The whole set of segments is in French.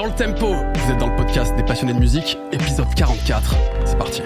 Dans le tempo, vous êtes dans le podcast des passionnés de musique, épisode 44. C'est parti.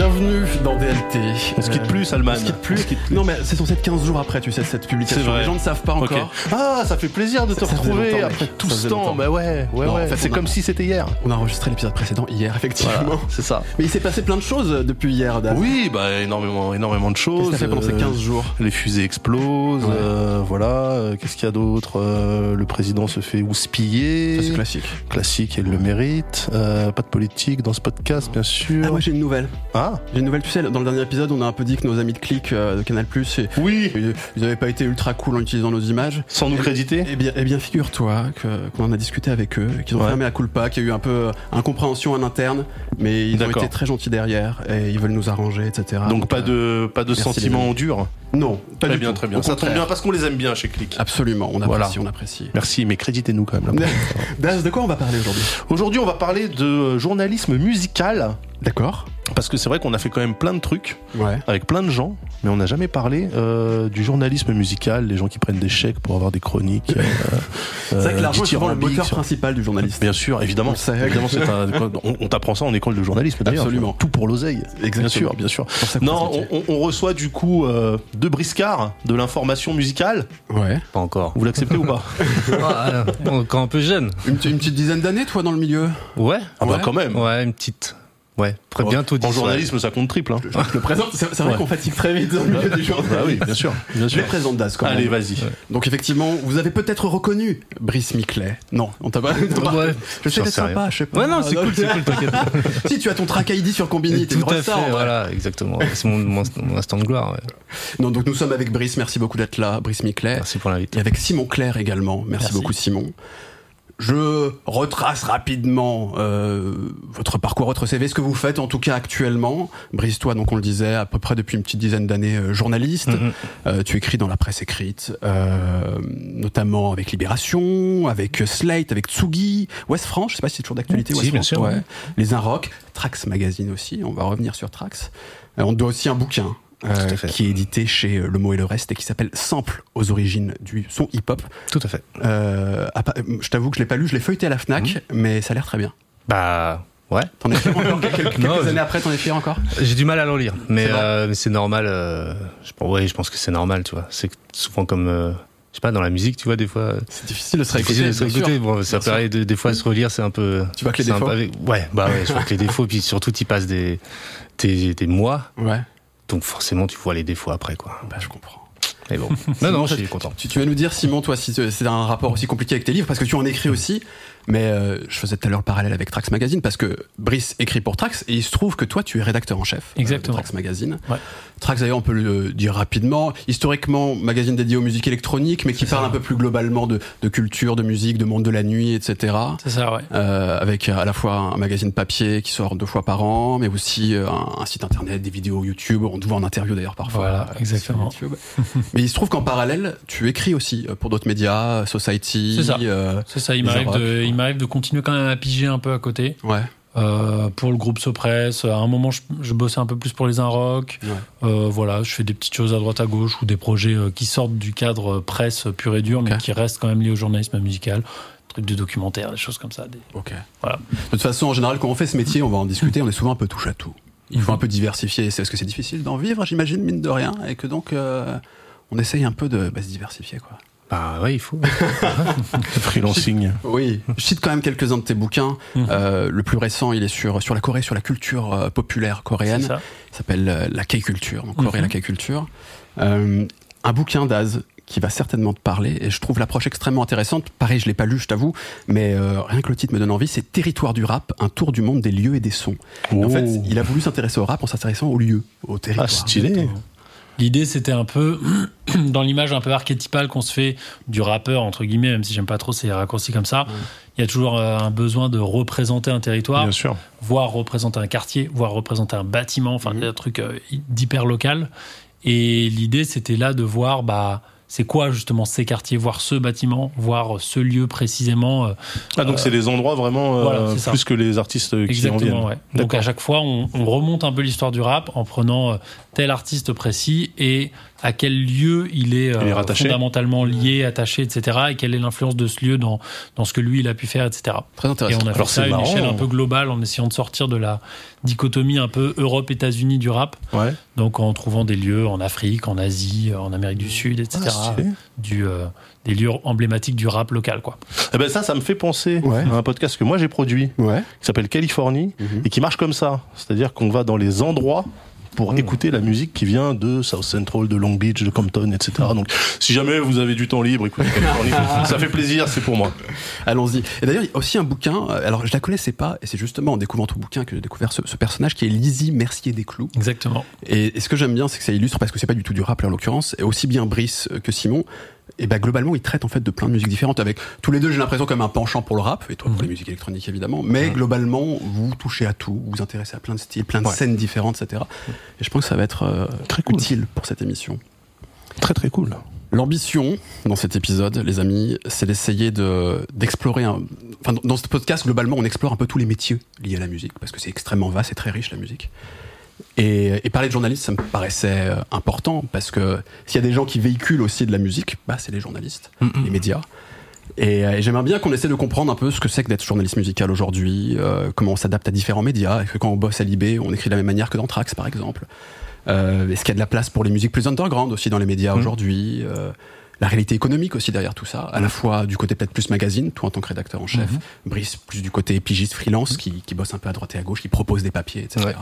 Bienvenue dans DLT. On se quitte plus, Salman. On se quitte plus. Non, mais c'est censé être 15 jours après, tu sais, cette publication. Les gens ne savent pas encore. Ah, ça fait plaisir de te Ça retrouver après tout Ça ce temps. Bah ouais, ouais, Non, en ouais. fait, c'est comme si c'était hier. On a enregistré l'épisode précédent hier, effectivement. Voilà, c'est ça. Mais il s'est passé plein de choses depuis hier, Dan. Oui, bah énormément, énormément de Qu'est-ce choses. que t'as fait pendant ces Euh, 15 jours Les fusées explosent, Ouais. euh, voilà. Euh, Qu'est-ce qu'il y a d'autre Euh, Le président se fait houspiller. Ça, c'est classique. Classique, elle le mérite. Euh, pas de politique dans ce podcast, bien sûr. Ah, moi j'ai une nouvelle. Ah, J'ai une nouvelle, tu sais, dans le dernier épisode, on a un peu dit que nos amis de Click euh, de Canal Plus, oui. ils ils avaient pas été ultra cool en utilisant nos images. Sans nous créditer. Eh bien, eh bien figure-toi qu'on en a discuté avec eux, qu'ils ont Ouais. fermé à culpa, qu'il y a eu un peu euh, incompréhension en interne, mais ils ont été très gentils derrière et ils veulent nous arranger, etc. Donc pas euh, de pas de sentiments amis. durs. non, pas Très du bien, tout. très bien. Au Ça tombe bien parce qu'on les aime bien chez Click. Absolument, on Voilà. apprécie, on apprécie. Merci, mais créditez-nous quand même. là. Daz, de quoi on va parler aujourd'hui? Aujourd'hui, on va parler de journalisme musical. D'accord. Parce que c'est vrai qu'on a fait quand même plein de trucs Ouais. avec plein de gens, mais on n'a jamais parlé euh, du journalisme musical, les gens qui prennent des chèques pour avoir des chroniques. euh, C'est vrai que euh, l'argent est souvent le moteur sur- principal du journaliste. Bien sûr, évidemment. Évidemment c'est un- on on t'apprend ça en école de journalisme d'ailleurs. Absolument. Tout pour l'oseille. Exactement. Bien sûr, bien sûr. Non, on, on- on reçoit du coup euh, deux briscards de l'information musicale. Ouais. Pas encore. Vous l'acceptez ou pas Ah, encore un peu jeune. Une, petite- une petite dizaine d'années, toi, dans le milieu? Ouais. Ah bah Ouais. quand même. Ouais, une petite. Ouais, très bientôt dit. En journalisme, ça compte triple. Hein. Je le présente. C'est c'est vrai Ouais. qu'on fatigue très vite dans le milieu du journal. Bah oui, bien sûr, bien Je les sûr. présente Daz quand Allez, même. vas-y. Donc effectivement, vous avez peut-être reconnu Brice Miclet. Non, on t'a pas. Ouais. Je sais sais rien. sympa, je sais pas. Ouais, non, c'est Ah, cool, c'est cool, t'inquiète. si tu as ton track ID sur Combini, t'es Tout à fait, voilà, exactement. C'est mon, mon, mon instant de gloire. Ouais. Non, donc nous sommes avec Brice. Merci beaucoup d'être là, Brice Miclet. Merci pour l'invite. Et avec Simon Claire également. Merci, Merci. beaucoup Simon. Je retrace rapidement euh, votre parcours, votre CV, ce que vous faites en tout cas actuellement. Brice, toi, donc on le disait, à peu près depuis une petite dizaine d'années, euh, journaliste. Mhm. Euh, tu écris dans la presse écrite, notamment avec Libération, avec Slate, avec Tsugi, West France, je sais pas si c'est toujours d'actualité. West bien France, sûr, ouais. Les Inrock, Trax Magazine aussi, on va revenir sur Trax. On te doit aussi un bouquin. Euh, qui est édité chez euh, Le Mot et le Reste et qui s'appelle Sample aux origines du son hip-hop. Tout à fait. Euh, je t'avoue que je l'ai pas lu, je l'ai feuilleté à la Fnac, Mhm. mais ça a l'air très bien. Bah, ouais. T'en es fier encore quelques, années après, t'en es fier encore? J'ai du mal à l'en lire, mais C'est euh, normal. je, pense- ouais, je pense que c'est normal, tu vois. C'est souvent comme, je sais pas, dans la musique, tu vois, des fois. C'est difficile de se réécouter. de se réécouter. Bon, ça paraît de- des fois se relire, c'est un peu. Tu vois que les défauts peu Ouais, bah ouais, je vois que les défauts, puis surtout, tu passes des, des, des mois, Ouais, donc forcément, tu vois les défauts après, quoi. bah je comprends. Mais bon. non, non, je suis content. Tu, tu vas nous dire, Simon, toi, si c'est un rapport aussi compliqué avec tes livres, parce que tu en écris aussi, mais euh, je faisais tout à l'heure le parallèle avec Trax Magazine, parce que Brice écrit pour Trax, et il se trouve que toi, tu es rédacteur en chef euh, Exactement. de Trax Magazine. Ouais. Trax, d'ailleurs, on peut le dire rapidement, historiquement, magazine dédié aux musiques électroniques, mais qui parle ça. un peu plus globalement de, de culture, de musique, de monde de la nuit, etc. C'est ça, ouais. Euh, avec à la fois un magazine papier qui sort deux fois par an, mais aussi euh, un, un site internet, des vidéos YouTube. On te voit en interview d'ailleurs parfois. Voilà, euh, exactement. sur YouTube. mais il se trouve qu'en parallèle, tu écris aussi euh, pour d'autres médias, Society. C'est ça. euh, C'est ça, m'arrive de, il m'arrive de continuer quand même à piger un peu à côté. ouais. Euh, pour le groupe Sopress, à un moment je, je bossais un peu plus pour les Inrock. Ouais. Euh, voilà, je fais des petites choses à droite à gauche ou des projets euh, qui sortent du cadre euh, presse pur et dur, mais qui restent quand même liés au journalisme musical. Trucs de documentaire, des choses comme ça. Des... Ok. Voilà. De toute façon, en général, quand on fait ce métier, on va en discuter. On est souvent un peu touche à tout. Il faut un peu diversifier. C'est parce que c'est difficile d'en vivre, j'imagine, mine de rien, et que donc euh, on essaye un peu de bah, se diversifier, quoi. Bah ouais, il faut. Freelancing. Oui, je cite quand même quelques-uns de tes bouquins. Mhm. Euh, le plus récent, il est sur, sur la Corée, sur la culture euh, populaire coréenne. ça. Il s'appelle euh, La K-Culture, donc Corée, Mhm. la K-Culture. Un bouquin d'Az qui va certainement te parler, et je trouve l'approche extrêmement intéressante. Pareil, je l'ai pas lu, je t'avoue, mais rien que le titre me donne envie, c'est Territoire du rap, un tour du monde des lieux et des sons. Et En fait, Oh. il a voulu s'intéresser au rap en s'intéressant aux lieux, au territoire. Ah, stylé. L'idée, c'était un peu dans l'image un peu archétypale qu'on se fait du rappeur, entre guillemets, même si j'aime pas trop ces raccourcis comme ça. Il y a toujours euh, un besoin de représenter un territoire, Bien sûr. voire représenter un quartier, voire représenter un bâtiment, enfin Mhm. un truc euh, d'hyper local. Et l'idée, c'était là de voir bah, c'est quoi justement ces quartiers, voir ce bâtiment, voir ce lieu précisément. euh, Ah, donc c'est des endroits vraiment euh, voilà, plus que les artistes qui en viennent. Exactement, ouais. Donc à chaque fois, on, on remonte un peu l'histoire du rap en prenant euh, tel artiste précis et à quel lieu il est, Il est euh, rattaché. fondamentalement lié, attaché, etc. Et quelle est l'influence de ce lieu dans, dans ce que lui, il a pu faire, etc. Très Et intéressant. on a Alors, fait ça à c'est une marrant. échelle un peu globale en essayant de sortir de la dichotomie un peu Europe-États-Unis du rap. Ouais. Donc en trouvant des lieux en Afrique, en Asie, en Amérique du Sud, etc. Ah, stylé. du, euh, des lieux emblématiques du rap local, quoi. Eh ben ça, ça me fait penser Ouais. à un podcast que moi j'ai produit Ouais. qui s'appelle Californie Mhm. et qui marche comme ça. C'est-à-dire qu'on va dans les endroits pour écouter la musique qui vient de South Central, de Long Beach, de Compton, etc. Donc, si jamais vous avez du temps libre, écoutez ça fait plaisir, c'est pour moi. Allons-y. Et d'ailleurs, il y a aussi un bouquin, euh, alors je la connaissais pas, et c'est justement en découvrant ton bouquin que j'ai découvert ce, ce personnage qui est Lizzie Mercier des Clous. Exactement. Et, et ce que j'aime bien, c'est que ça illustre, parce que c'est pas du tout du rap là, en l'occurrence, et aussi bien Brice que Simon, et ben globalement, ils traitent en fait de plein de musiques différentes, avec tous les deux, j'ai l'impression, comme un penchant pour le rap, et toi pour Mhm. les musiques électroniques évidemment, mais globalement, vous touchez à tout, vous vous intéressez à plein de styles, plein de Ouais. scènes différentes, etc. Et je pense que ça va être euh, Très cool. utile pour cette émission. Très très cool. L'ambition dans cet épisode, les amis, c'est d'essayer de d'explorer un. Enfin, dans ce podcast, globalement, on explore un peu tous les métiers liés à la musique parce que c'est extrêmement vaste et très riche la musique. Et, et parler de journalistes, ça me paraissait euh, important parce que s'il y a des gens qui véhiculent aussi de la musique, bah c'est les journalistes, les médias. Et, euh, et j'aimerais bien qu'on essaie de comprendre un peu ce que c'est que d'être journaliste musical aujourd'hui, euh, comment on s'adapte à différents médias, et que quand on bosse à Libé, on écrit de la même manière que dans Trax, par exemple? Euh, Est-ce qu'il y a de la place pour les musiques plus underground aussi dans les médias Mhm. aujourd'hui euh, La réalité économique aussi derrière tout ça, à la fois du côté peut-être plus magazine, toi en tant que rédacteur en chef, Brice plus du côté pigiste freelance qui, qui bosse un peu à droite et à gauche, qui propose des papiers, etc. Ouais.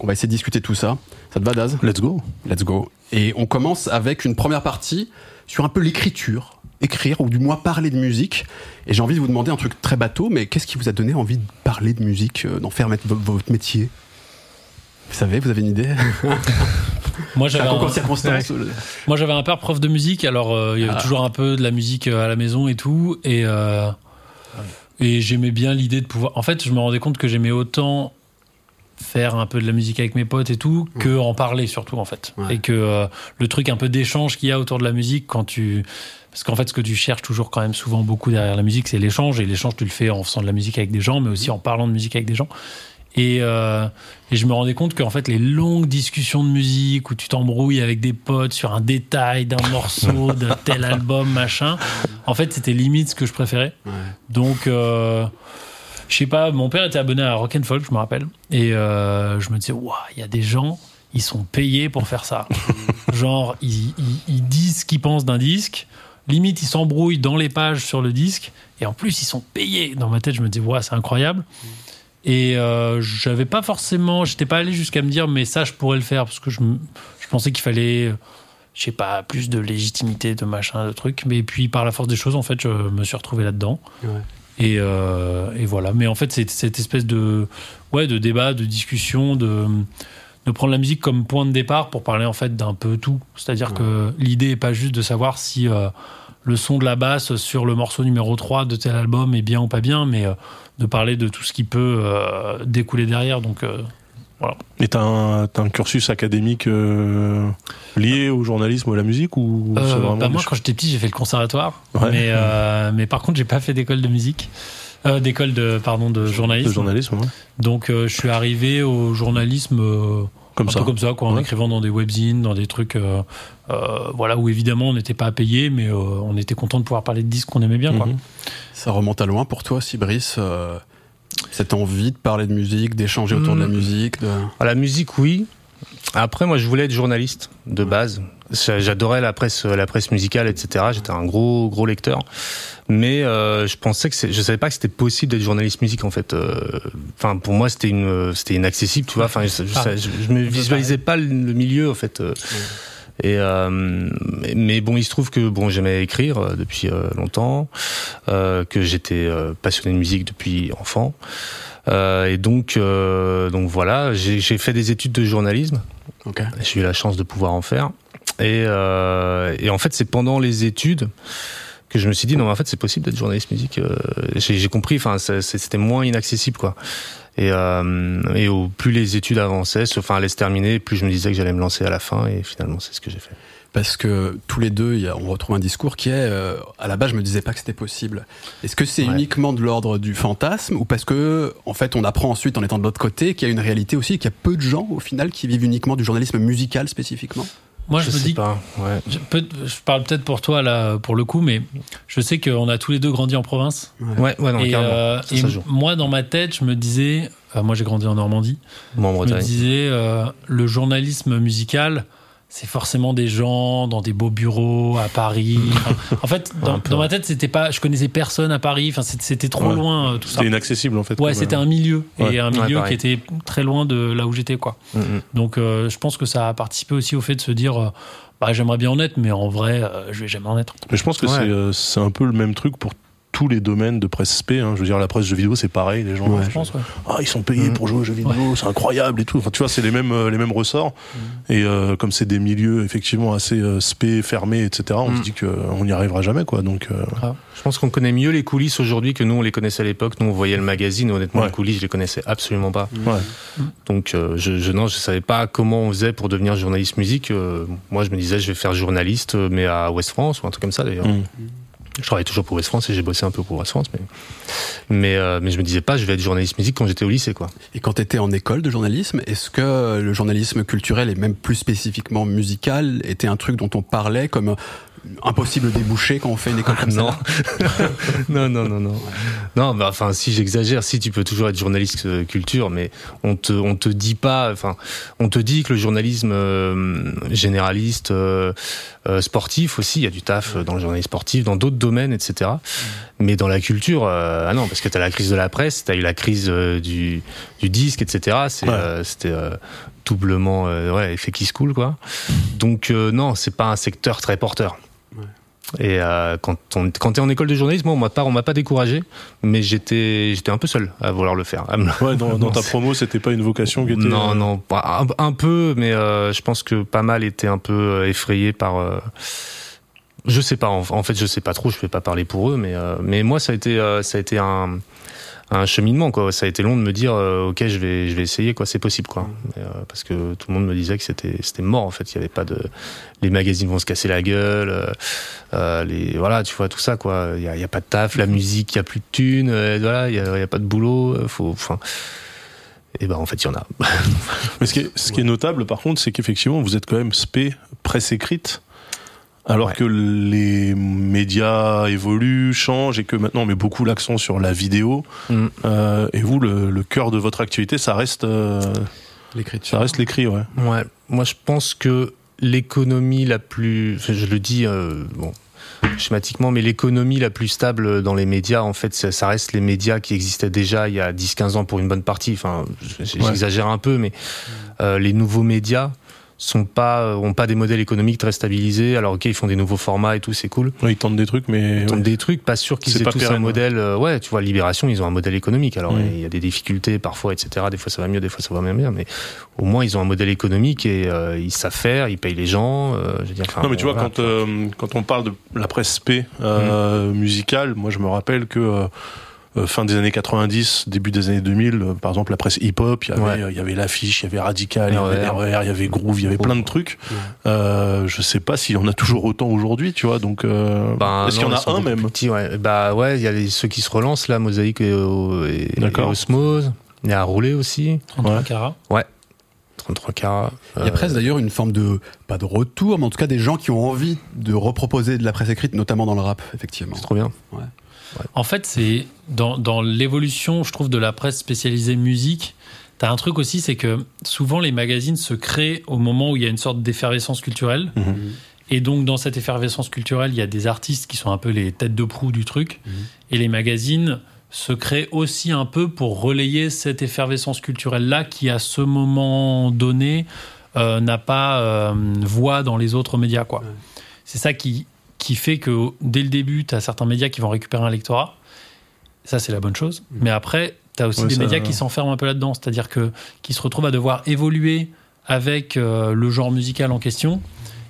Donc on va essayer de discuter de tout ça. Ça te va, Daz? Let's go. Let's go. Et on commence avec une première partie sur un peu l'écriture. Écrire, ou du moins parler de musique. Et j'ai envie de vous demander un truc très bateau, mais qu'est-ce qui vous a donné envie de parler de musique, euh, d'en faire votre métier? Vous savez, vous avez une idée? Moi, j'avais un concours un- de circonstances. Moi, j'avais un père prof de musique, alors euh, il y avait Ah. toujours un peu de la musique euh, à la maison et tout, et euh, et j'aimais bien l'idée de pouvoir. En fait, je me rendais compte que j'aimais autant faire un peu de la musique avec mes potes et tout que en parler surtout en fait, Ouais. et que euh, le truc un peu d'échange qu'il y a autour de la musique quand tu parce qu'en fait, ce que tu cherches toujours quand même souvent beaucoup derrière la musique, c'est l'échange. Et l'échange, tu le fais en faisant de la musique avec des gens, mais aussi en parlant de musique avec des gens. Et, euh, et je me rendais compte qu'en fait, les longues discussions de musique où tu t'embrouilles avec des potes sur un détail d'un morceau, de tel album, machin, en fait, c'était limite ce que je préférais. Ouais. Donc, euh, je sais pas, mon père était abonné à Rock and Folk, je me rappelle. Et euh, je me disais, waouh, il y a des gens, ils sont payés pour faire ça. Genre, ils, ils- ils disent ce qu'ils pensent d'un disque. Limite, ils s'embrouillent dans les pages sur le disque. Et en plus, ils sont payés. Dans ma tête, je me disais, waouh, c'est incroyable. Et euh, j'avais pas forcément, j'étais pas allé jusqu'à me dire, mais ça, je pourrais le faire. Parce que je, je pensais qu'il fallait, je sais pas, plus de légitimité, de machin, de trucs. Mais puis, par la force des choses, en fait, je me suis retrouvé là-dedans. Ouais. Et, euh, et voilà. Mais en fait, c'est cette espèce de, ouais, de débat, de discussion, de, de prendre la musique comme point de départ pour parler en fait d'un peu tout. C'est-à-dire que l'idée est pas juste de savoir si euh, le son de la basse sur le morceau numéro 3 de tel album est bien ou pas bien, mais euh, de parler de tout ce qui peut découler derrière. Donc, euh, Et t'as un, cursus académique euh, lié au journalisme ou à la musique ou euh, bah, moi, quand j'étais petit, j'ai fait le conservatoire, Ouais. mais, euh, mais par contre, j'ai pas fait d'école de musique. Euh, d'école de pardon de journalisme de journalisme, ouais. donc euh, je suis arrivé au journalisme euh, comme un ça. peu comme ça, quoi, en Ouais. écrivant dans des webzines, dans des trucs, euh, euh, voilà, où évidemment on n'était pas payé, mais euh, on était content de pouvoir parler de disques qu'on aimait bien, quoi. Mhm. Ça remonte à loin pour toi euh, Cette envie de parler de musique, d'échanger autour de la Hmm. musique de... Ah, La musique, oui. Après, moi, je voulais être journaliste de base. J'a- J'adorais la presse, la presse musicale, etc. J'étais un gros, gros lecteur. Mais euh, je pensais que je savais pas que c'était possible d'être journaliste musique en fait. Euh, Enfin, pour moi, c'était une, c'était inaccessible, tu vois. Enfin, je, je, Ah. je, je me visualisais pas le, le milieu en fait. euh. Et euh, mais- bon, il se trouve que bon, j'aimais écrire euh, depuis euh, longtemps, euh, que j'étais passionné de musique depuis enfant. Euh, et donc, euh, donc voilà, j'ai fait des études de journalisme. Ok. J'ai eu la chance de pouvoir en faire. Et, euh, et en fait, c'est pendant les études que je me suis dit non mais en fait c'est possible d'être journaliste musique. euh, j'ai compris, enfin c'était moins inaccessible quoi. Et, euh, et au plus les études avançaient, enfin allaient se terminer, plus je me disais que j'allais me lancer à la fin et finalement c'est ce que j'ai fait. Parce que tous les deux, on retrouve un discours qui est, euh, à la base, je me disais pas que c'était possible. Est-ce que c'est Ouais. uniquement de l'ordre du fantasme ou parce que, en fait, on apprend ensuite, en étant de l'autre côté, qu'il y a une réalité aussi, qu'il y a peu de gens, au final, qui vivent uniquement du journalisme musical spécifiquement? Moi, je, me sais dis, pas. Ouais. je, parle peut-être pour toi là, pour le coup, mais je sais qu'on a tous les deux grandi en province. Ouais, ouais, non, et euh, Ça, et ça joue. moi, dans ma tête, je me disais, euh, moi j'ai grandi en Normandie, Moi en je me disais, euh, le journalisme musical, c'est forcément des gens dans des beaux bureaux à Paris. Enfin, en fait, dans, ma tête, c'était pas, je connaissais personne à Paris. Enfin, c'était trop Ouais. loin euh, tout ça. C'était inaccessible en fait. Ouais, c'était euh, un milieu Ouais. et un milieu qui était très loin de là où j'étais, quoi. Mm, mm. Donc, euh, je pense que ça a participé aussi au fait de se dire, euh, bah, j'aimerais bien en être, mais en vrai, euh, je vais jamais en être. Mais je pense que Ouais. c'est euh, c'est un peu le même truc pour tous les domaines de presse spé. hein. Je veux dire, la presse jeux vidéo, c'est pareil. Les gens, Ouais. euh, Je pense, ouais. ah, ils sont payés Mhm. pour jouer aux jeux vidéo, c'est incroyable et tout. Enfin, tu vois, c'est les mêmes, euh, les mêmes ressorts. Et euh, comme c'est des milieux effectivement assez euh, spé, fermés, etc., on se dit qu'on n'y arrivera jamais, quoi. Donc, euh, Je pense qu'on connaît mieux les coulisses aujourd'hui que nous on les connaissait à l'époque. Nous on voyait le magazine, honnêtement les coulisses je les connaissais absolument pas. Donc euh, je, je non je savais pas comment on faisait pour devenir journaliste musique. Euh, moi je me disais je vais faire journaliste euh, mais à Ouest France ou un truc comme ça d'ailleurs. Je travaille toujours pour Ouest France et j'ai bossé un peu pour Ouest France mais mais euh, mais je me disais pas je vais être journaliste musique quand j'étais au lycée quoi. Et quand tu étais en école de journalisme, est-ce que le journalisme culturel et même plus spécifiquement musical était un truc dont on parlait comme impossible débouché quand on fait une école comme non. ça non, non, non, non. Non, bah, enfin, si j'exagère, si tu peux toujours être journaliste euh, culture, mais on te, on te dit pas, enfin, on te dit que le journalisme euh, généraliste, euh, euh, sportif aussi, il y a du taf dans le journalisme sportif, dans d'autres domaines, etc. Mais dans la culture, euh, ah non, parce que t'as la crise de la presse, t'as eu la crise euh, du, du disque, etc. Ouais. c'était doublement, ouais, effet qui se coule, quoi. Donc non, c'est pas un secteur très porteur. Et euh, quand on quand t'es en école de journalisme, moi, on m'a pas on m'a pas découragé, mais j'étais j'étais un peu seul à vouloir le faire. Ouais, dans, ta promo, c'était pas une vocation qui était. non euh, non un, un peu, mais euh, je pense que pas mal étaient un peu euh, effrayés par. euh, je sais pas en, en fait je sais pas trop, je vais pas parler pour eux, mais euh, mais moi ça a été euh, ça a été un un cheminement quoi. Ça a été long de me dire euh, ok je vais je vais essayer quoi. C'est possible quoi. Et, euh, parce que tout le monde me disait que c'était c'était mort en fait. Il y avait pas de les magazines vont se casser la gueule euh, les voilà tu vois tout ça quoi. Il y a, il y a pas de taf la musique il y a plus de thunes euh, voilà il y a, il y a pas de boulot faut enfin et ben en fait il y en a. Mais ce qui est, ce qui est notable, par contre, c'est qu'effectivement, vous êtes quand même spé, presse écrite, alors Ouais. que les médias évoluent, changent, et que maintenant on met beaucoup l'accent sur la vidéo. Mm. Euh, et vous, le, le cœur de votre activité, ça reste, euh, L'écriture. ça reste l'écrit, ouais. Ouais, moi je pense que l'économie la plus, enfin, je le dis euh, bon schématiquement, mais l'économie la plus stable dans les médias, en fait, ça, ça reste les médias qui existaient déjà il y a 10-15 ans pour une bonne partie. Enfin, Ouais. j'exagère un peu, mais euh, les nouveaux médias sont pas euh, ont pas des modèles économiques très stabilisés. Alors ok, ils font des nouveaux formats et tout, c'est cool. Ouais, ils tentent des trucs, mais Ils tentent ouais. des trucs, pas sûr qu'ils aient tous un pérenne, modèle. euh, ouais, tu vois, Libération, ils ont un modèle économique. Alors il y a des difficultés parfois, etc. Des fois ça va mieux, des fois ça va moins bien, mais au moins ils ont un modèle économique et euh, ils savent faire, ils payent les gens. euh, je veux dire, Non mais tu vois voilà, quand euh, quand on parle de la presse spé euh, Mm. musicale, moi je me rappelle que fin des années 90, début des années 2000, euh, par exemple la presse hip-hop, il y avait Ouais. euh, il y avait l'affiche, il y avait Radical, il y avait. RER, il y avait Groove, il y avait plein de trucs. Euh, je sais pas s'il y en a toujours autant aujourd'hui, tu vois. Donc euh, Ben, est-ce qu'il y en a un même petits, ouais. Bah ouais, il y a les, ceux qui se relancent là, Mosaïque et, et. Osmose. Il y a Rouler aussi, 33 Ouais. carats. 33 carats. Il y a presque d'ailleurs une forme de, pas de retour, mais en tout cas des gens qui ont envie de reproposer de la presse écrite, notamment dans le rap, effectivement. C'est trop bien. En fait, c'est dans, dans l'évolution, je trouve, de la presse spécialisée musique. T'as un truc aussi, c'est que souvent les magazines se créent au moment où il y a une sorte d'effervescence culturelle. Mhm. Et donc, dans cette effervescence culturelle, il y a des artistes qui sont un peu les têtes de proue du truc. Mhm. Et les magazines se créent aussi un peu pour relayer cette effervescence culturelle-là qui, à ce moment donné, euh, n'a pas euh, voix dans les autres médias. quoi. Ouais. C'est ça qui, qui fait que dès le début, tu as certains médias qui vont récupérer un lectorat. Ça, c'est la bonne chose. Mhm. Mais après, tu as aussi Ouais, des ça- médias qui s'enferment un peu là-dedans. C'est-à-dire que qui se retrouvent à devoir évoluer avec euh, le genre musical en question.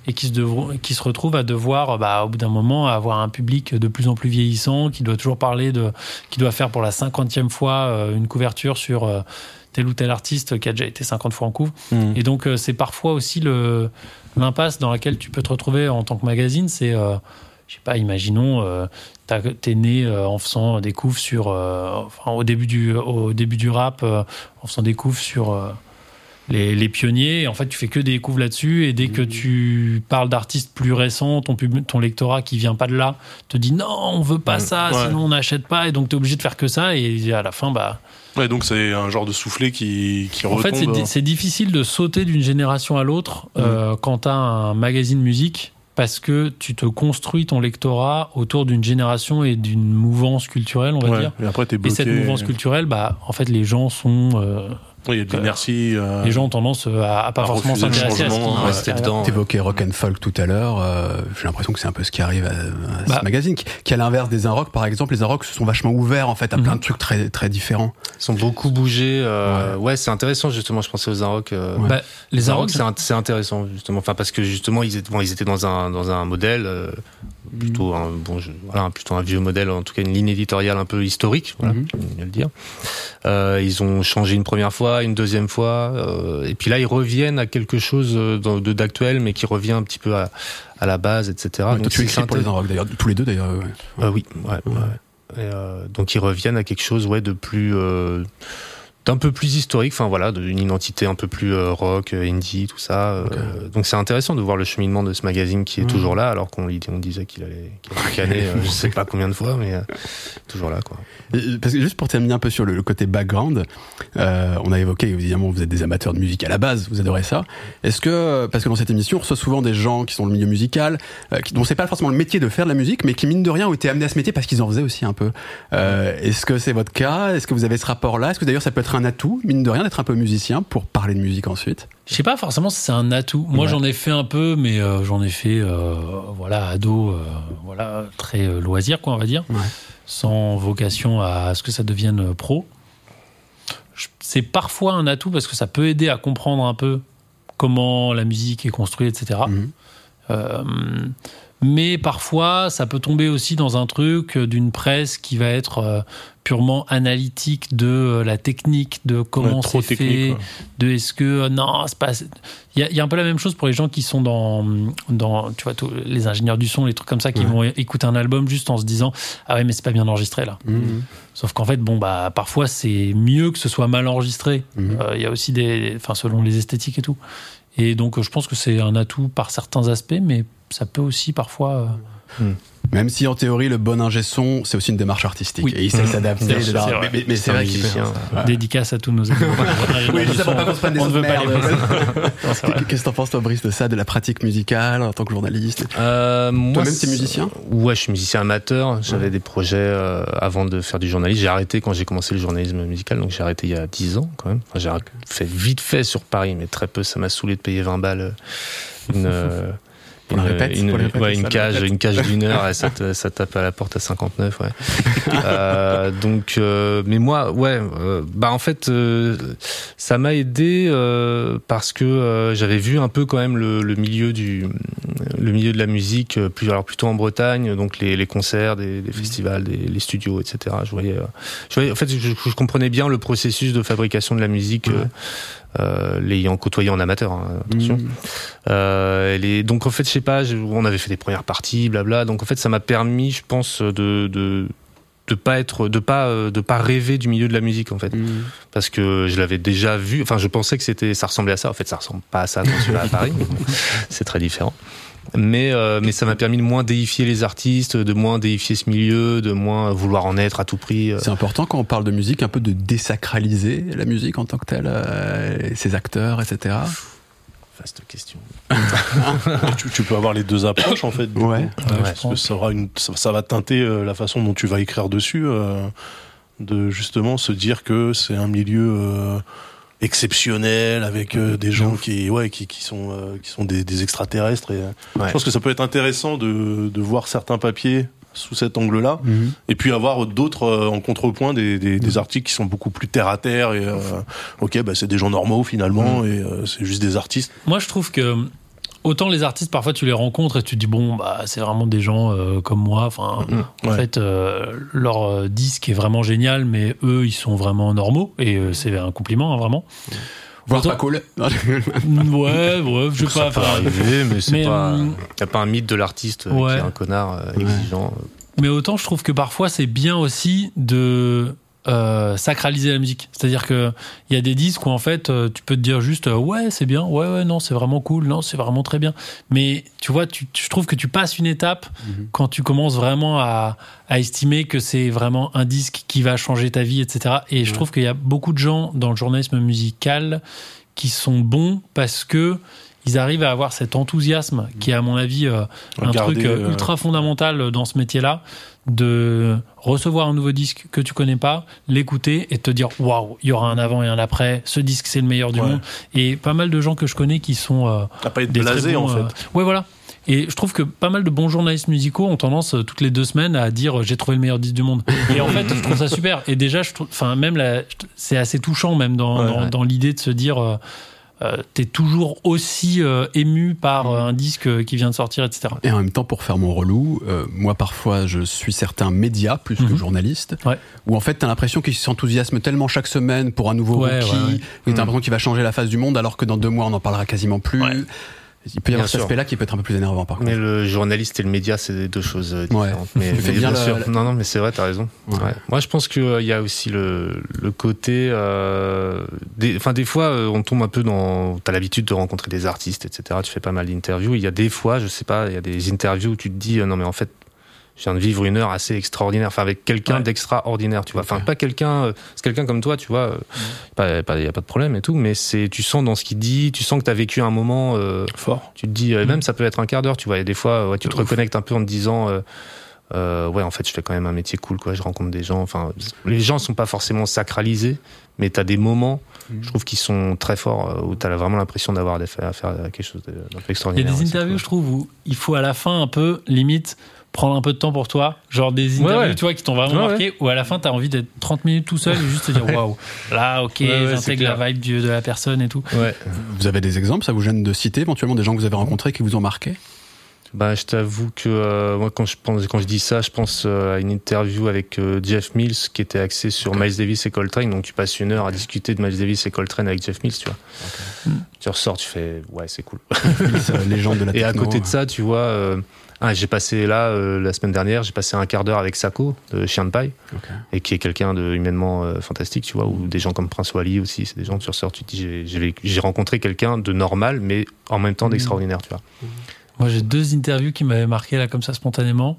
et qui se, qui se retrouvent à devoir, bah, au bout d'un moment, avoir un public de plus en plus vieillissant, qui doit toujours parler de, qui doit faire pour la cinquantième fois euh, une couverture sur euh, tel ou tel artiste qui a déjà été 50 fois en couvre. Mhm. Et donc, euh, c'est parfois aussi le, l'impasse dans laquelle tu peux te retrouver en tant que magazine. C'est, euh, je sais pas, imaginons, euh, t'es né euh, en faisant des couves sur, euh, enfin, au début du, au début du rap, en faisant des couves sur les, les pionniers. En fait, tu fais que des couves là-dessus. Et dès que tu parles d'artistes plus récents, ton, pub- ton lectorat qui vient pas de là te dit non, on veut pas ça, Ouais. sinon on n'achète pas. Et donc, tu es obligé de faire que ça. Et à la fin, bah. Ouais, donc c'est un genre de soufflet qui, qui En fait, retombe. di- c'est difficile de sauter d'une génération à l'autre euh, quand tu as un magazine musique parce que tu te construis ton lectorat autour d'une génération et d'une mouvance culturelle, on va Ouais, dire. Et après, cette mouvance culturelle, bah, en fait, les gens sont, euh, Il y a de l'inertie. euh, les gens ont tendance à, à pas à forcément s'intéresser à ce qui ouais, arrive. dedans. T'évoquais rock and folk tout à l'heure. euh, J'ai l'impression que c'est un peu ce qui arrive à, à Bah. ce magazine, qui, qui, à l'inverse des un rock, par exemple, les un rock se sont vachement ouverts en fait à Mhm. plein de trucs très très différents. Ils sont beaucoup bougés. euh, ouais, c'est intéressant justement. Je pensais aux. Euh, Ouais. Bah, les Arocs, c'est int- c'est intéressant justement. Enfin, parce que justement, ils étaient, bon, ils étaient dans un dans un modèle euh, plutôt un bon, je- voilà, plutôt un vieux modèle, en tout cas une ligne éditoriale un peu historique. Voilà, faut bien le dire. Euh, ils ont changé une première fois, une deuxième fois, euh, et puis là, ils reviennent à quelque chose euh, de d'actuel, mais qui revient un petit peu à, à la base, etc. Ouais, Ah, Donc, tu écris pour les rock d'ailleurs, tous les deux d'ailleurs. ouais. euh, oui, ouais, ouais. Et, euh, donc ils reviennent à quelque chose, ouais, de plus, euh, d'un peu plus historique. Enfin voilà, d'une identité un peu plus euh, rock, euh, indie, tout ça. euh, donc c'est intéressant de voir le cheminement de ce magazine qui est Mhm. toujours là, alors qu'on on disait qu'il allait, qu'il allait canner, euh, je sais pas combien de fois, mais toujours là, quoi. Et, Parce que juste pour terminer un peu sur le, le côté background, on a évoqué évidemment vous êtes des amateurs de musique à la base, vous adorez ça. Est-ce que parce que dans cette émission on reçoit souvent des gens qui sont le milieu musical, qui, dont c'est pas forcément le métier de faire de la musique, mais qui mine de rien ont été amenés à ce métier parce qu'ils en faisaient aussi un peu. Est-ce que c'est votre cas? Est-ce que vous avez ce rapport-là? Est-ce que d'ailleurs ça peut être un atout mine de rien d'être un peu musicien pour parler de musique ensuite Je sais pas forcément si c'est un atout. Moi, Ouais. j'en ai fait un peu, mais euh, j'en ai fait, euh, voilà, ado, euh, voilà, très loisir, quoi, on va dire, Ouais. sans vocation à ce que ça devienne pro. C'est parfois un atout parce que ça peut aider à comprendre un peu comment la musique est construite, etc. Mais parfois, ça peut tomber aussi dans un truc d'une presse qui va être euh, purement analytique de euh, la technique, de comment Ouais, c'est fait, de est-ce que euh, non, c'est pas. Il y, a, il y a un peu la même chose pour les gens qui sont dans, dans tu vois, tous les ingénieurs du son, les trucs comme ça, qui Ouais. vont écouter un album juste en se disant ah ouais mais c'est pas bien enregistré là. Mhm. Sauf qu'en fait bon bah parfois c'est mieux que ce soit mal enregistré. Euh, Il y a aussi des, enfin selon les esthétiques et tout. Et donc je pense que c'est un atout par certains aspects, mais ça peut aussi parfois. euh, Même si en théorie le bon ingé son c'est aussi une démarche artistique Oui. et il sait s'adapter. Etc. vrai. Mais, mais- mais c'est vrai qu'il peut. Dédicace à tous nos amis. Oui, ça va pas qu'on se prenne des On veut pas vrai. Qu'est-ce que t'en penses, toi, Brice, de ça, de la pratique musicale en tant que journaliste Euh, moi, Toi-même, t'es musicien Ouais, je suis musicien amateur. J'avais Ouais. des projets euh, avant de faire du journalisme. J'ai arrêté quand j'ai commencé le journalisme musical, donc j'ai arrêté il y a 10 ans quand même. Enfin, j'ai fait vite fait sur Paris, mais très peu. Ça m'a saoulé de payer 20 balles euh, une. répète, une, répètes, ouais, une cage, répète. une cage d'une heure, et ça, te- ça tape à la porte à 59, ouais. Euh, donc, euh, mais moi, ouais, euh, bah en fait, euh, ça m'a aidé euh, parce que euh, j'avais vu un peu quand même le, le milieu du, le milieu de la musique, plus alors plutôt en Bretagne, donc les, les concerts, des, des festivals, des, les studios, etc. Je voyais, je voyais, en fait, je, je comprenais bien le processus de fabrication de la musique. euh, euh, l'ayant côtoyé en amateur, hein, attention. Mmh. Euh, les, donc en fait, je sais pas, on avait fait des premières parties, blabla. Donc en fait, ça m'a permis, je pense, de de de pas être, de pas euh, de pas rêver du milieu de la musique en fait, Mmh. parce que je l'avais déjà vu. Enfin, je pensais que c'était, ça ressemblait à ça. En fait, ça ressemble pas à ça quand tu vas à Paris. C'est très différent. Mais euh, mais ça m'a permis de moins déifier les artistes, de moins déifier ce milieu, de moins vouloir en être à tout prix. euh. C'est important quand on parle de musique, un peu de désacraliser la musique en tant que telle, euh, ses acteurs, etc. Vaste question. tu, tu peux avoir les deux approches en fait. du Ouais. coup. Ouais, je Parce que ça, aura une, ça, ça va teinter euh, la façon dont tu vas écrire dessus, euh, de justement se dire que c'est un milieu euh, exceptionnel avec euh, des gens qui, ouais, qui, qui sont, euh, qui sont des, des extraterrestres. Et, euh, Ouais. Je pense que ça peut être intéressant de, de voir certains papiers sous cet angle-là, Mmh. et puis avoir d'autres euh, en contrepoint des, des, des articles qui sont beaucoup plus terre à terre et euh, ok, bah, c'est des gens normaux finalement et euh, c'est juste des artistes. Moi, je trouve que autant les artistes, parfois tu les rencontres et tu te dis, bon, bah, c'est vraiment des gens euh, comme moi. Enfin, en Ouais. fait, euh, leur euh, disque est vraiment génial, mais eux, ils sont vraiment normaux. Et euh, c'est un compliment, hein, vraiment. Voire Autant- pas cool. Ouais, ouais, je sais Ça pas. peut enfin, arriver, mais c'est pas. euh, Y a pas un mythe de l'artiste Ouais. qui est un connard exigeant. Mais autant je trouve que parfois c'est bien aussi de euh, sacraliser la musique. C'est-à-dire que il y a des disques où en fait euh, tu peux te dire juste euh, ouais c'est bien, ouais ouais non c'est vraiment cool, non c'est vraiment très bien. Mais tu vois, tu, je trouve que tu passes une étape quand tu commences vraiment à, à estimer que c'est vraiment un disque qui va changer ta vie, etc. Et je trouve qu'il y a beaucoup de gens dans le journalisme musical qui sont bons parce que ils arrivent à avoir cet enthousiasme qui est à mon avis euh, un truc ultra fondamental dans ce métier-là de recevoir un nouveau disque que tu connais pas, l'écouter et te dire waouh, il y aura un avant et un après, ce disque c'est le meilleur du Ouais. monde. Et pas mal de gens que je connais qui sont euh, À pas très blasé, bons, en fait. euh, Ouais, voilà. Et je trouve que pas mal de bons journalistes musicaux ont tendance euh, toutes les deux semaines à dire j'ai trouvé le meilleur disque du monde. Et en fait, je trouve ça super. Et déjà, je trouve, enfin même c'est assez touchant même dans, Ouais, dans, ouais. dans l'idée de se dire euh, t'es toujours aussi euh, ému par euh, un disque euh, qui vient de sortir, etc. Et en même temps, pour faire mon relou, euh, moi parfois je suis certains médias plus que Mhm. journaliste, Ouais. où en fait t'as l'impression qu'ils s'enthousiasment tellement chaque semaine pour un nouveau Ouais, rookie, ouais, t'as l'impression qu'il va changer la face du monde, alors que dans deux mois on n'en parlera quasiment plus. Ouais. Il peut y avoir cet aspect-là qui peut être un peu plus énervant par contre. Mais le journaliste et le média, c'est deux choses euh, Ouais. différentes. Mais, Tu fais mais bien bien, la- sûr. la- Non, non, mais c'est vrai, t'as raison. Ouais. Ouais. Moi, je pense qu'il y a aussi le, le côté. Euh, des, enfin, des fois, euh, on tombe un peu dans. T'as l'habitude de rencontrer des artistes, etc. Tu fais pas mal d'interviews. Il y a des fois, je sais pas, il y a des interviews où tu te dis, euh, non, mais en fait, je viens de vivre une heure assez extraordinaire, enfin avec quelqu'un Ouais. d'extraordinaire, tu vois. Enfin, pas quelqu'un, euh, c'est quelqu'un comme toi, tu vois. euh, pas, pas, y a pas de problème et tout, mais c'est, tu sens dans ce qu'il dit, tu sens que t'as vécu un moment. euh, Fort. tu te dis, euh, Mm. même ça peut être un quart d'heure, tu vois. Et des fois, ouais, tu te Ouf. reconnectes un peu en te disant, euh, euh, ouais, en fait, je fais quand même un métier cool, quoi. Je rencontre des gens. Enfin, les gens sont pas forcément sacralisés, mais t'as des moments, Mm. je trouve, qui sont très forts, euh, où t'as vraiment l'impression d'avoir des- à faire quelque chose de- d'un peu Il y a des interviews, cool. je trouve, où il faut à la fin un peu, limite, prendre un peu de temps pour toi. Genre des interviews, ouais. tu vois, qui t'ont vraiment Ouais, marqué, où à la fin, t'as envie d'être 30 minutes tout seul et juste te dire, waouh, là, ok, Ouais, ouais, c'est j'intègre la vibe du- de la personne et tout. Ouais. Vous avez des exemples, ça vous gêne de citer éventuellement des gens que vous avez rencontrés qui vous ont marqué? Bah, je t'avoue que euh, moi, quand je pense, quand je dis ça, je pense euh, à une interview avec euh, Jeff Mills qui était axée sur Miles Davis et Coltrane. Donc, tu passes une heure à discuter de Miles Davis et Coltrane avec Jeff Mills, tu vois. Tu ressors, tu fais, ouais, c'est cool. Cette légende de la Et à côté de ça, tu vois, euh, ah, j'ai passé là euh, la semaine dernière, j'ai passé un quart d'heure avec Sako de Chien de Paille, et qui est quelqu'un de humainement euh, fantastique, tu vois, ou des gens comme Prince Wally aussi, c'est des gens tu ressors, tu te dis, j'ai- rencontré quelqu'un de normal, mais en même temps d'extraordinaire, tu vois. Moi, j'ai deux interviews qui m'avaient marqué là comme ça spontanément.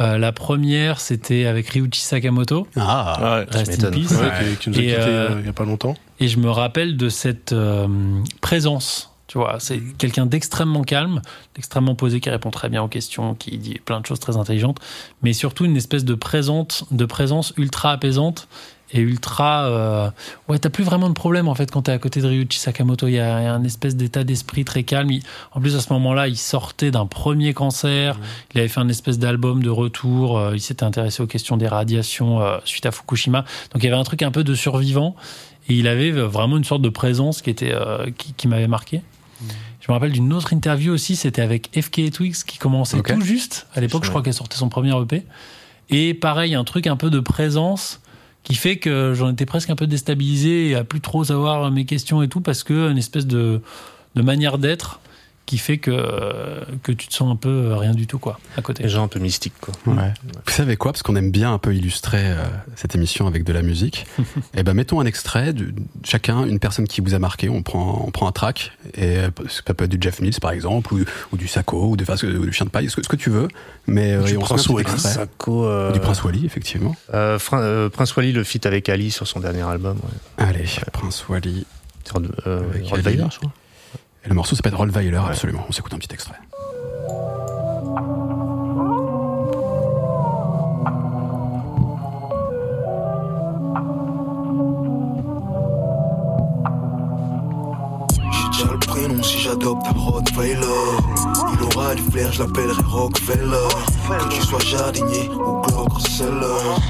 Euh, la première, c'était avec Ryuichi Sakamoto, Ah, Ouais. Rest in. Peace. Ouais, qui, qui nous a quittés il y a pas longtemps. Et je me rappelle de cette euh, présence. Tu vois, c'est quelqu'un d'extrêmement calme, d'extrêmement posé, qui répond très bien aux questions, qui dit plein de choses très intelligentes, mais surtout une espèce de présente, de présence ultra apaisante et ultra. euh, Ouais, t'as plus vraiment de problème en fait quand t'es à côté de Ryuichi Sakamoto. Il y a un espèce d'état d'esprit très calme. Il- En plus, à ce moment-là, il sortait d'un premier cancer. Il avait fait un espèce d'album de retour. euh, Il s'était intéressé aux questions des radiations euh, suite à Fukushima. Donc il y avait un truc un peu de survivant. Et il avait vraiment une sorte de présence qui était euh, qui, qui m'avait marqué. Je me rappelle d'une autre interview aussi, c'était avec FK Twix qui commençait tout juste. À l'époque, je crois qu'elle sortait son premier EP. Et pareil, un truc un peu de présence qui fait que j'en étais presque un peu déstabilisé et à plus trop savoir mes questions et tout parce que une espèce de, de manière d'être qui fait que, que tu te sens un peu rien du tout quoi à côté. Gens un peu mystiques, quoi. Ouais. Vous savez quoi? Parce qu'on aime bien un peu illustrer euh, cette émission avec de la musique. et ben mettons un extrait, de, chacun, une personne qui vous a marqué. On prend, on prend un track et euh, ça peut être du Jeff Mills par exemple, ou, ou du Sacco, ou, de, enfin, ou du Chien de Paille, ce que, ce que tu veux. Mais euh, Du on Prince Wally. Sako, euh, du Prince Wally, effectivement. euh, euh, Prince Wally, le feat avec Ali sur son dernier album. Ouais. Allez, Prince Wally. Euh, Avec Rottweiler, Ali. je crois. Et le morceau s'appelle Rollweiler, absolument. On s'écoute un petit extrait. J'ai déjà le prénom si j'adopte un Rottweiler. Il aura du flair, je l'appellerai Rockefeller. Que tu sois jardinier ou Glock seller.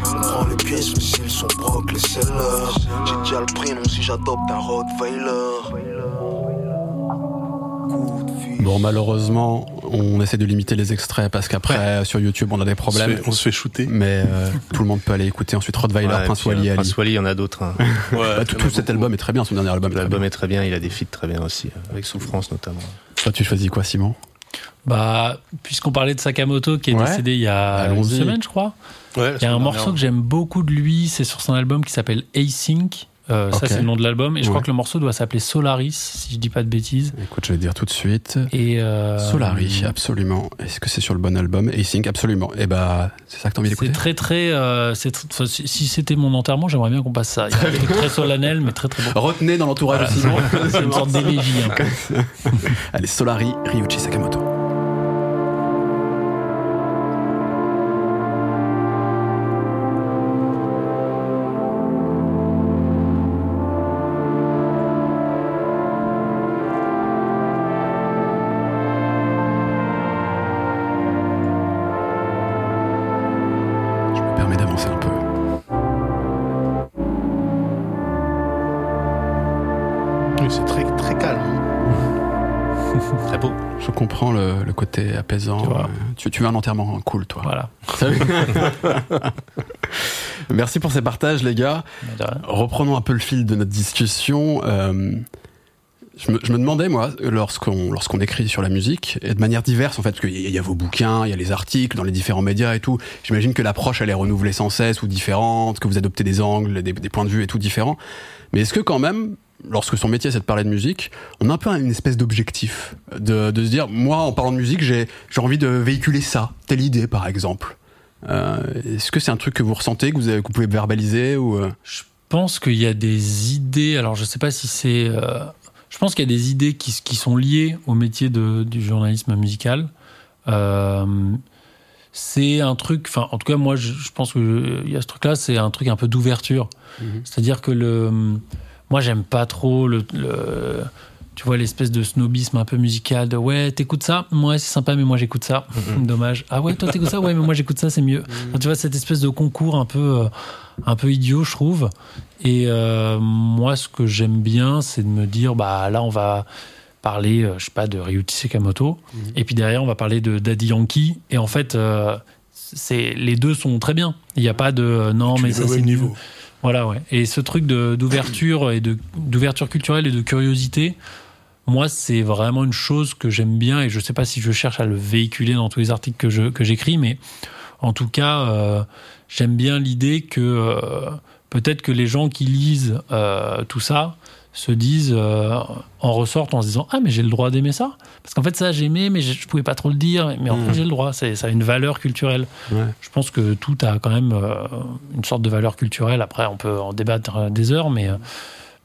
On prend les pièces, mais s'ils sont broc, les sellers. J'ai déjà le prénom si j'adopte un Rottweiler. Bon, malheureusement, on essaie de limiter les extraits parce qu'après, sur YouTube, on a des On se problèmes. fait, on se fait shooter. Mais euh, tout le monde peut aller écouter ensuite Rottweiler, Ouais, Prince Wally, euh. Prince Wally, il y en a d'autres. hein. Ouais, Bah, tout, tout cet album est très bien, son dernier album. L'album est très bien, il a des feats très bien aussi, euh, avec Souffrance notamment. Toi, tu choisis quoi, Simon? Bah, puisqu'on parlait de Sakamoto qui est Ouais. décédé il y a une Allons-y. semaine, je crois. Ouais, Il y a un morceau que j'aime beaucoup de lui, c'est sur son album qui s'appelle Async. Euh. Ça, c'est le nom de l'album. Et je crois que le morceau doit s'appeler Solaris, si je dis pas de bêtises. Écoute, je vais dire tout de suite. Et euh, Solari, absolument. Est-ce que c'est sur le bon album? Async, absolument. Et bah, c'est ça que t'as envie C'est d'écouter très très. euh, c'est tr- si c'était mon enterrement, j'aimerais bien qu'on passe ça. Il y a un truc très solennel, mais très très beau. Retenez dans l'entourage Voilà, Simon. C'est une sorte d'élégie. peu. Allez, Solari, Ryuichi Sakamoto. Apaisant. Tu vois. Euh, Tu, tu veux un enterrement cool, toi. Voilà. Merci pour ces partages, les gars. Reprenons un peu le fil de notre discussion. Euh, je, me, je me demandais, moi, lorsqu'on lorsqu'on écrit sur la musique, et de manière diverse, en fait, parce qu'il y a vos bouquins, il y a les articles dans les différents médias et tout, j'imagine que l'approche, elle est renouvelée sans cesse ou différente, que vous adoptez des angles, des, des points de vue et tout différents. Mais est-ce que quand même, lorsque son métier c'est de parler de musique, on a un peu une espèce d'objectif de, de se dire, moi, en parlant de musique, j'ai envie de véhiculer ça, telle idée, par exemple. Euh, est-ce que c'est un truc que vous ressentez, que vous, avez- que vous pouvez verbaliser ou euh, Je pense qu'il y a des idées. Alors, je sais pas si c'est. euh, je pense qu'il y a des idées qui, qui sont liées au métier de, du journalisme musical. Euh, c'est un truc. Enfin, en tout cas, moi, je, je pense que il y a ce truc-là. C'est un truc un peu d'ouverture. Mhm. C'est-à-dire que le. Moi, j'aime pas trop le. le- tu vois l'espèce de snobisme un peu musical de ouais t'écoutes ça? Ouais c'est sympa mais moi j'écoute ça. Dommage. Ah ouais toi t'écoutes ça? Ouais mais moi j'écoute ça c'est mieux. Enfin, tu vois cette espèce de concours un peu euh, un peu idiot je trouve. Et euh, moi ce que j'aime bien c'est de me dire bah là on va parler euh, je sais pas de Ryuichi Sakamoto. Et puis derrière on va parler de Daddy Yankee. Et en fait euh, c'est les deux sont très bien. Il n'y a pas de euh, non Tu mais ça c'est niveau. Voilà, ouais. Et ce truc d'ouverture et d'ouverture culturelle et de curiosité, moi, c'est vraiment une chose que j'aime bien et je sais pas si je cherche à le véhiculer dans tous les articles que j'écris, mais en tout cas, euh, j'aime bien l'idée que euh, peut-être que les gens qui lisent euh, tout ça se disent, euh, en ressortent en se disant ah mais j'ai le droit d'aimer ça parce qu'en fait ça j'aimais mais je, je pouvais pas trop le dire mais en Mhm. fait j'ai le droit ça a une valeur culturelle Ouais. je pense que tout a quand même euh, une sorte de valeur culturelle. Après, on peut en débattre euh, des heures, mais, euh,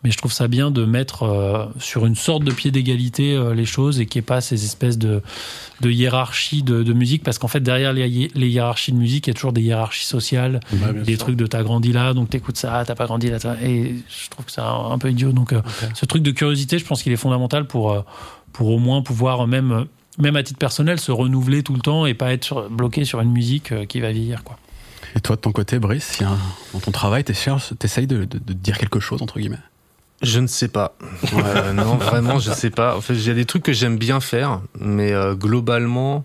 mais je trouve ça bien de mettre euh, sur une sorte de pied d'égalité euh, les choses et qu'il n'y ait pas ces espèces de, de hiérarchies de, de musique. Parce qu'en fait, derrière les, hi- les hiérarchies de musique, il y a toujours des hiérarchies sociales, des sûr. trucs de t'as grandi là, donc t'écoutes ça, t'as pas grandi là. Et je trouve que c'est un, un peu idiot. Donc, euh, ce truc de curiosité, je pense qu'il est fondamental pour, pour au moins pouvoir même. même à titre personnel, se renouveler tout le temps et pas être sur- bloqué sur une musique qui va vieillir. Quoi. Et toi, de ton côté, Brice, si un- dans ton travail, t'essayes de, de, de dire quelque chose, entre guillemets? Je ne sais pas. Euh, non, vraiment, je sais pas. En fait, il y a des trucs que j'aime bien faire, mais euh, globalement,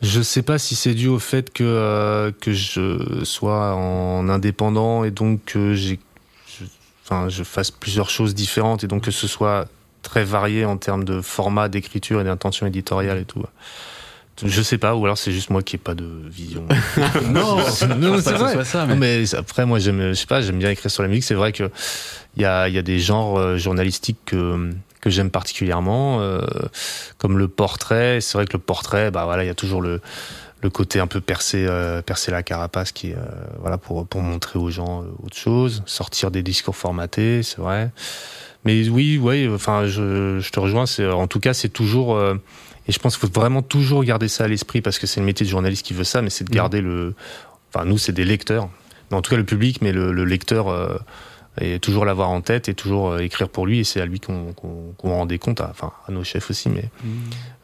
je sais pas si c'est dû au fait que euh, que je sois en indépendant et donc que j'ai, je- enfin, je fasse plusieurs choses différentes et donc que ce soit très varié en termes de format d'écriture et d'intention éditoriale et tout. Je sais pas, ou alors c'est juste moi qui ai pas de vision. Non, non, c'est vrai. Ça, Non, mais... mais après, moi, j'aime, je sais pas, j'aime bien écrire sur la musique. C'est vrai que il y a, y a des genres euh, journalistiques que que j'aime particulièrement, euh, comme le portrait. C'est vrai que le portrait, bah voilà, il y a toujours le le côté un peu percer euh, percer la carapace qui euh, voilà pour pour montrer aux gens euh, autre chose, sortir des discours formatés, c'est vrai. Mais oui, oui, enfin, je, je te rejoins. C'est en tout cas, c'est toujours euh, et je pense qu'il faut vraiment toujours garder ça à l'esprit parce que c'est le métier de journaliste qui veut ça, mais c'est de Mhm. garder le. Enfin, nous, c'est des lecteurs. Mais en tout cas, le public, mais le, le lecteur, euh, et toujours l'avoir en tête et toujours euh, écrire pour lui. Et c'est à lui qu'on qu'on qu'on rend des comptes, à, enfin à nos chefs aussi. Mais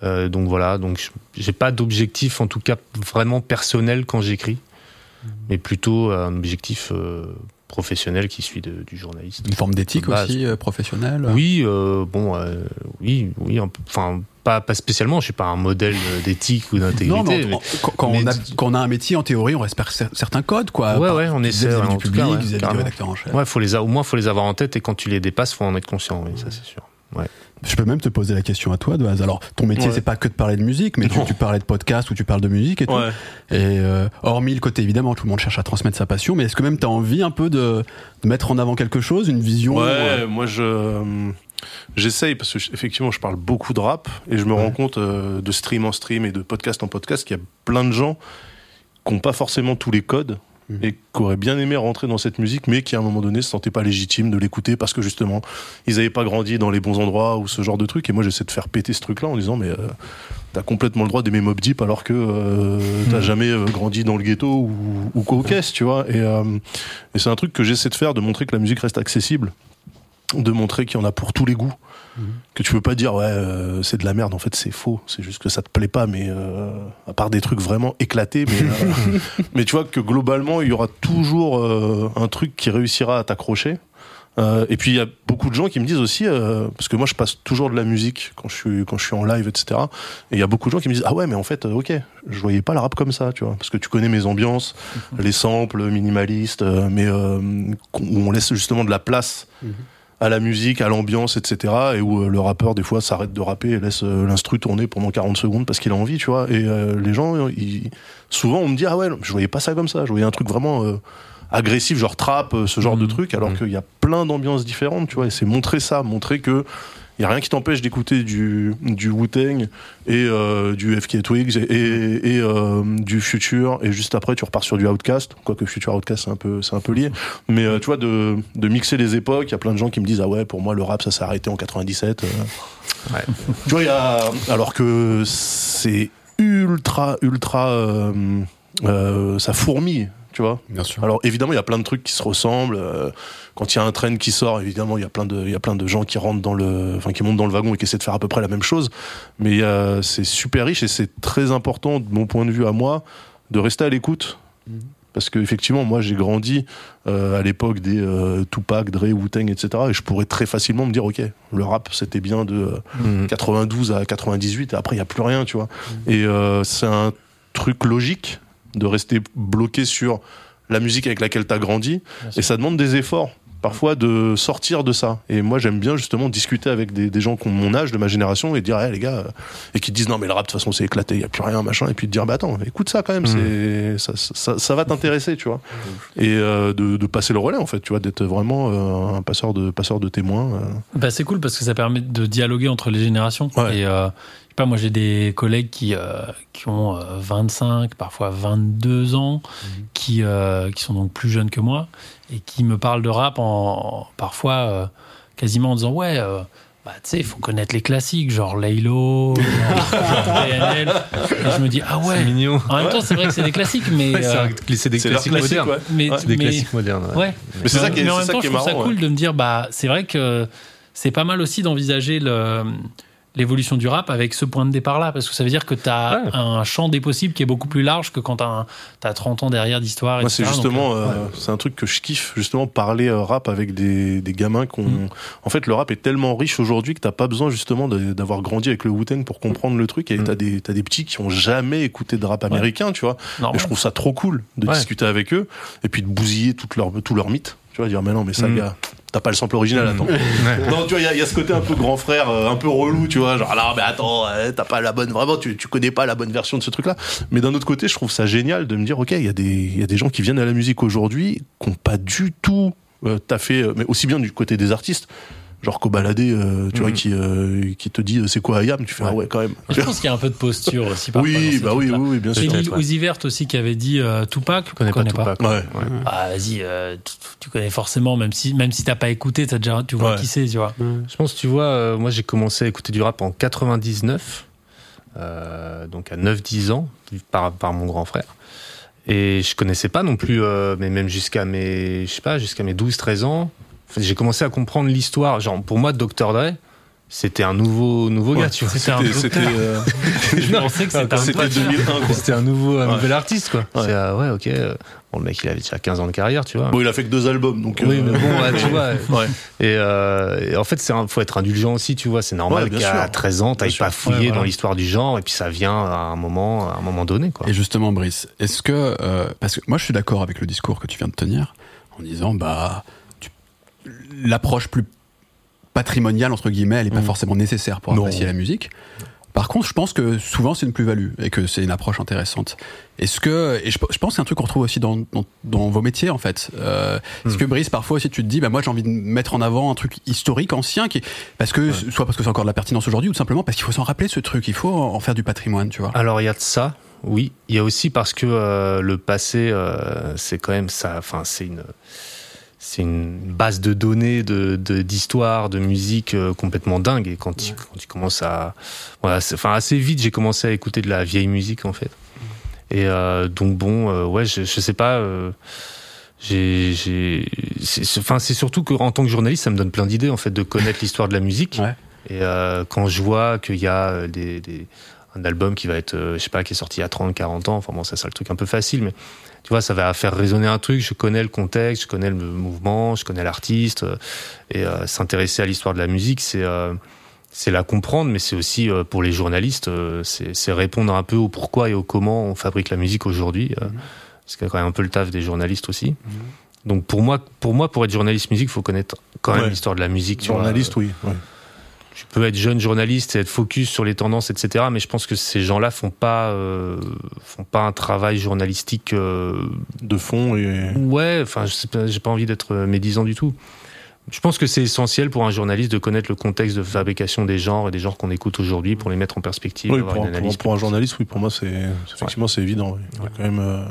euh, donc voilà. Donc je- j'ai pas d'objectif, en tout cas vraiment personnel quand j'écris, mais plutôt un objectif euh, professionnel qui suit de- du journaliste. Une forme d'éthique aussi euh, professionnelle. Oui, euh, bon, euh, oui, oui, enfin, pas, pas spécialement. Je suis pas un modèle euh, quand ou d'intégrité. Mais quand, quand mais on a, tu- quand on a un métier, en théorie, on respecte cer- certains codes, quoi. Ouais, Par- ouais, on essaie, vis-à-vis du public, ouais, du rédacteur en chef. Ouais, faut les a- au moins faut les avoir en tête et quand tu les dépasses, faut en être conscient. Oui, ça c'est sûr. Je peux même te poser la question à toi, de base. Alors, ton métier, Ouais. c'est pas que de parler de musique, mais tu, tu parlais de podcast ou tu parles de musique et tout. Ouais. Et euh, hormis le côté, évidemment, tout le monde cherche à transmettre sa passion, mais est-ce que même tu as envie un peu de, de mettre en avant quelque chose, une vision Ouais, euh, moi je euh, j'essaye parce que effectivement je parle beaucoup de rap et je me Ouais. rends compte euh, de stream en stream et de podcast en podcast qu'il y a plein de gens qui n'ont pas forcément tous les codes Mhm. et qui auraient bien aimé rentrer dans cette musique mais qui à un moment donné se sentaient pas légitimes de l'écouter parce que justement ils n'avaient pas grandi dans les bons endroits ou ce genre de truc et moi j'essaie de faire péter ce truc là en disant mais euh, t'as complètement le droit d'aimer Mob Deep alors que euh, t'as Mhm. jamais euh, grandi dans le ghetto ou, ou quoi aux caisses, tu vois et, euh, et c'est un truc que j'essaie de faire de montrer que la musique reste accessible de montrer qu'il y en a pour tous les goûts. Mhm. Que tu peux pas dire, ouais, euh, c'est de la merde, en fait, c'est faux. C'est juste que ça te plaît pas, mais euh, à part des trucs vraiment éclatés, mais, euh, mais tu vois que globalement, il y aura toujours un truc qui réussira à t'accrocher. Euh, et puis il y a beaucoup de gens qui me disent aussi, euh, parce que moi je passe toujours de la musique quand je suis quand je suis en live, etc. Et il y a beaucoup de gens qui me disent ah ouais mais en fait ok, je voyais pas le rap comme ça, tu vois, parce que tu connais mes ambiances, les samples minimalistes, mais euh, où on laisse justement de la place Mhm. À la musique, à l'ambiance, etc. Et où euh, le rappeur des fois s'arrête de rapper et laisse euh, l'instru tourner pendant 40 secondes parce qu'il a envie, tu vois. Et euh, les gens, ils- souvent on me dit ah ouais, je voyais pas ça comme ça, je voyais un truc vraiment euh, agressif, genre trap, euh, ce genre de Mhm. truc, alors Mhm. qu'il y a plein d'ambiances différentes, tu vois. Et c'est montrer ça, montrer que il y a rien qui t'empêche d'écouter du du Wu-Tang et euh, du FK Twigs et, et, et, euh, du Future et juste après tu repars sur du Outcast quoique Future Outcast c'est un peu c'est un peu lié mais euh, tu vois de, de mixer les époques il y a plein de gens qui me disent ah ouais pour moi le rap ça s'est arrêté en 97 euh. Ouais. tu vois il y a alors que c'est ultra ultra euh, ça fourmille tu vois Bien sûr. alors évidemment, il y a plein de trucs qui se ressemblent. euh, Quand il y a un train qui sort, évidemment, il y a plein de, il y a plein de gens qui rentrent dans le, enfin qui montent dans le wagon et qui essaient de faire à peu près la même chose. Mais euh, c'est super riche et c'est très important de mon point de vue à moi de rester à l'écoute. Mhm. Parce que effectivement, moi, j'ai grandi euh, à l'époque des euh, Tupac, Dre, Wu-Tang, etc. Et je pourrais très facilement me dire, ok, le rap, c'était bien de euh, Mhm. 92 à 98 et après il y a plus rien tu vois et euh, c'est un truc logique de rester bloqué sur la musique avec laquelle tu as grandi et ça demande des efforts parfois de sortir de ça et moi j'aime bien justement discuter avec des, des gens qui ont mon âge de ma génération et dire hey, les gars euh, et qui disent non mais le rap de toute façon c'est éclaté il y a plus rien machin et puis de dire bah attends écoute ça quand même c'est ça, ça, ça va t'intéresser tu vois et euh, de, de passer le relais en fait tu vois d'être vraiment euh, un passeur de passeur de témoins euh. Bah, c'est cool parce que ça permet de dialoguer entre les générations. Ouais. Et pas, moi j'ai des collègues qui, euh, qui ont euh, 25, parfois 22 ans, qui, euh, qui sont donc plus jeunes que moi et qui me parlent de rap en, parfois euh, quasiment en disant ouais. euh, bah, tu sais, il faut connaître les classiques, genre Laylo, PNL. Et je me dis, ah ouais. C'est mignon. En même temps, c'est vrai que c'est des classiques, mais. Ouais, c'est euh, des classiques classique modernes. ouais. mais, Ouais, des mais- classiques modernes. ouais. Ouais. mais c'est ça qui est, mais en c'est même ça temps, qui je trouve marrant ça ouais. cool de me dire, bah, c'est vrai que c'est pas mal aussi d'envisager le l'évolution du rap avec ce point de départ là parce que ça veut dire que tu as Ouais. un champ des possibles qui est beaucoup plus large que quand tu as, 30 ans derrière d'histoire Moi, c'est justement, euh, euh, c'est un truc que je kiffe, justement, parler euh, rap avec des, des gamins qui ont. Mm. En fait, le rap est tellement riche aujourd'hui que t'as pas besoin, justement, d'avoir grandi avec le Wu-Tang pour comprendre le truc. Et Mm. t'as des, t'as des petits qui ont jamais écouté de rap américain, tu vois. normal. Et je trouve ça trop cool de Ouais. discuter avec eux et puis de bousiller tout leur, tout leur mythe. Tu vois, dire, mais non, mais ça, Mm. gars, t'as pas le sample original, Mm. attends. Non, tu vois, il y a- il y, a ce côté un peu grand frère, euh, un peu relou, tu vois, genre, non, mais attends, euh, t'as pas la bonne, vraiment, tu, tu connais pas la bonne version de ce truc-là. Mais d'un autre côté, je trouve ça génial de me dire, ok, il y, a des- il y a des gens qui viennent à la musique aujourd'hui, qui ont pas du tout euh, taffé, euh, mais aussi bien du côté des artistes, genre Kobalade, euh, tu vois, Mhm. qui, euh, qui te dit, euh, c'est quoi Ayam? Tu fais, Ouais. ah ouais, quand même. je pense qu'il y a un peu de posture aussi Oui, bah oui, oui, oui, bien sûr. Peut-être, Lil ouais. Uzi Vert aussi qui avait dit euh, Tupac. Je connais pas connais Tupac. Ouais. Ah, vas-y, euh, tu, tu connais forcément, même si, même si t'as pas écouté, as déjà, tu vois Ouais. qui c'est, tu vois. Je pense, tu vois, euh, moi j'ai commencé à écouter du rap en 99, euh, donc à 9-10 ans, par, par mon grand frère. Et je connaissais pas non plus, euh, mais même jusqu'à mes, je sais pas, jusqu'à mes 12-13 ans, j'ai commencé à comprendre l'histoire. Genre, pour moi, Dr. Dre, c'était un nouveau nouveau Ouais, gars, tu vois. C'était un C'était, euh, Je pensais que c'était un c'était pote. 2001, quoi. C'était un nouveau, un Ouais. nouvel artiste, quoi. Ouais. C'est, euh, ouais, ok. euh, Bon, le mec, il avait déjà 15 ans de carrière, tu vois. Bon, il a fait que deux albums, donc. Oui, euh, mais bon, ouais, tu vois. Ouais. Et, euh, et en fait, c'est un- faut être indulgent aussi, tu vois. C'est normal qu'à sûr. 13 ans, t'ailles pas fouiller Ouais, voilà. dans l'histoire du genre, et puis ça vient à un moment, à un moment donné, quoi. Et justement, Brice, est-ce que euh, parce que moi je suis d'accord avec le discours que tu viens de tenir en disant bah l'approche plus patrimoniale entre guillemets, elle est pas Mhm. forcément nécessaire pour Non. apprécier la musique. Par contre, je pense que souvent c'est une plus-value et que c'est une approche intéressante. Est-ce que et je, je pense que c'est un truc qu'on retrouve aussi dans, dans, dans vos métiers en fait. Euh, Est-ce Mhm. que Brice parfois aussi tu te dis bah moi j'ai envie de mettre en avant un truc historique ancien qui parce que soit parce que c'est encore de la pertinence aujourd'hui ou tout simplement parce qu'il faut s'en rappeler ce truc, il faut en en faire du patrimoine, tu vois. Alors il y a de ça, oui. Il y a aussi parce que euh, le passé, euh, c'est quand même ça. Enfin, c'est une, c'est une base de données, de de- d'histoire, de, musique euh, complètement dingue. Et quand tu quand tu commences à, voilà, enfin assez vite, j'ai commencé à écouter de la vieille musique en fait. Et euh, donc bon, euh, ouais, je, je sais pas. euh, j'ai, enfin, c'est surtout qu'en tant que journaliste, ça me donne plein d'idées en fait de connaître l'histoire de la musique. Ouais. Et euh, quand je vois qu'il y a euh, des, des- un album qui va être, je sais pas, qui est sorti il y a 30, 40 ans, enfin bon, ça c'est le truc un peu facile, mais tu vois, ça va faire résonner un truc, je connais le contexte, je connais le mouvement, je connais l'artiste, euh, et euh, s'intéresser à l'histoire de la musique, c'est euh, c'est la comprendre, mais c'est aussi euh, pour les journalistes, c'est répondre un peu au pourquoi et au comment on fabrique la musique aujourd'hui. euh, C'est quand même un peu le taf des journalistes aussi. Donc pour moi, pour moi, pour être journaliste musique, il faut connaître quand même Ouais. l'histoire de la musique. tu vois. Journaliste, oui. ouais. Tu peux être jeune journaliste et être focus sur les tendances, etc. Mais je pense que ces gens-là font pas euh, font pas un travail journalistique. euh, De fond et. Ouais, enfin, j'ai pas envie d'être médisant du tout. Je pense que c'est essentiel pour un journaliste de connaître le contexte de fabrication des genres et des genres qu'on écoute aujourd'hui pour les mettre en perspective, Oui, pour, une pour- analyse. pour un journaliste, oui, pour moi, c'est effectivement c'est évident. oui. Il y a quand même, euh,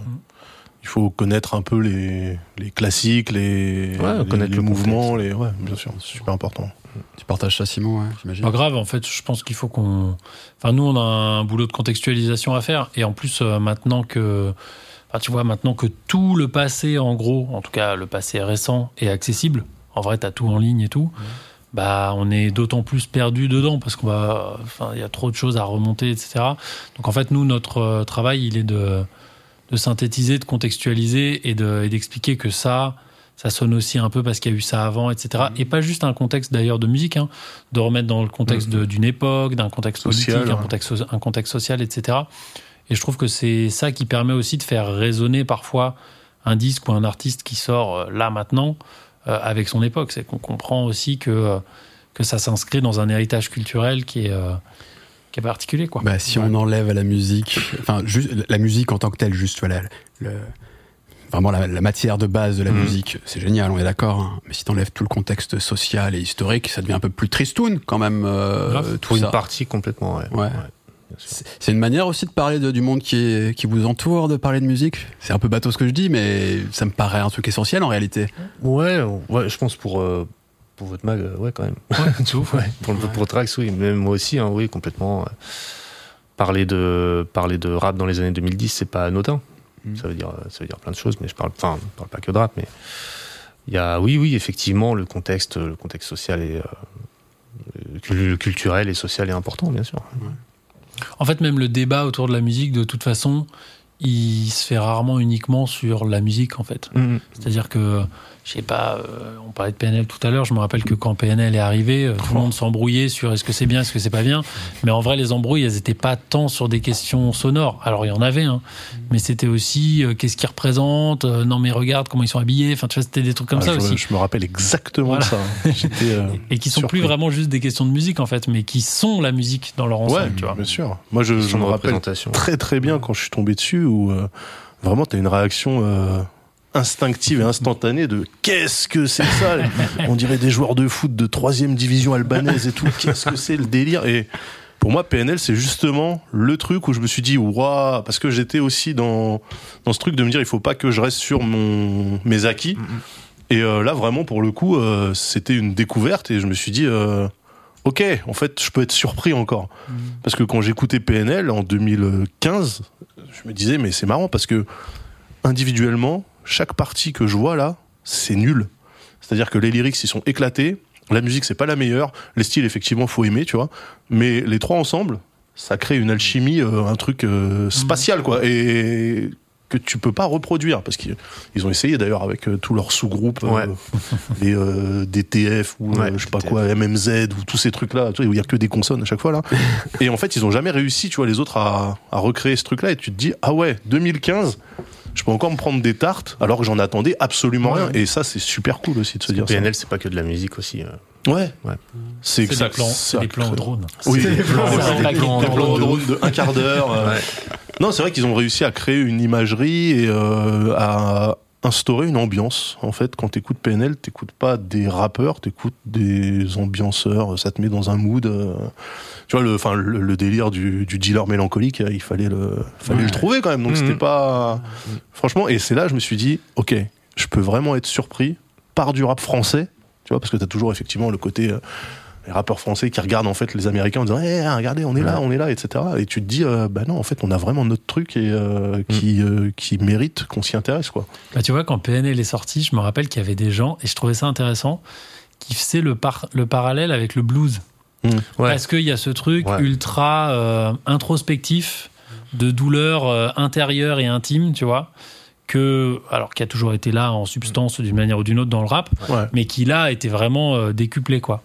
il faut connaître un peu les, les classiques, les, Ouais, les, connaître les le mouvements, les, ouais, bien sûr, c'est super important. Tu partages ça Simon, j'imagine. Pas grave, en fait, je pense qu'il faut qu'on. Enfin, nous, on a un boulot de contextualisation à faire. Et en plus, euh, maintenant que. Enfin, tu vois, maintenant que tout le passé, en gros, en tout cas le passé récent, est accessible, en vrai, t'as tout en ligne et tout, bah, on est d'autant plus perdu dedans parce qu'on va. Enfin, il y a trop de choses à remonter, etc. Donc, en fait, nous, notre euh, travail, il est de, de synthétiser, de contextualiser et de- et d'expliquer que ça. Ça sonne aussi un peu parce qu'il y a eu ça avant, etc. Et pas juste un contexte d'ailleurs de musique, hein, de remettre dans le contexte de- d'une époque, d'un contexte Social, politique, un ouais. contexte, un contexte social, etc. Et je trouve que c'est ça qui permet aussi de faire résonner parfois un disque ou un artiste qui sort euh, là maintenant euh, avec son époque. C'est qu'on comprend aussi que, euh, que ça s'inscrit dans un héritage culturel qui est, euh, qui est particulier. Quoi. Bah, si on enlève à la musique, enfin, juste la musique en tant que telle, juste voilà, le, vraiment la, la matière de base de la Mhm. musique, c'est génial, on est d'accord. hein. Mais si t'enlèves tout le contexte social et historique, ça devient un peu plus tristoun quand même. euh, tout une ça. partie complètement, ouais. C'est une manière aussi de parler de- du monde qui, est, qui vous entoure, de parler de musique. C'est un peu bateau ce que je dis, mais ça me paraît un truc essentiel en réalité. Ouais, ouais, je pense pour euh, pour votre mag, euh, ouais, quand même. tout, Ouais, pour, le- pour Trax, oui. Même moi aussi, hein, oui, complètement. Parler de, parler de rap dans les années 2010, c'est pas anodin. Mhm. Ça, veut dire, ça veut dire plein de choses, mais je parle, enfin, je parle pas que de rap, mais il y a, oui, oui, effectivement, le contexte, le contexte social et euh, cul- culturel et social est important, bien sûr. En fait, même le débat autour de la musique, de toute façon, il se fait rarement uniquement sur la musique, en fait. C'est-à-dire que, je sais pas, euh, on parlait de PNL tout à l'heure, je me rappelle que quand PNL est arrivé, euh, tout le monde s'embrouillait sur est-ce que c'est bien, est-ce que c'est pas bien. Mais en vrai, les embrouilles, elles étaient pas tant sur des questions sonores. Alors, il y en avait, hein. Mais c'était aussi euh, qu'est-ce qu'ils représentent, euh, non mais regarde comment ils sont habillés, enfin, tu vois, c'était des trucs comme Ah, ça je, aussi. je me rappelle exactement Voilà. ça. hein. Euh, Et qui sont surpris. plus vraiment juste des questions de musique, en fait, mais qui sont la musique dans leur ensemble, Ouais, tu vois. bien sûr. Moi, je, me rappelle très très bien quand je suis tombé dessus où euh, vraiment t'as une réaction euh, instinctive et instantanée de qu'est-ce que c'est ça? On dirait des joueurs de foot de troisième division albanaise et tout. Qu'est-ce que c'est le délire? Et pour moi, PNL, c'est justement le truc où je me suis dit waouh, parce que j'étais aussi dans dans ce truc de me dire il faut pas que je reste sur mon mes acquis. Et euh, là, vraiment, pour le coup, euh, c'était une découverte et je me suis dit. Euh, Ok, en fait, je peux être surpris encore. Parce que quand j'écoutais PNL en 2015, je me disais, mais c'est marrant parce que individuellement, chaque partie que je vois là, c'est nul. C'est-à-dire que les lyrics, ils sont éclatés. La musique, c'est pas la meilleure. Les styles, effectivement, faut aimer, tu vois. Mais les trois ensemble, ça crée une alchimie, euh, un truc euh, spatial, quoi. Et que tu peux pas reproduire parce qu'ils ils ont essayé d'ailleurs avec euh, tous leurs sous-groupes Ouais. les DTF ou Ouais, je sais pas DTF. quoi MMZ ou tous ces trucs là tu vois où il y a que des consonnes à chaque fois là et en fait ils ont jamais réussi tu vois les autres à, à recréer ce truc là et tu te dis ah ouais 2015 je peux encore me prendre des tartes alors que j'en attendais absolument rien et ça c'est super cool aussi de se dire PNL, c'est pas que de la musique aussi. ça ouais Ouais. c'est C'est ça des plans, c'est des plans au drone. oui C'est des plans, des plans, au de drone de un quart d'heure euh, Ouais. Non, c'est vrai qu'ils ont réussi à créer une imagerie et euh, à instaurer une ambiance. En fait, quand t'écoutes PNL, t'écoutes pas des rappeurs, t'écoutes des ambianceurs. Ça te met dans un mood. euh, tu vois, le, enfin, le, le délire du, du dealer mélancolique, il fallait le, fallait Ouais. le trouver quand même. Donc Mhm. c'était pas, franchement. Et c'est là, je me suis dit, ok, je peux vraiment être surpris par du rap français. Tu vois, parce que t'as toujours effectivement le côté euh, les rappeurs français qui regardent en fait les Américains en disant Eh, regardez on est là on est là etc et tu te dis euh, bah non en fait on a vraiment notre truc et euh, qui euh, qui mérite qu'on s'y intéresse quoi Bah, tu vois, quand PNL est sorti, je me rappelle qu'il y avait des gens, et je trouvais ça intéressant, qui faisaient le, par- le parallèle avec le blues. Ouais. Parce qu'il y a ce truc Ouais. ultra euh, introspectif, de douleur euh, intérieure et intime, tu vois, que, alors qui a toujours été là en substance d'une manière ou d'une autre dans le rap, ouais mais qui là était vraiment euh, décuplé, quoi.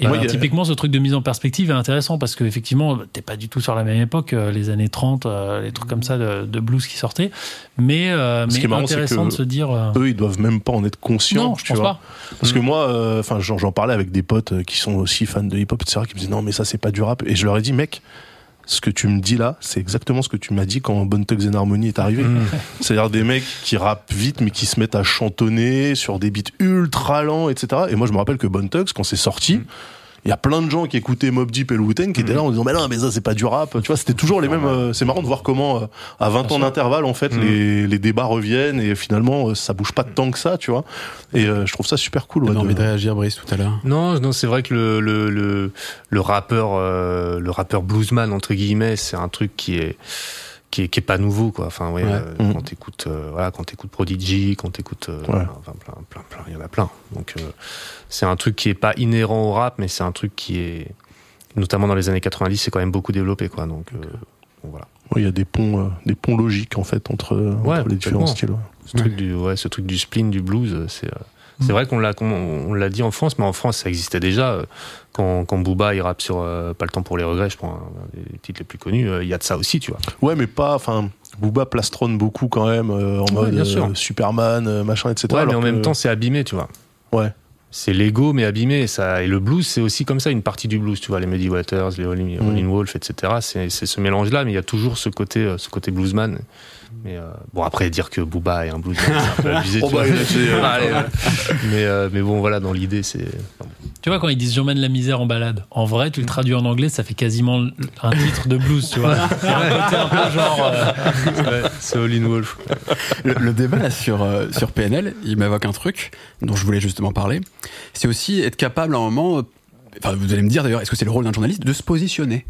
Et a- typiquement, ce truc de mise en perspective est intéressant parce qu'effectivement, t'es pas du tout sur la même époque, euh, les années 30, euh, les trucs comme ça de, de blues qui sortaient. Mais, euh, Ce mais qui est marrant, c'est intéressant que de se dire. euh, eux ils doivent même pas en être conscients non, je tu pense vois. pas. parce que moi euh, enfin j'en j'en parlais avec des potes qui sont aussi fans de hip hop etc qui me disaient non mais ça c'est pas du rap et je leur ai dit mec ce que tu me dis là, c'est exactement ce que tu m'as dit quand Bone Thugs and Harmony est arrivé. C'est-à-dire des mecs qui rappent vite, mais qui se mettent à chantonner sur des beats ultra lents, etc. Et moi, je me rappelle que Bone Thugs, quand c'est sorti, il y a plein de gens qui écoutaient Mob Deep et le Wu-Tang qui étaient là en disant mais non mais ça c'est pas du rap. Tu vois c'était toujours les mêmes euh, c'est marrant de voir comment euh, à 20 ans d'intervalle en fait les, les débats reviennent et finalement euh, ça bouge pas tant que ça tu vois. Et euh, je trouve ça super cool ouais, envie de réagir, Brice, tout à l'heure? Non, non, c'est vrai que le le le, le rappeur euh, le rappeur bluesman entre guillemets, c'est un truc qui est qui est, qui est pas nouveau quoi. Enfin ouais, Ouais. euh, Mhm. quand t'écoutes euh, voilà, quand t'écoutes Prodigy, quand t'écoutes euh, Ouais. enfin, plein plein plein, il y en a plein. Donc euh, c'est un truc qui est pas inhérent au rap, mais c'est un truc qui est notamment dans les années 90, c'est quand même beaucoup développé quoi. Donc euh, bon, voilà. Ouais, il y a des ponts euh, des ponts logiques en fait entre, euh, Ouais, entre les différents styles ouais. Ce truc du ouais, ce truc du spleen du blues, euh, c'est euh, c'est vrai qu'on l'a on l'a dit en France, mais en France ça existait déjà euh, quand quand Booba il rappe sur euh, pas le temps pour les regrets, je prends un des titres les plus connus, euh, il y a de ça aussi, tu vois. Ouais, mais pas. Enfin, Booba plastronne beaucoup quand même euh, en Ouais, mode bien sûr. Superman, machin, etc. Ouais, mais en que- même temps c'est abîmé, tu vois. Ouais. C'est l'ego mais abîmé, et ça et le blues c'est aussi comme ça une partie du blues, tu vois, les Muddy Waters, les Howlin' Mm. Howlin' Wolf, etc. C'est ce mélange là, mais il y a toujours ce côté ce côté bluesman. Mais euh, bon après dire que Booba est un bluesman, c'est un peu abusé. Oh, bah, euh, mais euh, mais bon voilà dans l'idée c'est Tu vois, quand ils disent j'emmène la misère en balade, en vrai, tu le traduis en anglais, ça fait quasiment un titre de blues, tu vois. A un côté un peu genre. euh, Ouais, c'est All in Wolf. Le, le débat là sur, euh, sur PNL, il m'évoque un truc dont je voulais justement parler. C'est aussi être capable à un moment, enfin vous allez me dire d'ailleurs, est-ce que c'est le rôle d'un journaliste de se positionner?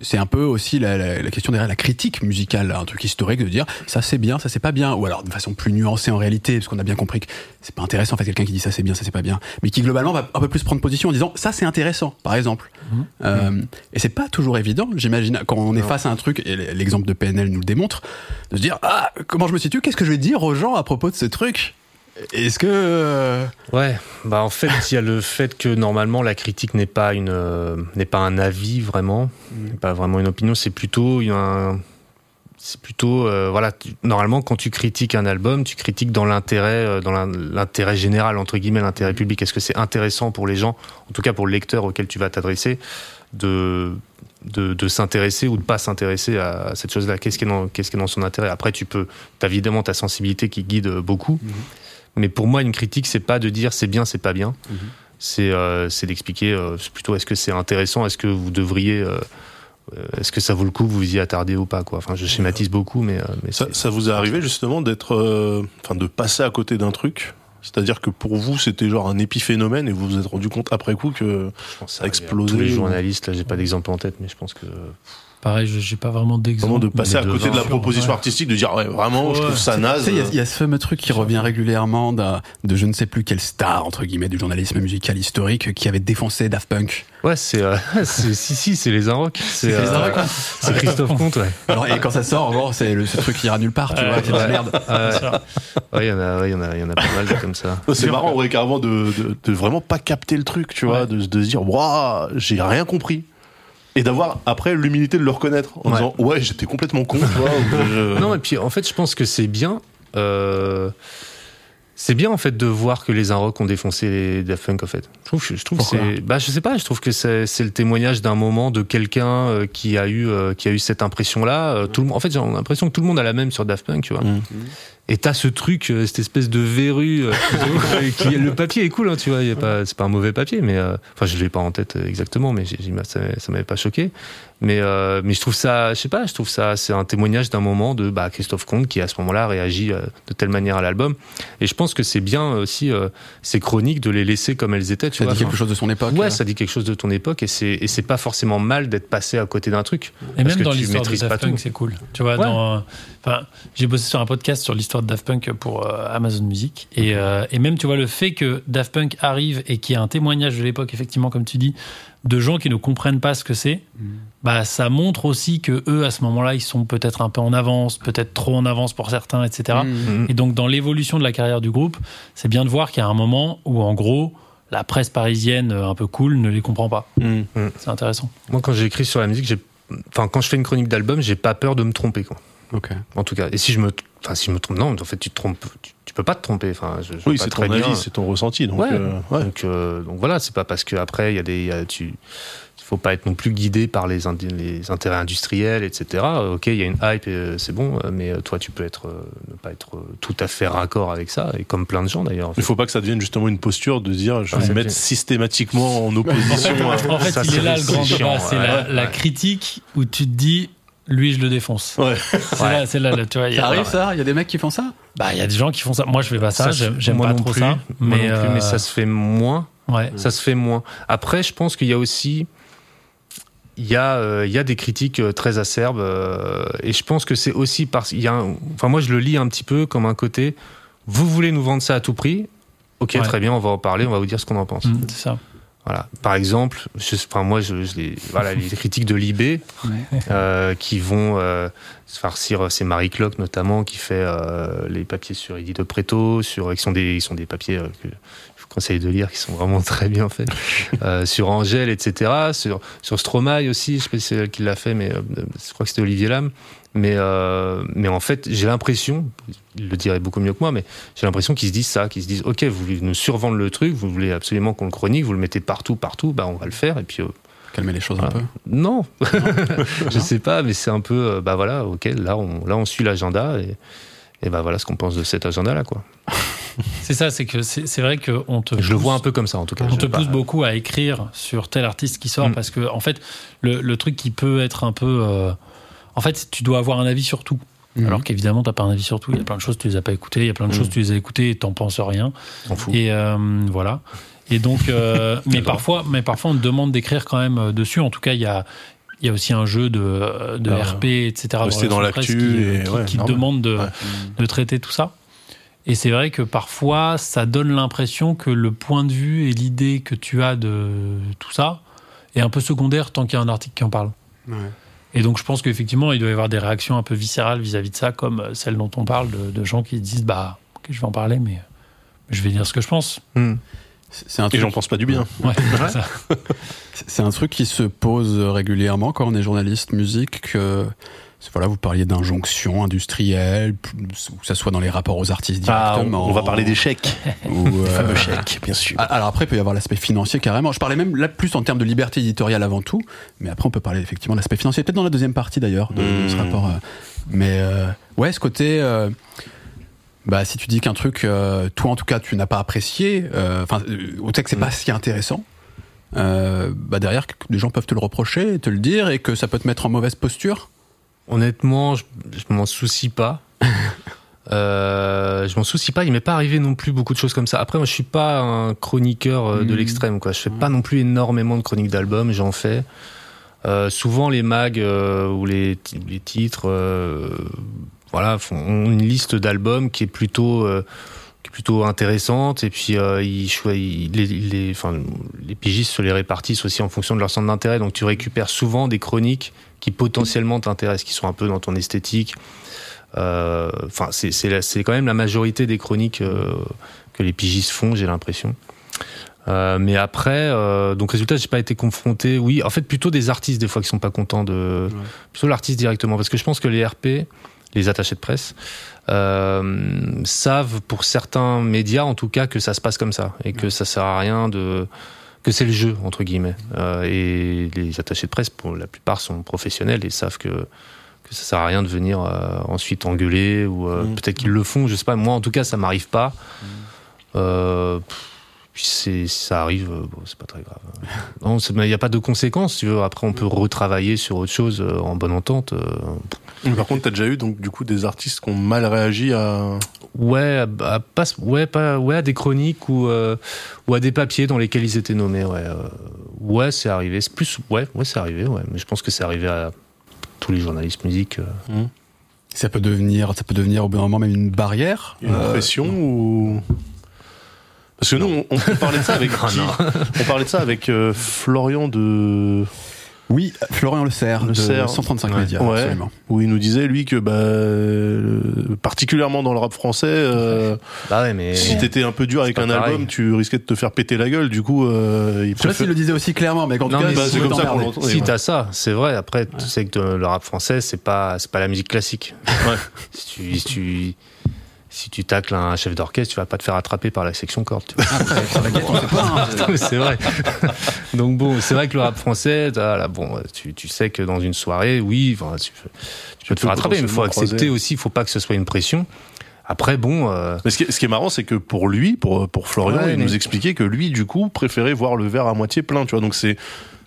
C'est un peu aussi la, la- la question derrière la critique musicale, un truc historique de dire ça c'est bien, ça c'est pas bien, ou alors de façon plus nuancée en réalité, parce qu'on a bien compris que c'est pas intéressant en fait quelqu'un qui dit ça c'est bien, ça c'est pas bien, mais qui globalement va un peu plus prendre position en disant ça c'est intéressant, par exemple. Euh, et c'est pas toujours évident, j'imagine, quand on est face à un truc, et l'exemple de PNL nous le démontre, de se dire ah comment je me situe, qu'est-ce que je vais dire aux gens à propos de ce truc? Est-ce que euh, Ouais, bah en fait, il y a le fait que normalement la critique n'est pas une euh, n'est pas un avis vraiment, n'est pas vraiment une opinion, c'est plutôt un c'est plutôt euh, voilà, tu- normalement quand tu critiques un album, tu critiques dans l'intérêt euh, dans l'in- l'intérêt général entre guillemets, l'intérêt public. Est-ce que c'est intéressant pour les gens, en tout cas pour le lecteur auquel tu vas t'adresser de de, de s'intéresser ou de pas s'intéresser à cette chose-là? Qu'est-ce qui est dans qu'est-ce qui est dans son intérêt? Après tu peux t'as évidemment ta sensibilité qui guide beaucoup. Mais pour moi, une critique, c'est pas de dire c'est bien, c'est pas bien. C'est euh, c'est d'expliquer euh, plutôt est-ce que c'est intéressant, est-ce que vous devriez, euh, euh, est-ce que ça vaut le coup vous y attarder ou pas quoi. Enfin, je schématise beaucoup, mais, euh, mais Ça, ça vous est arrivé justement d'être, euh, enfin, de passer à côté d'un truc? C'est-à-dire que pour vous, c'était genre un épiphénomène et vous vous êtes rendu compte après coup que je pense ça a explosé Tous les ou- journalistes, là, j'ai pas d'exemple en tête, mais je pense que pareil, je- j'ai pas vraiment d'exemple. Vraiment de passer à côté de la proposition ouais. artistique, de dire ouais, vraiment, je trouve ça naze. il y a- il y, a ce fameux truc qui revient régulièrement de je ne sais plus quelle star, entre guillemets, du journalisme musical historique qui avait défoncé Daft Punk. Ouais, c'est, euh, c'est si si, c'est les Inrocks. C'est, les euh, Inrocks, hein. c'est Christophe Comte, ouais. Alors, et quand ça sort, bon, c'est le, ce truc qui ira nulle part, tu Ouais, vois, c'est de la merde. Ouais, il y en a, il y en a, il y en a pas mal comme ça. C'est marrant, ouais, carrément, de, de, de vraiment pas capter le truc, tu vois, de se dire, waouh, j'ai rien compris. Et d'avoir, après, l'humilité de le reconnaître, en Ouais. disant, ouais, j'étais complètement con, tu vois. ou je- Non, et puis en fait, je pense que c'est bien. euh, c'est bien en fait de voir que les Inrocks ont défoncé les Daft Punk en fait. Je trouve, je trouve que Pourquoi c'est, bah je sais pas, je trouve que c'est, c'est le témoignage d'un moment de quelqu'un euh, qui a eu euh, qui a eu cette impression là. tout le, monde- en fait, j'ai l'impression que tout le monde a la même sur Daft Punk, tu vois. Mm. Et t'as ce truc, euh, cette espèce de verrue. euh, qui, le papier est cool, hein, tu vois. il y a pas, c'est pas un mauvais papier, mais euh, enfin, je l'ai pas en tête euh, exactement, mais j'ai- j'ai- ça, ça m'avait pas choqué. Mais euh, mais je trouve ça, je sais pas, je trouve ça, c'est un témoignage d'un moment de bah, Christophe Comte qui à ce moment-là réagit de telle manière à l'album. Et je pense que c'est bien aussi euh, ces chroniques de les laisser comme elles étaient, tu Ça vois. dit quelque Enfin, chose de son époque. Ouais, ça dit quelque chose de ton époque et c'est et c'est pas forcément mal d'être passé à côté d'un truc. Et Parce même que dans tu l'histoire de Daft Punk, c'est cool. Tu vois, Ouais. dans, euh, enfin, j'ai bossé sur un podcast sur l'histoire de Daft Punk pour euh, Amazon Music. Et, euh, et même, tu vois, le fait que Daft Punk arrive et qu'il y ait un témoignage de l'époque, effectivement, comme tu dis, de gens qui ne comprennent pas ce que c'est, bah, ça montre aussi que eux, à ce moment-là, ils sont peut-être un peu en avance, peut-être trop en avance pour certains, etc. Mm. Et donc, dans l'évolution de la carrière du groupe, c'est bien de voir qu'il y a un moment où, en gros, la presse parisienne euh, un peu cool ne les comprend pas. C'est intéressant. Moi, quand j'écris sur la musique, j'ai, enfin, quand je fais une chronique d'album, j'ai pas peur de me tromper, quoi. En tout cas. Et si je me, enfin, si je me trompe, non, en fait, tu te trompes, tu, tu peux pas te tromper. Enfin, je, je vois Oui, c'est très ton bien. avis, c'est ton ressenti. Donc, Ouais. euh, ouais. Donc, euh, donc voilà, c'est pas parce que après il y a des, il y a- tu, faut pas être non plus guidé par les, indi- les intérêts industriels, etc. Ok, il y a une hype, euh, c'est bon, euh, mais toi tu peux être, ne pas être tout à fait raccord avec ça, et comme plein de gens d'ailleurs. en fait. Il faut pas que ça devienne justement une posture de dire, je vais Ouais. me mettre systématiquement en opposition. à- En fait, Ça, il est c'est- là le grand débat. C'est ouais, la, ouais. la critique où tu te dis, lui, je le défonce. Ouais. C'est là, c'est là, tu vois. il y a- Ça arrive ça Il y a des mecs qui font ça Bah, il y a des gens qui font ça. Moi, je fais pas ça. Ça, J'aime pas non trop plus, ça. Mais, non plus, mais euh, ça se fait moins. ouais. Ça se fait moins. Après, je pense qu'il y a aussi, il y a, euh, il y a des critiques euh, très acerbes, euh, et je pense que c'est aussi parce qu'il y a, un- enfin moi je le lis un petit peu comme un côté, vous voulez nous vendre ça à tout prix, ok Ouais. très bien, on va en parler, on va vous dire ce qu'on en pense. Mm, c'est ça. Voilà. Par exemple, je, enfin moi je, je les, voilà les critiques de Libé euh, qui vont euh, se farcir, c'est Marie Cloque notamment qui fait euh, les papiers sur Edith de Préto, sur qui sont des, qui sont des papiers euh, que conseille de lire, qui sont vraiment très bien faits, euh, sur Angèle, etc. Sur sur Stromae aussi, je sais pas si c'est elle qui l'a fait, mais euh, je crois que c'était Olivier Lam. Mais euh, mais en fait, j'ai l'impression, il le dirait beaucoup mieux que moi, mais j'ai l'impression qu'ils se disent ça, qu'ils se disent, ok, vous voulez nous survendre le truc, vous voulez absolument qu'on le chronique, vous le mettez partout, partout, bah on va le faire, et puis euh, Calmer les choses un peu. non, je sais pas, mais c'est un peu, euh, bah voilà, ok, là on, là on suit l'agenda et, et bah voilà ce qu'on pense de cet agenda-là, quoi. C'est ça, c'est que c'est vrai qu'on te. Je le pousse- vois un peu comme ça, en tout cas. On te pas. pousse beaucoup à écrire sur tel artiste qui sort Mm. parce que, en fait, le, le truc qui peut être un peu. euh, en fait, tu dois avoir un avis sur tout. Mhm. Alors qu'évidemment, t'as pas un avis sur tout. Il y a plein de choses, tu les as pas écoutées. Il y a plein de Mm. choses, tu les as écoutées et t'en penses rien. Et euh, voilà. Et donc, euh, mais parfois, mais parfois, on te demande d'écrire quand même dessus. En tout cas, il y a, il y a aussi un jeu de, de Ah, RP, etc. dans relations l'actu presse qui, et qui- ouais, qui demande de, Ouais. de traiter tout ça. Et c'est vrai que parfois, ça donne l'impression que le point de vue et l'idée que tu as de tout ça est un peu secondaire tant qu'il y a un article qui en parle. Ouais. Et donc, je pense qu'effectivement, il doit y avoir des réactions un peu viscérales vis-à-vis de ça, comme euh, celle dont on parle, de, de gens qui disent Bah, ok, je vais en parler, mais je vais dire ce que je pense. Hmm. C'est un Et truc. j'en pense pas du bien. Ouais, c'est ça. C'est un truc qui se pose régulièrement quand on est journaliste musique. Que, voilà, vous parliez d'injonction industrielle, que ça soit dans les rapports aux artistes Ah, on, directement. on va parler des chèques. ou, euh, fameux chèques, bien sûr. Ah, Alors après, il peut y avoir l'aspect financier carrément. Je parlais même là plus en termes de liberté éditoriale avant tout, mais après on peut parler effectivement de l'aspect financier, peut-être dans la deuxième partie d'ailleurs de, de ce Mmh. rapport. euh. Mais euh, ouais, ce côté, euh, bah si tu dis qu'un truc, toi en tout cas, tu n'as pas apprécié, enfin, au que c'est pas si intéressant. Bah derrière, les gens peuvent te le reprocher, te le dire, et que ça peut te mettre en mauvaise posture. Honnêtement, je, je m'en soucie pas. Euh, je m'en soucie pas. Il m'est pas arrivé non plus beaucoup de choses comme ça. Après, moi, je suis pas un chroniqueur euh, de Mhm. l'extrême, quoi. Je fais pas non plus énormément de chroniques d'albums. J'en fais. Euh, souvent, les mags euh, ou les, les titres, voilà, font ont une liste d'albums qui est plutôt qui est plutôt intéressante. Et puis, ils, les, les, enfin, les pigistes se les répartissent aussi en fonction de leur centre d'intérêt. Donc, tu récupères souvent des chroniques qui potentiellement t'intéressent, qui sont un peu dans ton esthétique. Euh, Enfin, c'est c'est quand même la majorité des chroniques euh, que les pigistes font, j'ai l'impression. Euh, mais après, euh, donc résultat, j'ai pas été confronté. Oui, en fait, plutôt des artistes des fois qui sont pas contents de, plutôt l'artiste directement, parce que je pense que les RP, les attachés de presse, euh, savent pour certains médias, en tout cas, que ça se passe comme ça et que ça sert à rien de que c'est le jeu entre guillemets. Euh, et les attachés de presse, pour la plupart, sont professionnels et savent que que ça sert à rien de venir euh, ensuite engueuler ou euh, Mm. peut-être qu'ils le font, je sais pas. Moi, en tout cas, ça m'arrive pas. Pff, puis c'est, si ça arrive, euh, bon, c'est pas très grave. Non, c'est- mais il n'y a pas de conséquences, tu veux. Après, on peut retravailler sur autre chose euh, en bonne entente. euh. Mais Par contre, t'as déjà eu donc du coup des artistes qui ont mal réagi à. Ouais, à- à pas, ouais, pas, ouais, à des chroniques ou, euh, ou à des papiers dans lesquels ils étaient nommés. Ouais, euh, ouais, c'est arrivé. C'est plus, ouais, ouais, c'est arrivé. Ouais, mais je pense que c'est arrivé à tous les journalistes musique. euh. Ça peut devenir, ça peut devenir au bout d'un moment même une barrière. Une Euh, pression ou parce que nous on, on parlait de ça avec Ah qui non. on parlait de ça avec euh, Florian de Oui, Florian Le Serre, Le de Serre. 135 Ouais. médias, Ouais. absolument. où il nous disait lui que bah euh, particulièrement dans le rap français euh, Bah ouais, mais. si t'étais un peu dur avec un pareil. album tu risquais de te faire péter la gueule du coup euh, il Je sais pas s'il le disait aussi clairement, mais il bah, c'est comme ça qu'on l'entend. Si t'as ça, c'est vrai. Après, tu sais que le rap français, c'est pas, c'est pas la musique classique. Ouais. si tu, si tu, si tu tacles un chef d'orchestre, tu vas pas te faire attraper par la section corde. hein. C'est vrai. Donc bon, c'est vrai que le rap français, là, bon, tu, tu sais que dans une soirée, oui, enfin, tu, peux- tu peux te peux faire attraper, mais il faut accepter croiser. aussi, il faut pas que ce soit une pression. Après, bon, euh, Mais ce qui, est, ce qui est marrant, c'est que pour lui, pour, pour Florian, Ouais, il mais- nous expliquait que lui, du coup, préférait voir le verre à moitié plein, tu vois. Donc c'est,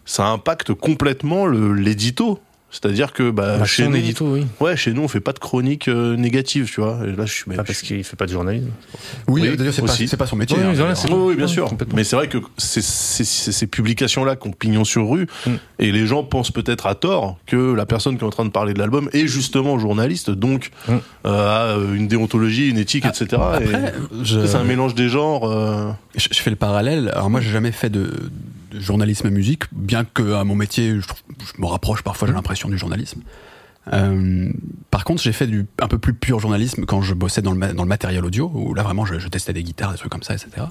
ça impacte complètement le, l'édito. C'est-à-dire que, bah, bah, chez nous, édito, oui. ouais, chez nous, on fait pas de chronique euh, négative, tu vois. Et là, je suis, Pas parce qu'il fait pas de journalisme. Oui, Oui, d'ailleurs, c'est pas, pas son métier. Oui, hein, oui, bien sûr. Mais c'est vrai que c'est ces publications-là qui ont pignon sur rue, Mm. et les gens pensent peut-être à tort que la personne qui est en train de parler de l'album est justement journaliste, donc Mm. euh, a une déontologie, une éthique, etc. Après, et je- c'est un mélange des genres. euh, je, je fais le parallèle. Alors moi, j'ai jamais fait de, journalisme musique, bien que à mon métier, je, me rapproche parfois, j'ai l'impression du journalisme. Euh, par contre, j'ai fait du un peu plus pur journalisme quand je bossais dans le, dans le matériel audio, où là vraiment je, testais des guitares, des trucs comme ça, etc.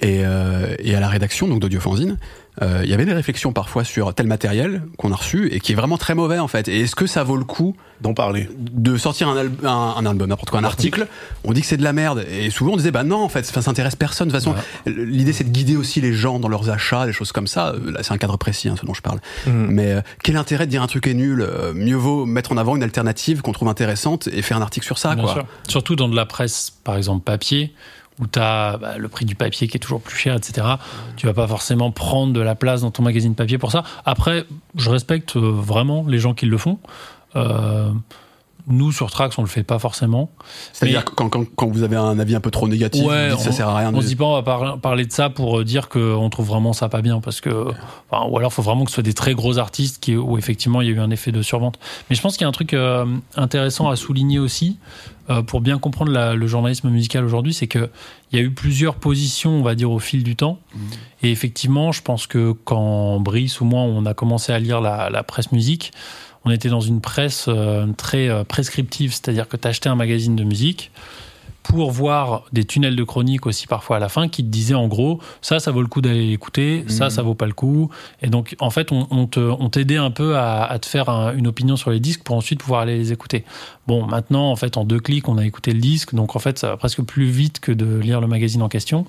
Et, euh, et à la rédaction donc d'Audio Fanzine, euh, il y avait des réflexions parfois sur tel matériel qu'on a reçu et qui est vraiment très mauvais en fait. Et est-ce que ça vaut le coup d'en parler. de sortir un, al- un, un album, n'importe quoi, un article, on dit que c'est de la merde. Et souvent on disait, bah non, en fait, ça intéresse personne. De toute façon, l'idée c'est de guider aussi les gens dans leurs achats, des choses comme ça. Euh, Là, c'est un cadre précis, hein, ce dont je parle. Mhm. Mais euh, quel intérêt de dire un truc est nul? Euh, Mieux vaut mettre en avant une alternative qu'on trouve intéressante et faire un article sur ça, Bien quoi. sûr. Surtout dans de la presse, par exemple papier, où tu as le prix du papier qui est toujours plus cher, etc. Tu vas pas forcément prendre de la place dans ton magazine papier pour ça. Après, je respecte euh, vraiment les gens qui le font. Euh, nous, sur Trax, on le fait pas forcément. C'est-à-dire Mais- que quand, quand, quand vous avez un avis un peu trop négatif, Ouais, vous dites, ça on- sert à rien. On de... se dit pas, on va par- parler de ça pour euh, dire qu'on trouve vraiment ça pas bien, parce que, enfin, ou alors faut vraiment que ce soit des très gros artistes qui, où effectivement il y a eu un effet de survente. Mais je pense qu'il y a un truc euh, intéressant à souligner aussi euh, pour bien comprendre la- le journalisme musical aujourd'hui, c'est que il y a eu plusieurs positions, on va dire, au fil du temps. Et effectivement, je pense que quand Brice ou moi on a commencé à lire la, la presse musique, on était dans une presse euh, très euh, prescriptive, c'est-à-dire que tu achetais un magazine de musique pour voir des tunnels de chronique aussi parfois à la fin qui te disaient en gros ça ça vaut le coup d'aller l'écouter ça Mhm. ça vaut pas le coup. Et donc en fait on, on te on t'aidait un peu à, à te faire un- une opinion sur les disques pour ensuite pouvoir aller les écouter. Bon maintenant en fait en deux clics on a écouté le disque. Donc en fait ça va presque plus vite que de lire le magazine en question.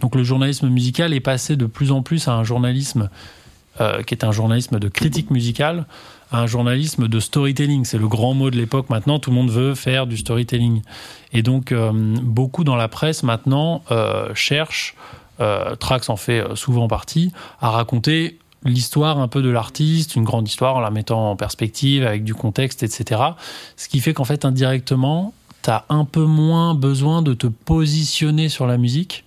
Donc le journalisme musical est passé de plus en plus à un journalisme euh, qui est un journalisme de critique musicale un journalisme de storytelling. C'est le grand mot de l'époque. Maintenant, tout le monde veut faire du storytelling. Et donc, euh, beaucoup dans la presse maintenant euh, cherchent, euh, Trax en fait euh, souvent partie, à raconter l'histoire un peu de l'artiste, une grande histoire en la mettant en perspective avec du contexte, etc. Ce qui fait qu'en fait, indirectement, tu as un peu moins besoin de te positionner sur la musique.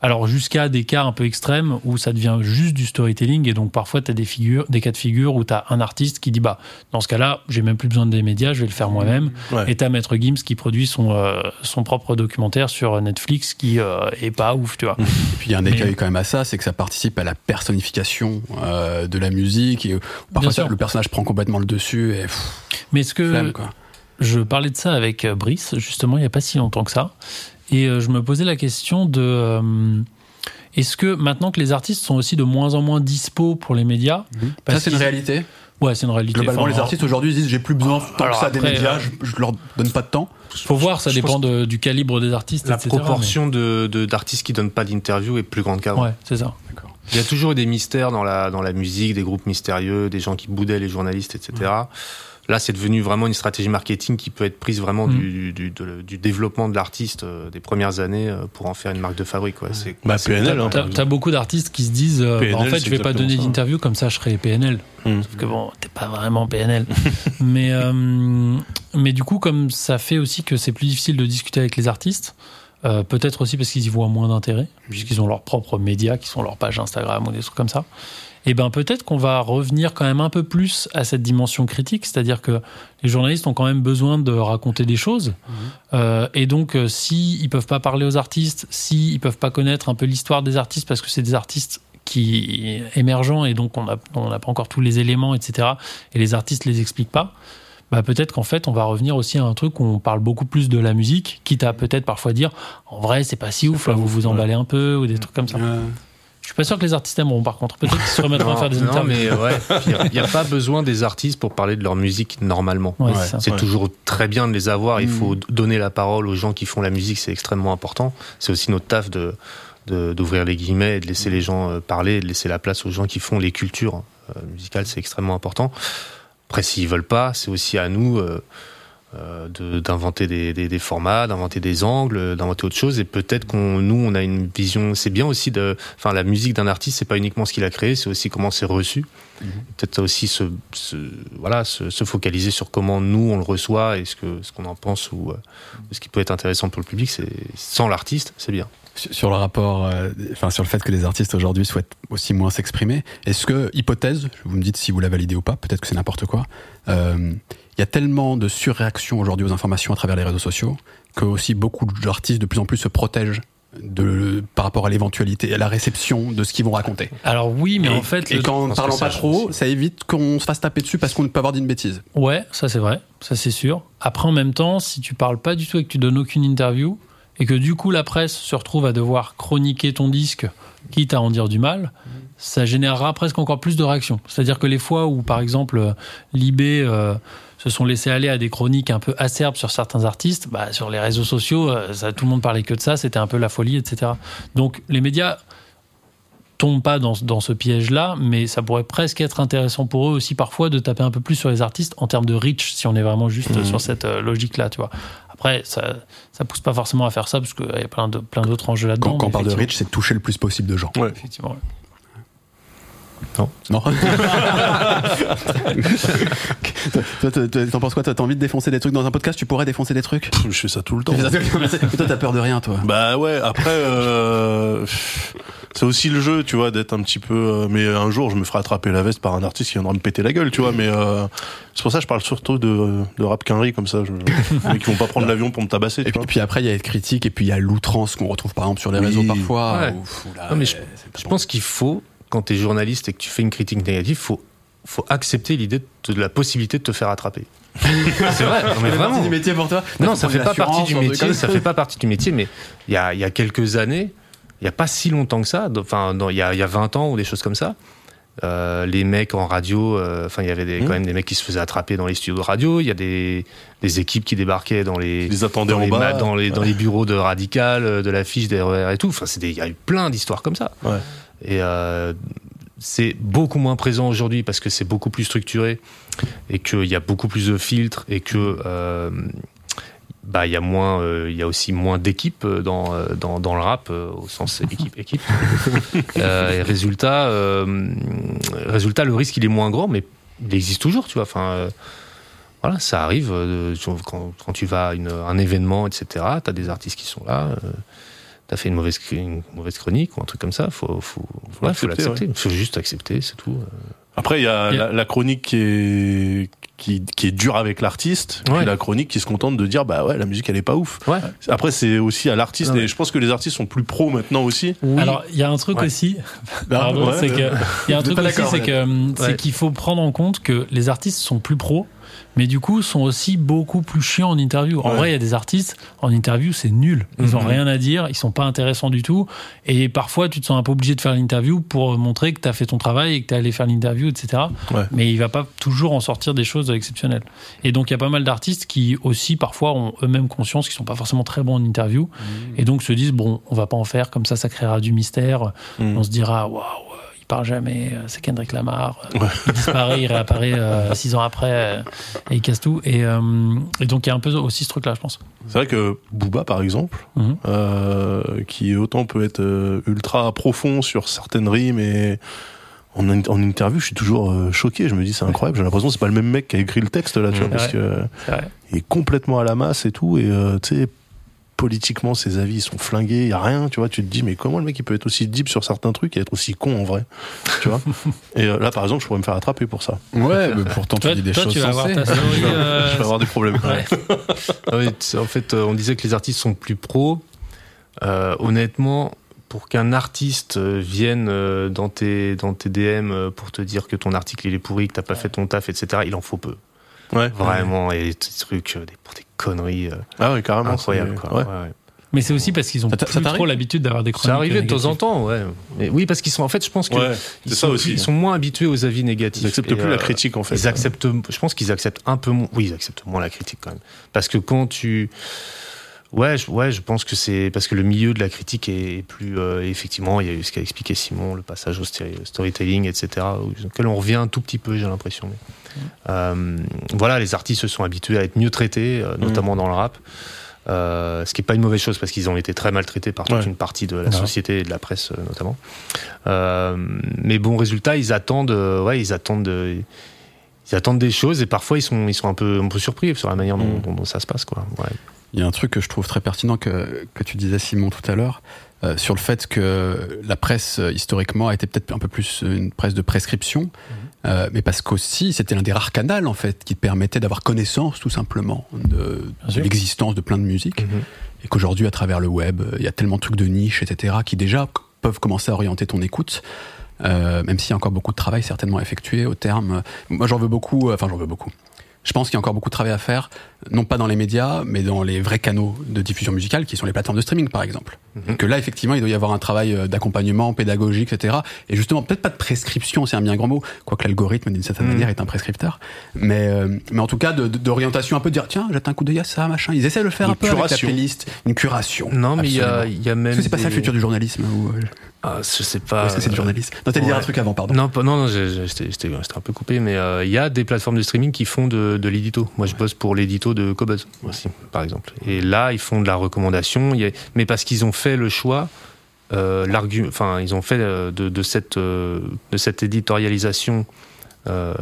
Alors jusqu'à des cas un peu extrêmes où ça devient juste du storytelling et donc parfois tu as des figures, des cas de figure où tu as un artiste qui dit bah dans ce cas-là, j'ai même plus besoin des médias, je vais le faire moi-même. Ouais. Et t'as Maître Gims qui produit son euh, son propre documentaire sur Netflix qui euh, est pas ouf, tu vois. Et puis il y a un Mais- écueil quand même à ça, c'est que ça participe à la personnification euh, de la musique. Et, euh, parfois, ça- le personnage prend complètement le dessus et pff, Mais est-ce que. Je parlais de ça avec euh, Brice, justement, il n'y a pas si longtemps que ça. Et euh, je me posais la question de. euh, est-ce que maintenant que les artistes sont aussi de moins en moins dispo pour les médias Ça, parce c'est une réalité. Ouais, c'est une réalité. Globalement, Enfin, les artistes aujourd'hui disent j'ai plus besoin tant alors que ça des médias, euh, je, je leur donne pas de temps. Faut voir, ça Je dépend de- du calibre des artistes, La etc. proportion de de- d'artistes qui donnent pas d'interview est plus grande qu'avant. Ouais, c'est ça. Il y a toujours eu des mystères dans la, dans la musique, des groupes mystérieux, des gens qui boudaient les journalistes, etc. Là, c'est devenu vraiment une stratégie marketing qui peut être prise vraiment Mm. du, du, de- du développement de l'artiste euh, des premières années euh, pour en faire une marque de fabrique. Ouais. C'est, Bah, PNL, hein. T'as t'as beaucoup d'artistes qui se disent euh, PNL, bah, en fait, je vais pas donner d'interview, comme ça je serai PNL. Hmm. Parce que bon, t'es pas vraiment PNL. mais, euh, mais du coup, comme ça fait aussi que c'est plus difficile de discuter avec les artistes, euh, peut-être aussi parce qu'ils y voient moins d'intérêt, puisqu'ils ont leurs propres médias qui sont leur page Instagram ou des trucs comme ça. Et ben peut-être qu'on va revenir quand même un peu plus à cette dimension critique, c'est-à-dire que les journalistes ont quand même besoin de raconter des choses, Euh, et donc euh, si ils peuvent pas parler aux artistes, si ils peuvent pas connaître un peu l'histoire des artistes parce que c'est des artistes qui émergents et donc on n'a pas encore tous les éléments, etc. Et les artistes les expliquent pas. Bah peut-être qu'en fait on va revenir aussi à un truc où on parle beaucoup plus de la musique, quitte à peut-être parfois dire en vrai c'est pas si ouf, pas là, vous vous emballez un peu ou des trucs comme ça. Je suis pas sûr que les artistes aimeront par contre. Peut-être qu'ils se remettront à faire des non, interviews. mais ouais, il n'y a, pas besoin des artistes pour parler de leur musique normalement. Ouais, Ouais, c'est Ouais. toujours très bien de les avoir. Il Mm. faut donner la parole aux gens qui font la musique, c'est extrêmement important. C'est aussi notre taf de d'ouvrir les guillemets et de laisser les gens euh, parler, et de laisser la place aux gens qui font les cultures euh, musicales, c'est extrêmement important. Après, s'ils veulent pas, c'est aussi à nous euh, euh, de- d'inventer des, des, des formats, d'inventer des angles, d'inventer autre chose. Et peut-être qu'on, nous, on a une vision. C'est bien aussi de, enfin, la musique d'un artiste, c'est pas uniquement ce qu'il a créé, c'est aussi comment c'est reçu. Peut-être aussi se, se- voilà, se, se focaliser sur comment nous on le reçoit et ce que ce qu'on en pense ou euh, ce qui peut être intéressant pour le public. C'est sans l'artiste, c'est bien. Sur le rapport, euh, enfin sur le fait que les artistes aujourd'hui souhaitent aussi moins s'exprimer, est-ce que, hypothèse, vous me dites si vous la validez ou pas, peut-être que c'est n'importe quoi, euh, il y a tellement de surréaction aujourd'hui aux informations à travers les réseaux sociaux que aussi beaucoup d'artistes de plus en plus se protègent de, par rapport à l'éventualité, à la réception de ce qu'ils vont raconter. Alors oui, mais et, en fait, et qu'en pense parlant que pas trop, ça évite qu'on se fasse taper dessus parce qu'on peut avoir dit une bêtise. Ouais, ça c'est vrai, ça c'est sûr. Après, en même temps, si tu parles pas du tout et que tu donnes aucune interview, et que du coup la presse se retrouve à devoir chroniquer ton disque, quitte à en dire du mal, ça générera presque encore plus de réactions. C'est-à-dire que les fois où, par exemple, Libé euh, se sont laissés aller à des chroniques un peu acerbes sur certains artistes, bah, sur les réseaux sociaux, euh, ça, tout le monde parlait que de ça, c'était un peu la folie, etc. Donc les médias tombent pas dans, dans ce piège-là, mais ça pourrait presque être intéressant pour eux aussi parfois de taper un peu plus sur les artistes en termes de reach, si on est vraiment juste Mhm. sur cette euh, logique-là, tu vois. Après, ça, ça pousse pas forcément à faire ça parce qu'il y a plein de plein d'autres enjeux là-dedans. Quand, quand on parle de Rich, c'est de toucher le plus possible de gens. Ouais. Effectivement. Ouais. Non Toi, T'en penses quoi Toi, T'as envie de défoncer des trucs dans un podcast Tu pourrais défoncer des trucs? Je fais ça tout le temps. Toi, t'as peur de rien, toi? Bah ouais, après, euh, c'est aussi le jeu, tu vois, d'être un petit peu. euh, mais un jour, je me ferai attraper la veste par un artiste qui viendra me péter la gueule, tu vois. Mais euh, c'est pour ça que je parle surtout de, de rap quinri comme ça. Je, mais qui vont pas prendre l'avion pour me tabasser, Et tu puis, vois. puis après, il y a les critiques, et puis il y a l'outrance qu'on retrouve par exemple sur les Oui. réseaux parfois. Ouais. Non, mais je- pense qu'il faut, quand tu es journaliste et que tu fais une critique négative, faut faut accepter l'idée de, de la possibilité de te faire attraper. c'est vrai, non, mais Ça fait vraiment. partie du métier pour toi Non, ça fait pas partie du métier, ça fait fait pas partie du métier, mais il y a, il y a quelques années, il n'y a pas si longtemps que ça, enfin, dans- il y a, il y a 20 ans ou des choses comme ça, euh, les mecs en radio, euh, enfin, il y avait des, Mmh. quand même des mecs qui se faisaient attraper dans les studios de radio, il y a des, des équipes qui débarquaient dans les, Ils les attendaient dans en les, bas. ma- dans les, dans les bureaux de Radical, euh, de l'affiche des RER et tout. Enfin, c'est des- il y a eu plein d'histoires comme ça. Ouais. Et euh, c'est beaucoup moins présent aujourd'hui parce que c'est beaucoup plus structuré et qu'il y a beaucoup plus de filtres et que euh, bah il y a moins, euh, il y a aussi moins d'équipes dans, dans dans le rap euh, au sens équipe équipe. Et résultat, résultat, le risque il est moins grand, mais il existe toujours, tu vois. Enfin. voilà, ça arrive quand, quand tu vas à une- un événement, etc. Tu as des artistes qui sont là. Euh, t'as fait une mauvaise, une mauvaise chronique ou un truc comme ça, faut, faut, Faut ouais, faut l'accepter, l'accepter. Faut juste accepter, c'est tout. Après, il y a la, la chronique qui est, qui, qui est dure avec l'artiste, Ouais. puis la chronique qui se contente de dire, bah ouais, la musique, elle est pas ouf. Ouais. Après, c'est aussi à l'artiste, Ouais. et je pense que les artistes sont plus pros maintenant aussi. Alors, il y a un truc Ouais. aussi. Pardon, ouais, c'est que il y a un truc aussi, c'est que c'est Ouais. qu'il faut prendre en compte que les artistes sont plus pros, mais du coup sont aussi beaucoup plus chiants en interview. En Ouais. vrai, il y a des artistes en interview, c'est nul. Ils ont Mhm. rien à dire, ils sont pas intéressants du tout, et parfois tu te sens un peu obligé de faire l'interview pour montrer que tu as fait ton travail et que tu es allé faire l'interview, etc. Ouais. Mais il va pas toujours en sortir des choses exceptionnelles. Et donc il y a pas mal d'artistes qui aussi parfois ont eux-mêmes conscience qu'ils sont pas forcément très bons en interview, et donc se disent bon, on va pas en faire comme ça, ça créera du mystère. Mm. On se dira, waouh, part jamais, euh, c'est Kendrick Lamar. Euh, Ouais. Il disparaît, il réapparaît euh, six ans après euh, et il casse tout. Et, euh, et donc il y a un peu aussi ce truc-là, je pense. C'est vrai que Booba, par exemple, Mhm. euh, qui autant peut être ultra profond sur certaines rimes et en, in- en interview, je suis toujours choqué. Je me dis, c'est incroyable. J'ai l'impression que c'est pas le même mec qui a écrit le texte là, tu vois, Mhm. parce Ouais. que vrai. il est complètement à la masse et tout. Et tu sais, politiquement, ses avis ils sont flingués. Il y a rien, tu vois. Tu te dis, mais comment le mec il peut être aussi deep sur certains trucs et être aussi con en vrai, tu vois Et euh, là, par exemple, je pourrais me faire attraper pour ça. Ouais, mais pourtant tu Toi, dis des toi, choses tu vas avoir sensées. ta théorie. euh, je vais avoir des problèmes. ouais. Ah en fait, euh, on disait que les artistes sont plus pros. Euh, honnêtement, pour qu'un artiste vienne dans tes, dans tes DM pour te dire que ton article il est pourri, que t'as pas fait ton taf, etc., il en faut peu. Ouais. Vraiment, et des trucs, euh, des, pour des conneries euh, Ah ouais, carrément. incroyables. c'est- Quoi. ouais. Ouais, ouais. Mais c'est aussi parce qu'ils ont Ça plus trop l'habitude d'avoir des chroniques. Ça arrivait de temps en temps, ouais. Mais oui, parce qu'ils sont, en fait, je pense que Ouais, ils c'est sont ça plus- aussi. ils sont moins habitués aux avis négatifs. Ils acceptent Et, plus euh, la critique en fait. Ils acceptent, je pense qu'ils acceptent un peu moins. Oui, ils acceptent moins la critique quand même. Parce que quand tu, ouais, je, ouais, je pense que c'est parce que le milieu de la critique est plus euh, effectivement. Il y a eu ce qu'a expliqué Simon, le passage au storytelling, etc. Auquel on revient un tout petit peu, j'ai l'impression. Euh, voilà, les artistes se sont habitués à être mieux traités, euh, notamment dans le rap. Ce qui n'est pas une mauvaise chose parce qu'ils ont été très maltraités par toute Ouais. une partie de la société et de la presse notamment. Mais bon, résultat, ils attendent, ouais, ils attendent, euh, ils attendent des choses et parfois ils sont, ils sont un peu, un peu surpris sur la manière dont, Mm. dont- dont ça se passe, quoi. Ouais. Il y a un truc que je trouve très pertinent que, que tu disais Simon tout à l'heure euh, sur le fait que la presse euh, historiquement a été peut-être un peu plus une presse de prescription, euh, mais parce qu'aussi c'était l'un des rares canaux en fait qui permettait d'avoir connaissance tout simplement de, l'existence de plein de musique et qu'aujourd'hui à travers le web il y a tellement de trucs de niche etc qui déjà peuvent commencer à orienter ton écoute. Euh, même s'il y a encore beaucoup de travail certainement à effectuer au terme. Moi j'en veux beaucoup, euh, enfin j'en veux beaucoup. Je pense qu'il y a encore beaucoup de travail à faire, non pas dans les médias, mais dans les vrais canaux de diffusion musicale, qui sont les plateformes de streaming, par exemple. Mhm. Que là, effectivement, il doit y avoir un travail euh, d'accompagnement pédagogique, etc. Et justement, peut-être pas de prescription, c'est un bien grand mot, quoique l'algorithme, d'une certaine Mhm. manière, est un prescripteur. Mais, euh, mais en tout cas, d'orientation un peu, de dire, tiens, jette un coup d'œil à ça, machin. Ils essaient de le faire un peu avec la playlist, une curation. Non, mais il y y a même. Est-ce que c'est pas ça le des- futur du journalisme ou, euh, Ah, je sais pas. est-ce que c'est du euh, journalisme Non, t'allais dire un ouais. truc avant, pardon. Non, non, non, j'étais un peu coupé, mais euh, il y a des plateformes de streaming qui font de, de l'édito. Moi, je bosse pour l'édito de Cobuzz aussi, par exemple. Et là, ils font de la recommandation, il y a- mais parce qu'ils ont fait le choix, euh, enfin, ils ont fait de, de cette, de cette éditorialisation, euh,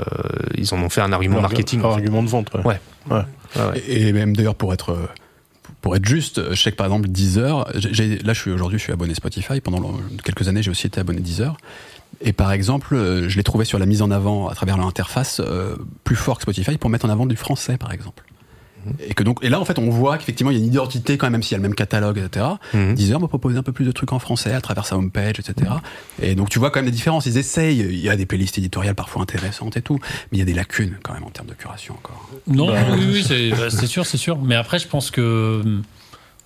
ils en ont fait un argument marketing. Un en fait. argument de vente, ouais. Ouais. Ouais, ouais. Et et même d'ailleurs pour être euh, pour être juste, je sais que par exemple Deezer, j'ai- là je suis aujourd'hui je suis abonné Spotify. Pendant quelques années j'ai aussi été abonné Deezer. Et par exemple, euh, je l'ai trouvé sur la mise en avant à travers l'interface euh, plus fort que Spotify pour mettre en avant du français par exemple. Et que donc et là en fait on voit qu'effectivement il y a une identité quand même même s'il y a le même catalogue etc. Mhm. Deezer m'a proposé un peu plus de trucs en français à travers sa homepage etc. Et donc tu vois quand même les différences. Ils essayent. Il y a des playlists éditoriales parfois intéressantes et tout, mais il y a des lacunes quand même en termes de curation encore. Non, Bah, oui, oui, c'est bah, c'est sûr, c'est sûr. Mais après, je pense que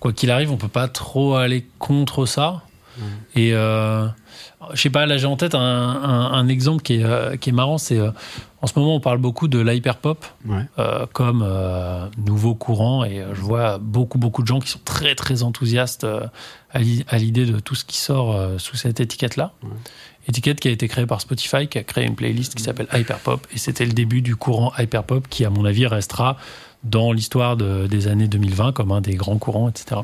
quoi qu'il arrive, on peut pas trop aller contre ça. Et euh, je sais pas, là j'ai en tête un, un- un exemple qui est, euh, qui est marrant. C'est euh, en ce moment on parle beaucoup de l'hyperpop Ouais. euh, comme euh, nouveau courant et euh, je vois beaucoup beaucoup de gens qui sont très très enthousiastes euh, à l'i- à l'idée de tout ce qui sort sous cette étiquette là. Ouais. Étiquette qui a été créée par Spotify, qui a créé une playlist qui s'appelle Hyperpop et c'était le début du courant Hyperpop qui à mon avis restera dans l'histoire de- des années 2020 comme un des grands courants, etc.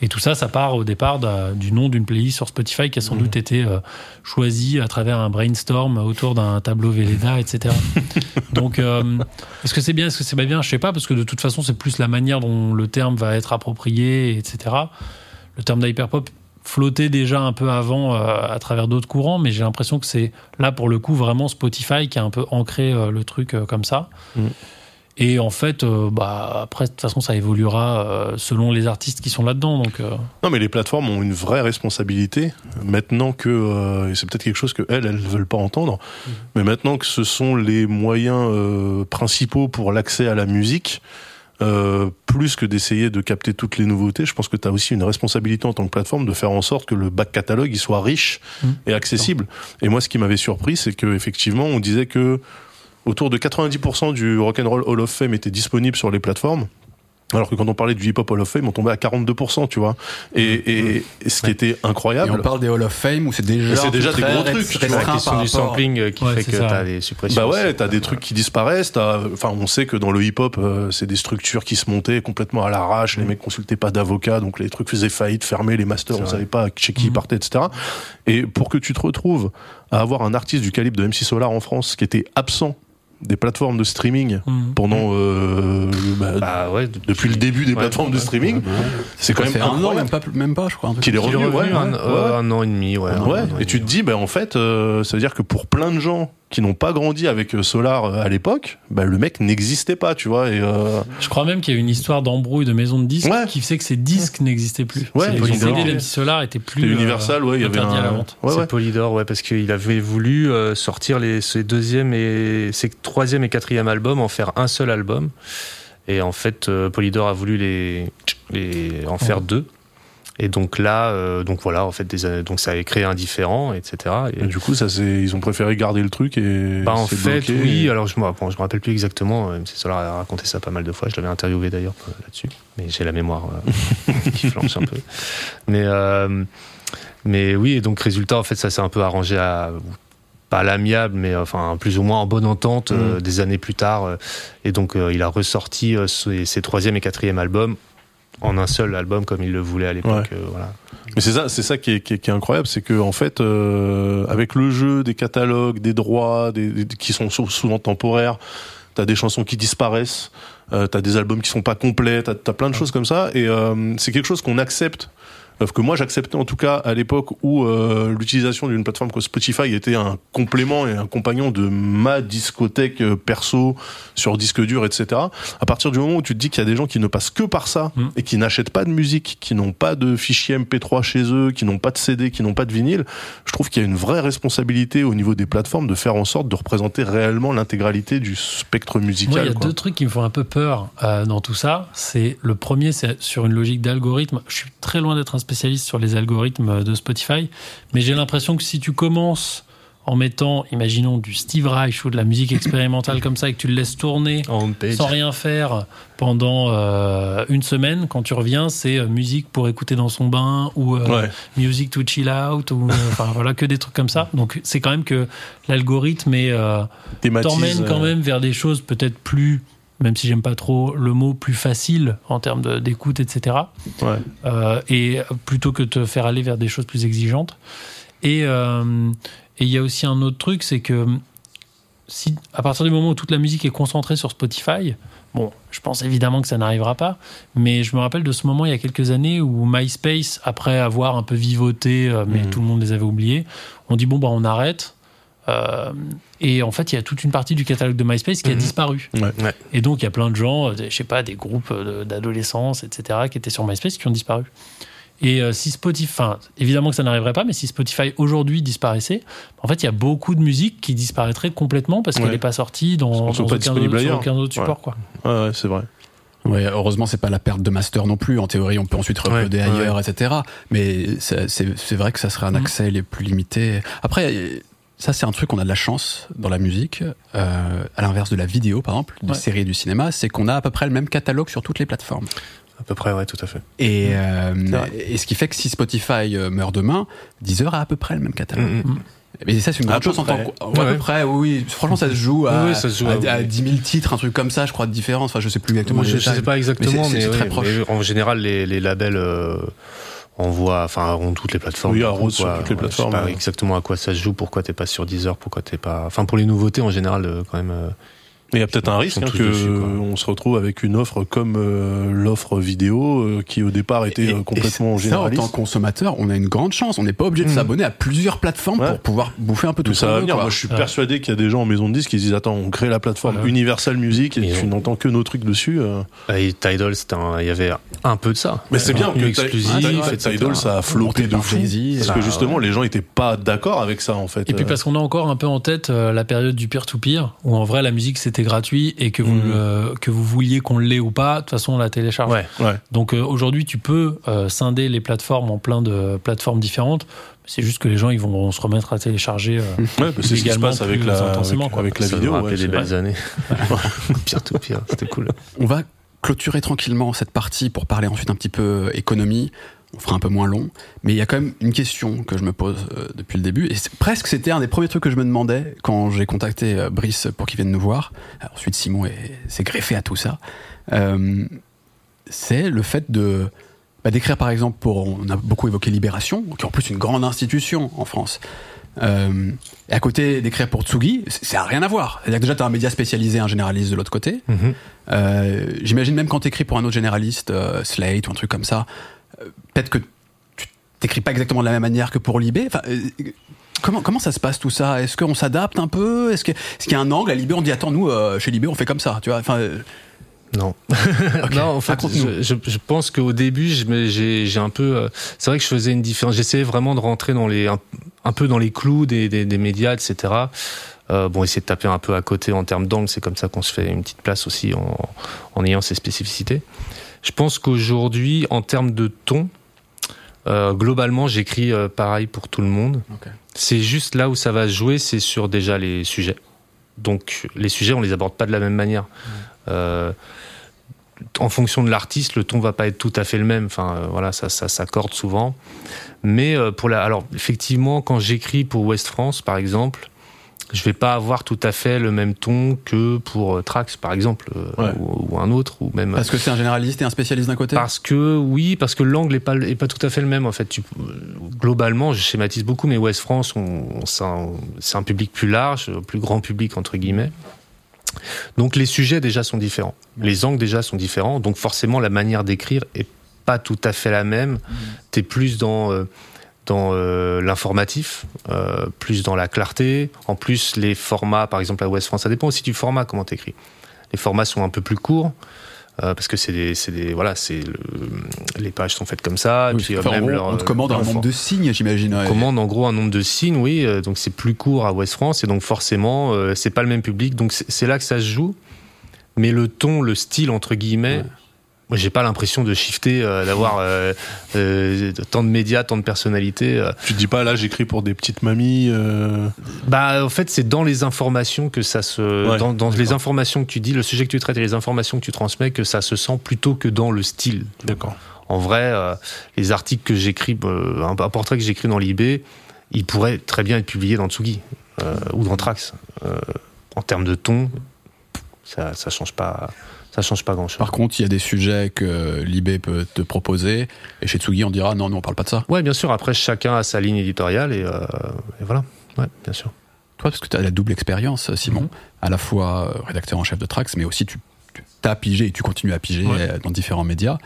Et tout ça, ça part au départ du nom d'une playlist sur Spotify qui a sans doute été euh, choisie à travers un brainstorm autour d'un tableau Velleda, etc. Donc, euh, est-ce que c'est bien, est-ce que c'est pas bien? Je sais pas, parce que de toute façon, c'est plus la manière dont le terme va être approprié, etc. le terme d'hyperpop flottait déjà un peu avant euh, à travers d'autres courants, mais j'ai l'impression que c'est là pour le coup vraiment Spotify qui a un peu ancré le truc comme ça. Mm. Et en fait, euh, bah, après, de toute façon, ça évoluera euh, selon les artistes qui sont là-dedans. Donc, euh, Non, mais les plateformes ont une vraie responsabilité maintenant que euh, et c'est peut-être quelque chose que elles, elles veulent pas entendre. Mais maintenant que ce sont les moyens euh, principaux pour l'accès à la musique. euh, plus que d'essayer de capter toutes les nouveautés, je pense que tu as aussi une responsabilité en tant que plateforme de faire en sorte que le back catalogue il soit riche Mhm. et accessible. Et moi, ce qui m'avait surpris, c'est que effectivement, on disait que autour de 90% du Rock'n'Roll Hall of Fame était disponible sur les plateformes. Alors que quand on parlait du hip-hop Hall of Fame, on tombait à 42%, tu vois. Et, et, et ce qui Ouais. était Et on incroyable. parle des Hall of Fame où c'est déjà, c'est déjà des gros trucs, tu vois. C'est la question du sampling euh, qui Ouais, fait que t'as des suppressions. Bah ouais, t'as des trucs qui disparaissent. Enfin, on sait que dans le hip-hop, euh, c'est des structures qui se montaient complètement à l'arrache. Les mecs consultaient pas d'avocats, donc les trucs faisaient faillite, fermés, les masters, on vrai. savait pas chez qui ils Mhm. partaient, etc. Et pour que tu te retrouves à avoir un artiste du calibre de MC Solar en France qui était absent des plateformes de streaming hmm. pendant euh, bah, Bah ouais, depuis le début des Ouais, plateformes de streaming, Ouais. c'est quand même un an, même pas, même pas, je crois. Qu'il est comme ça. Il est revenu, revenu ouais, un, euh, un an et demi, ouais. un Ouais, an et tu te dis, ben en fait, euh, ça veut dire que pour plein de gens qui n'ont pas grandi avec euh, Solar euh, à l'époque, bah, le mec n'existait pas, tu vois. Et euh, Je crois même qu'il y a une histoire d'embrouille de maison de disques Ouais. qui fait que ces disques n'existaient plus. Ouais, les Polydor. CD Solar étaient plus. c'était euh, Universal, ouais, il y avait un. à la vente. Ouais, c'est. Polydor, ouais, parce qu'il avait voulu euh, sortir les, ses deuxième et ses troisième et quatrième albums, en faire un seul album. Et en fait, euh, Polydor a voulu les, les en faire deux. Et donc là, euh, donc voilà, en fait, des, donc ça a créé un différent, etc. Et, Et du coup, ça, c'est, ils ont préféré garder le truc et. bah, en fait, bloqué. oui. Alors je me, bon, je me rappelle plus exactement. euh, MC Solar a raconté ça pas mal de fois. Je l'avais interviewé d'ailleurs euh, là-dessus. Mais j'ai la mémoire euh, qui flanche un peu. Mais euh, mais oui. Et donc résultat, en fait, ça s'est un peu arrangé à pas à l'amiable, mais enfin plus ou moins en bonne entente Mm. des années plus tard. et donc il a ressorti ses, ses troisième et quatrième albums en un seul album comme il le voulait à l'époque. euh, voilà. Mais c'est ça, c'est ça qui est, qui est, qui est incroyable, c'est que en fait, euh, avec le jeu des catalogues, des droits, des, des- qui sont sou- souvent temporaires, t'as des chansons qui disparaissent, euh, t'as des albums qui sont pas complets, t'as as plein de choses comme ça, et euh, c'est quelque chose qu'on accepte. Euh, que moi j'acceptais en tout cas à l'époque où euh, l'utilisation d'une plateforme comme Spotify était un complément et un compagnon de ma discothèque euh, perso sur disque dur, etc. À partir du moment où tu te dis qu'il y a des gens qui ne passent que par ça Mm. et qui n'achètent pas de musique, qui n'ont pas de fichiers MP3 chez eux, qui n'ont pas de CD, qui n'ont pas de vinyle, je trouve qu'il y a une vraie responsabilité au niveau des plateformes de faire en sorte de représenter réellement l'intégralité du spectre musical. Moi, il y a quoi. deux trucs qui me font un peu peur euh, dans tout ça. C'est le premier, c'est sur une logique d'algorithme. Je suis très loin d'être un spécialiste sur les algorithmes de Spotify, mais j'ai l'impression que si tu commences en mettant, imaginons, du Steve Reich ou de la musique expérimentale comme ça et que tu le laisses tourner sans rien faire pendant euh, une semaine, quand tu reviens, c'est euh, musique pour écouter dans son bain ou euh, Ouais. music to chill out ou euh, enfin voilà que des trucs comme ça. Donc c'est quand même que l'algorithme t'emmène quand même vers des choses peut-être plus, même si j'aime pas trop le mot, plus facile en termes d'écoute, etc. Ouais. Euh, et plutôt que de te faire aller vers des choses plus exigeantes. Et euh, et il y a aussi un autre truc, c'est que si à partir du moment où toute la musique est concentrée sur Spotify, bon, je pense évidemment que ça n'arrivera pas, mais je me rappelle de ce moment il y a quelques années où MySpace, après avoir un peu vivoté, euh, mais Mhm. tout le monde les avait oubliés, on dit bon bah on arrête. Euh, et en fait, il y a toute une partie du catalogue de MySpace qui a Mhm. disparu. Ouais. Ouais. Et donc, il y a plein de gens, euh, je sais pas, des groupes euh, d'adolescence, etc., qui étaient sur MySpace qui ont disparu. Et euh, si Spotify, enfin, évidemment que ça n'arriverait pas, mais si Spotify aujourd'hui disparaissait, en fait, il y a beaucoup de musique qui disparaîtrait complètement parce qu'elle Ouais. n'est pas sortie dans, aucun, autre, disponibles sur ailleurs. aucun autre support. Quoi. Ouais, ouais, c'est vrai. Ouais, heureusement, c'est pas la perte de master non plus. En théorie, on peut ensuite uploader Ouais, ailleurs, etc. Mais c'est vrai que ça serait un Mhm. accès les plus limité. Après, ça, c'est un truc qu'on a de la chance dans la musique, euh, à l'inverse de la vidéo, par exemple, des Ouais. séries et du cinéma, c'est qu'on a à peu près le même catalogue sur toutes les plateformes. À peu près, ouais, tout à fait. Et, euh, et ce qui fait que si Spotify euh, meurt demain, Deezer a à peu près le même catalogue. Mhm. Mais ça, c'est une grande chose en tant que. Ouais, à peu près, oui. Franchement, ça se joue à, Oui, se joue à, à- à 10 000 titres, un truc comme ça, je crois, de différence. Enfin, je sais plus exactement. je, je sais pas exactement, Mais c'est- mais, c'est très proche. mais en général, les, les labels euh, envoient, enfin, ont toutes les plateformes. Oui, sur toutes les plateformes, Je sais pas ouais. exactement à quoi ça se joue, pourquoi t'es pas sur Deezer, pourquoi t'es pas. Enfin, pour les nouveautés en général, euh, quand même, euh, Mais il y a peut-être un risque hein, tous que dessus, quoi. on se retrouve avec une offre comme euh, l'offre vidéo euh, qui au départ était Et- euh, et complètement ça, en généraliste. tant que consommateur, on a une grande chance. On n'est pas obligé de Mhm. s'abonner à plusieurs plateformes Ouais. pour pouvoir bouffer un peu tout Mais ça va venir. Moi, je suis Ouais. persuadé qu'il y a des gens en maison de disques qui se disent Attends, on crée la plateforme. Universal Music et tu on- n'entends que nos trucs dessus. euh. Et Tidal, il y avait un peu de ça. Mais c'est bien que exclusif, Tidal, etc. Tidal, ça a flotté de fou. Parce Ah, que justement, les gens étaient pas d'accord avec ça, en fait. Et puis parce qu'on a encore un peu en tête la période du peer-to-peer, où en vrai la musique c'était gratuit et que vous, le- que vous vouliez qu'on l'ait ou pas, de toute façon on la télécharge. Ouais. Ouais. Donc euh, aujourd'hui tu peux euh, scinder les plateformes en plein de plateformes différentes. C'est juste que les gens ils vont se remettre à télécharger. euh, Ouais, bah, c'est ce qui se passe avec la, intensément, avec, quoi. avec la ça vidéo. ouais, des belles années. pire tout pire, c'était cool. On va clôturer tranquillement cette partie pour parler ensuite un petit peu économie. On fera un peu moins long, mais il y a quand même une question que je me pose euh, depuis le début, et presque c'était un des premiers trucs que je me demandais quand j'ai contacté euh, Brice pour qu'il vienne nous voir. Alors, ensuite, Simon est- s'est greffé à tout ça. Euh, c'est le fait de bah, d'écrire, par exemple, pour on a beaucoup évoqué Libération, qui est en plus une grande institution en France. Et à côté d'écrire pour Tsugi, ça n'a rien à voir. C'est-à-dire que déjà, tu as un média spécialisé, un généraliste de l'autre côté. Mhm. Euh, J'imagine même quand t'écris pour un autre généraliste, Slate ou un truc comme ça, peut-être que tu t'écris pas exactement de la même manière que pour Libé. Enfin, euh, comment, comment ça se passe tout ça? Est-ce qu'on s'adapte un peu? Est-ce qu'il y a un angle à Libé? On dit attends nous euh, chez Libé on fait comme ça, tu vois Enfin, euh, Non. non, en fait, Raconte-nous. je, je, je pense qu'au début, j'ai un peu. euh, C'est vrai que je faisais une différence. J'essayais vraiment de rentrer dans les un, un peu dans les clous des, des, des médias, etc. Euh, bon, essayer de taper un peu à côté en termes d'angle, c'est comme ça qu'on se fait une petite place aussi en, en ayant ses spécificités. Je pense qu'aujourd'hui, en termes de ton, euh, globalement, j'écris euh, pareil pour tout le monde. C'est juste là où ça va se jouer, c'est sur déjà les sujets. Donc les sujets, on les aborde pas de la même manière. Euh, en fonction de l'artiste, le ton va pas être tout à fait le même. Enfin, voilà, ça, ça s'accorde souvent. Mais pour la, alors effectivement, quand j'écris pour West France, par exemple, je vais pas avoir tout à fait le même ton que pour euh, Trax, par exemple, euh, Ouais. ou, ou un autre, ou même parce que c'est un généraliste et un spécialiste d'un côté. parce que oui, parce que l'angle est pas est pas tout à fait le même en fait. Tu, globalement, je schématise beaucoup, mais West France, on, on- c'est un, public plus large, plus grand public entre guillemets. Donc les sujets déjà sont différents, les angles déjà sont différents, donc forcément la manière d'écrire est pas tout à fait la même. T'es plus dans euh, dans euh, l'informatif, euh, plus dans la clarté. En plus, les formats, par exemple à West France, ça dépend aussi du format comment t'écris. Les formats sont un peu plus courts. euh, parce que c'est des, des, voilà, c'est le, les pages sont faites comme ça. et Oui, puis, enfin, même on, leur, on te commande leur un nombre de signes, j'imagine. on ouais. commande en gros un nombre de signes, oui. donc c'est plus court à West France et donc forcément c'est pas le même public. Donc c'est c'est là que ça se joue. Mais le ton, le style entre guillemets, Ouais. Moi j'ai pas l'impression de shifter, euh, d'avoir euh, euh, tant de médias, tant de personnalités. Tu te dis pas là, j'écris pour des petites mamies. Bah en fait c'est dans les informations que ça se, Ouais, dans, dans les informations que tu dis, le sujet que tu traites et les informations que tu transmets, que ça se sent plutôt que dans le style. D'accord. En vrai, les articles que j'écris, un, un portrait que j'écris dans l'IB, il pourrait très bien être publié dans Tsugi ou dans Trax. En termes de ton, ça, ça change pas, ça change pas grand chose. Par contre, il y a des sujets que Libé peut te proposer, et chez Tsugi, on dira non, nous on parle pas de ça. Ouais, bien sûr. Après, chacun a sa ligne éditoriale et, euh, et voilà. Ouais, bien sûr. Toi, parce que tu as la double expérience, Simon, Mhm. à la fois euh, rédacteur en chef de Trax, mais aussi tu as pigé et tu continues à piger Ouais. euh, dans différents médias.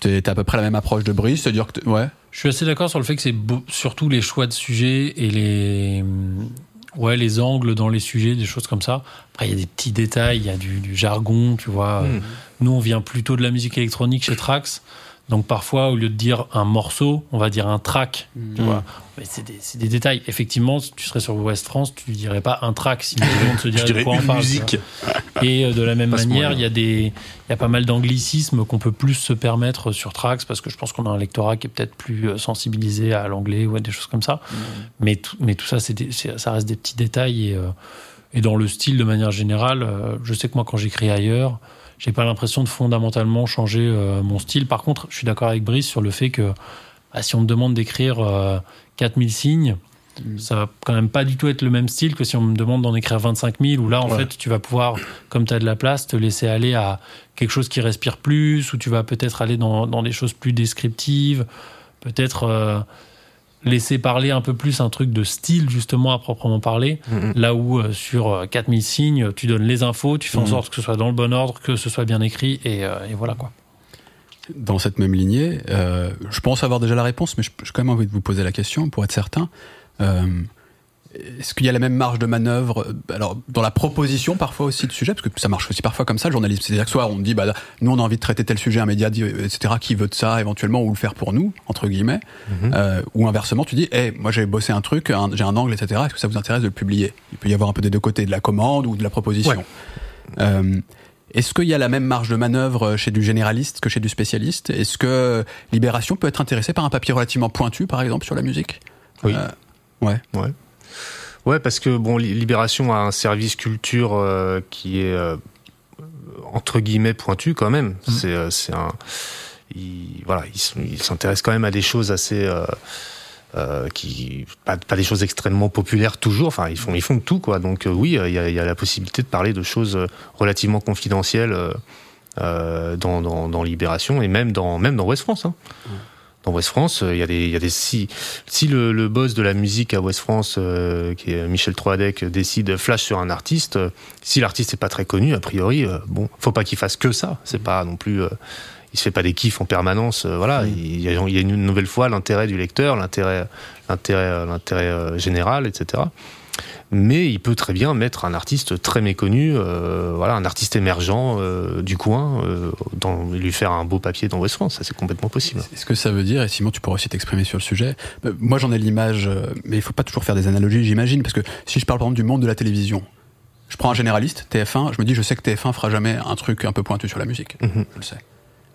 Tu à peu près la même approche de Brice, c'est-à-dire que. Ouais. Je suis assez d'accord sur le fait que c'est surtout les choix de sujets et les, ouais, les angles dans les sujets, des choses comme ça. Après, il y a des petits détails, il y a du, du jargon, tu vois. Mm. Nous, on vient plutôt de la musique électronique chez Trax. Donc parfois, au lieu de dire un morceau, on va dire un track. Tu Mm. vois. Mais c'est des, détails. Effectivement, si tu serais sur West France, tu dirais pas un track, sinon tout le monde se dirait de quoi on parle. musique. Et euh, de la même manière, il y a des, il y a pas mal d'anglicismes qu'on peut plus se permettre sur Trax parce que je pense qu'on a un lectorat qui est peut-être plus euh, sensibilisé à l'anglais ou à des choses comme ça. Mais tout, mais tout ça, des- ça reste des petits détails et, euh, et dans le style de manière générale, euh, je sais que moi quand j'écris ailleurs, j'ai pas l'impression de fondamentalement changer euh, mon style. Par contre, je suis d'accord avec Brice sur le fait que ah, si on me demande d'écrire euh, 4000 signes, Mm. ça va quand même pas du tout être le même style que si on me demande d'en écrire 25 000, où là, en Ouais. fait, tu vas pouvoir, comme tu as de la place, te laisser aller à quelque chose qui respire plus, ou tu vas peut-être aller dans, dans des choses plus descriptives. Peut-être. euh, laisser parler un peu plus un truc de style justement à proprement parler, Mhm. là où euh, sur euh, 4000 signes, tu donnes les infos, tu fais en Mhm. sorte que ce soit dans le bon ordre, que ce soit bien écrit, et, euh, et voilà quoi. Dans cette même lignée, euh, je pense avoir déjà la réponse, mais je- j'ai quand même envie de vous poser la question pour être certain. Est-ce qu'il y a la même marge de manœuvre euh, alors dans la proposition parfois aussi de sujet parce que ça marche aussi parfois comme ça le journalisme. C'est-à-dire que soit on dit bah nous on a envie de traiter tel sujet un média dit, euh, etc qui veut de ça éventuellement ou le faire pour nous entre guillemets. Mhm. euh, ou inversement tu dis hey, moi j'ai bossé un truc j'ai un angle etc est-ce que ça vous intéresse de le publier? Il peut y avoir un peu des deux côtés de la commande ou de la proposition. Euh, est-ce qu'il y a la même marge de manœuvre chez du généraliste que chez du spécialiste? Est-ce que Libération peut être intéressé par un papier relativement pointu, par exemple, sur la musique? Oui. Euh, ouais. Ouais, parce que bon, Li- Libération a un service culture euh, qui est euh, entre guillemets pointu quand même. C'est euh, c'est un, il, voilà, il, s'intéresse quand même à des choses assez euh, euh, qui pas, pas des choses extrêmement populaires toujours. Enfin, ils font ils font de tout quoi. Donc euh, oui, euh, il y, a, il y a la possibilité de parler de choses euh, relativement confidentielles euh, euh, dans, dans, dans Libération et même dans même dans West France. Hein. Dans West France, euh, il y a des, il y a des si, si le, le boss de la musique à West France, euh, qui est Michel Troadec, décide flash sur un artiste, euh, si l'artiste est pas très connu, a priori, euh, bon, faut pas qu'il fasse que ça. C'est pas non plus, euh, il se fait pas des kiffs en permanence. euh, voilà, il y, a, il y a une nouvelle fois l'intérêt du lecteur, l'intérêt, l'intérêt, l'intérêt euh, général, etc. Mais il peut très bien mettre un artiste très méconnu, euh, voilà, un artiste émergent euh, du coin, euh, dans, et lui faire un beau papier dans West France. Ça, c'est complètement possible. Est-ce que ça veut dire, et Simon, tu pourras aussi t'exprimer sur le sujet, euh, moi j'en ai l'image, euh, mais il faut pas toujours faire des analogies, j'imagine, parce que si je parle par exemple du monde de la télévision, je prends un généraliste, TF1, je me dis, je sais que TF1 fera jamais un truc un peu pointu sur la musique. Mhm. Je le sais.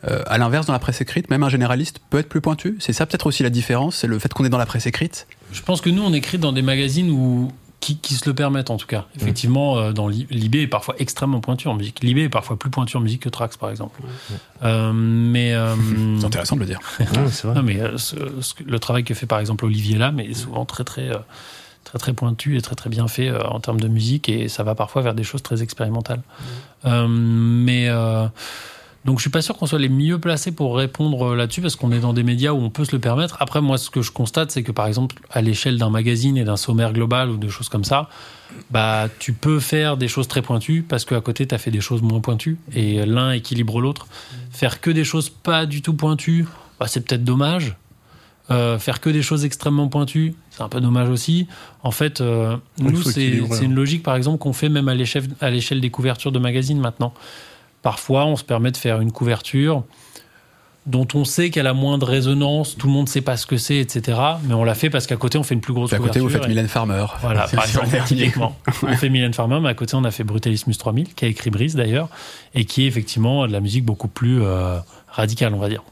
Euh, à l'inverse, dans la presse écrite, même un généraliste peut être plus pointu? C'est ça peut-être aussi la différence, c'est le fait qu'on est dans la presse écrite? Je pense que nous, on écrit dans des magazines où, qui, qui se le permettent en tout cas. Effectivement, euh, dans Li- Libé est parfois extrêmement pointu en musique. Libé est parfois plus pointu en musique que Trax, par exemple. Euh, mais euh, C'est intéressant de le dire. Ouais, c'est vrai. non, mais euh, ce- ce que- le travail que fait par exemple Olivier Lam est souvent très très très très pointu et très très bien fait euh, en termes de musique et ça va parfois vers des choses très expérimentales. Euh, mais euh, donc je suis pas sûr qu'on soit les mieux placés pour répondre euh, là-dessus parce qu'on est dans des médias où on peut se le permettre. Après moi ce que je constate c'est que par exemple à l'échelle d'un magazine et d'un sommaire global ou de choses comme ça, bah tu peux faire des choses très pointues parce qu'à côté tu as fait des choses moins pointues et l'un équilibre l'autre. Faire que des choses pas du tout pointues, bah, c'est peut-être dommage. Euh, faire que des choses extrêmement pointues, c'est un peu dommage aussi. En fait, euh, nous, c'est c'est hein. une logique, par exemple, qu'on fait même à l'échelle des couvertures de magazines maintenant. Parfois, on se permet de faire une couverture dont on sait qu'elle a moins de résonance, tout le monde sait pas ce que c'est, etc. Mais on l'a fait parce qu'à côté, on fait une plus grosse Puis à côté, couverture. vous faites et- Mylène Farmer. voilà, par exemple, typiquement. On fait Mylène Farmer, mais à côté, on a fait Brutalismus 3000, qui a écrit Brise d'ailleurs, et qui est effectivement de la musique beaucoup plus euh, radicale, on va dire.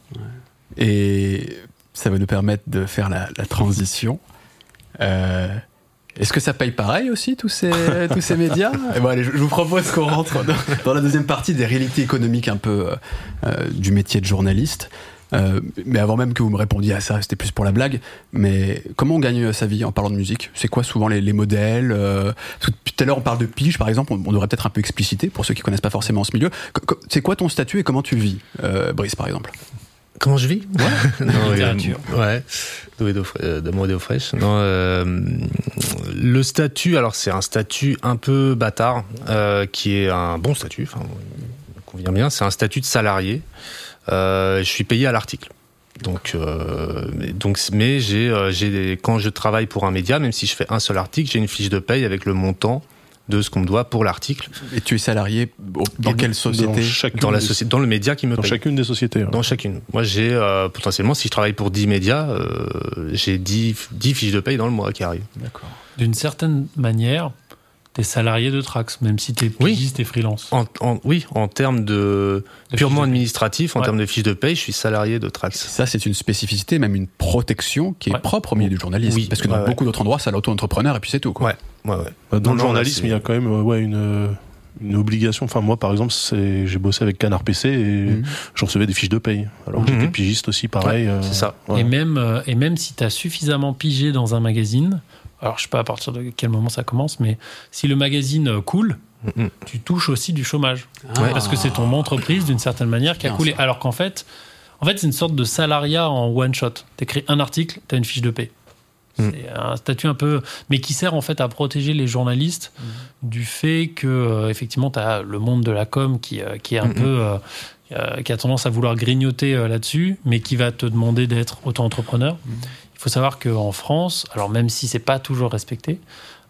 Et ça va nous permettre de faire la, la transition. Euh, Est-ce que ça paye pareil aussi, tous ces, tous ces médias? Et bon, allez, je, vous propose qu'on rentre dans, dans la deuxième partie des réalités économiques un peu euh, euh, du métier de journaliste. Euh, mais avant même que vous me répondiez à ça, c'était plus pour la blague. Mais comment on gagne sa vie en parlant de musique? C'est quoi souvent les, les modèles tout à l'heure, on parle de pige, par exemple. On, devrait peut-être un peu expliciter pour ceux qui connaissent pas forcément ce milieu. C'est quoi ton statut et comment tu vis, Brice, par exemple? Comment je vis Non, Littérature. euh, ouais. Fra- euh, d'amour et d'eau fraîche. Non, euh, le statut, alors c'est un statut un peu bâtard, euh, qui est un bon statut, enfin, il convient bien. C'est un statut de salarié. Euh, je suis payé à l'article. Donc, euh, mais- donc, mais j'ai, euh, quand je travaille pour un média, même si je fais un seul article, j'ai une fiche de paye avec le montant de ce qu'on me doit pour l'article Et tu es salarié au- dans Et quelle Dans, société chacune dans la société, dans le média qui me dans paye. chacune des sociétés. hein. Dans chacune. Moi, j'ai euh, potentiellement, si je travaille pour 10 médias, euh, j'ai 10, 10 fiches de paye dans le mois qui arrivent. D'accord. D'une certaine manière, t'es salarié de Trax, même si t'es Oui. pigiste et freelance. En, en- oui, en termes de, De purement administratif, en Ouais. termes de fiches de paye, je suis salarié de Trax. Ça, c'est une spécificité, même une protection qui est Ouais. propre au milieu du journalisme. Oui, Parce que dans ouais, beaucoup d'autres endroits, c'est l'auto-entrepreneur et puis c'est tout. Quoi. Ouais, ouais, ouais. Dans Non, le journalisme, il y a quand même euh, ouais, une, euh, une obligation. Enfin, moi, par exemple, c'est- j'ai bossé avec Canard PC et Mhm. je recevais des fiches de paye. Alors que Mhm. j'étais pigiste aussi, pareil. euh, c'est ça. ouais. Et, même, euh, et même si t'as suffisamment pigé dans un magazine, alors je sais pas à partir de quel moment ça commence, mais si le magazine coule, Mhm. tu touches aussi du chômage. Ouais. Parce que c'est ton entreprise, d'une certaine manière, qui a coulé. ça. Alors qu'en fait, en fait c'est une sorte de salariat en one shot. T'écris un article, t'as une fiche de paie. Mm. C'est un statut un peu, mais qui sert en fait à protéger les journalistes du fait que euh, effectivement tu as le monde de la com qui, euh, qui est un Mhm. peu euh, qui a tendance à vouloir grignoter là-dessus, mais qui va te demander d'être auto-entrepreneur. Il faut savoir qu'en France, alors même si c'est pas toujours respecté,